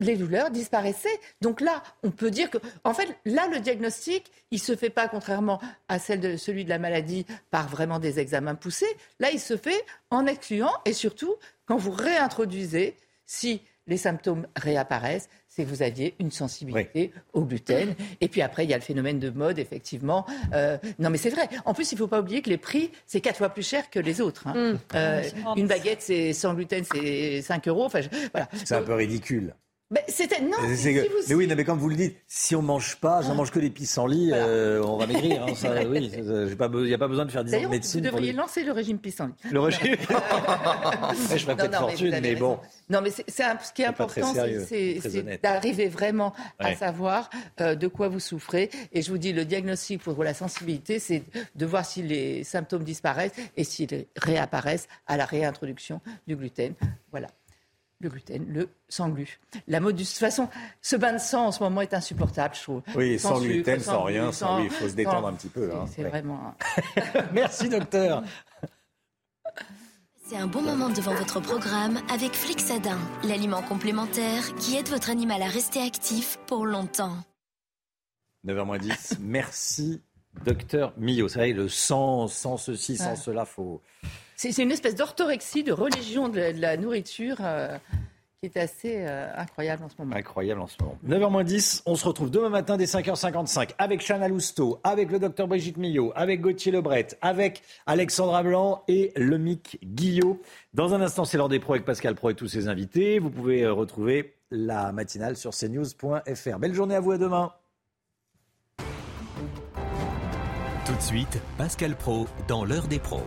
les douleurs disparaissaient. Donc là, on peut dire que, en fait, là, le diagnostic, il se fait pas, contrairement à celui de la maladie, par vraiment des examens poussés. Là, il se fait en excluant et surtout quand vous réintroduisez, si les symptômes réapparaissent, c'est que vous aviez une sensibilité au gluten. Et puis après, il y a le phénomène de mode, effectivement. Euh, non, mais c'est vrai. En plus, il ne faut pas oublier que les prix, c'est quatre fois plus cher que les autres. Hein. Mmh. Euh, une baguette, c'est sans gluten, c'est 5 euros. Enfin, voilà. C'est un peu ridicule. Mais c'était non. Mais oui, mais comme vous le dites, si on mange pas, j'en mange que des pissenlits, euh, on va maigrir. Hein, ça, oui, il n'y a pas besoin de faire 10 ans de médecine. Vous devriez lancer le régime pissenlit. Le régime. je ferais peut-être fortune, mais, bon. Non, mais c'est ce qui est, important, c'est d'arriver vraiment à savoir euh, de quoi vous souffrez. Et je vous dis, le diagnostic pour la sensibilité, c'est de voir si les symptômes disparaissent et s'ils réapparaissent à la réintroduction du gluten. Voilà le gluten, le sans glu. La mode de toute façon, ce bain de sang en ce moment est insupportable, je trouve. Oui, sans, gluten, sans, rien, sans, il faut se détendre un petit peu. Hein. C'est vraiment. Merci, docteur. C'est un bon moment devant votre programme avec Flixadin, l'aliment complémentaire qui aide votre animal à rester actif pour longtemps. 9h10, merci, docteur Millot. Vous savez, le sang, sans ceci, sans cela, faut. C'est une espèce d'orthorexie, de religion de la, nourriture. Euh, qui est assez euh, incroyable en ce moment. Incroyable en ce moment. 9h10, on se retrouve demain matin dès 5h55 avec Chana Lousteau, avec le docteur Brigitte Millot, avec Gauthier Lebret, avec Alexandra Blanc et Lemic Guillot. Dans un instant, c'est l'heure des pros avec Pascal Pro et tous ses invités. Vous pouvez euh, retrouver la matinale sur cnews.fr. Belle journée à vous, à demain. Tout de suite, Pascal Pro dans l'heure des pros.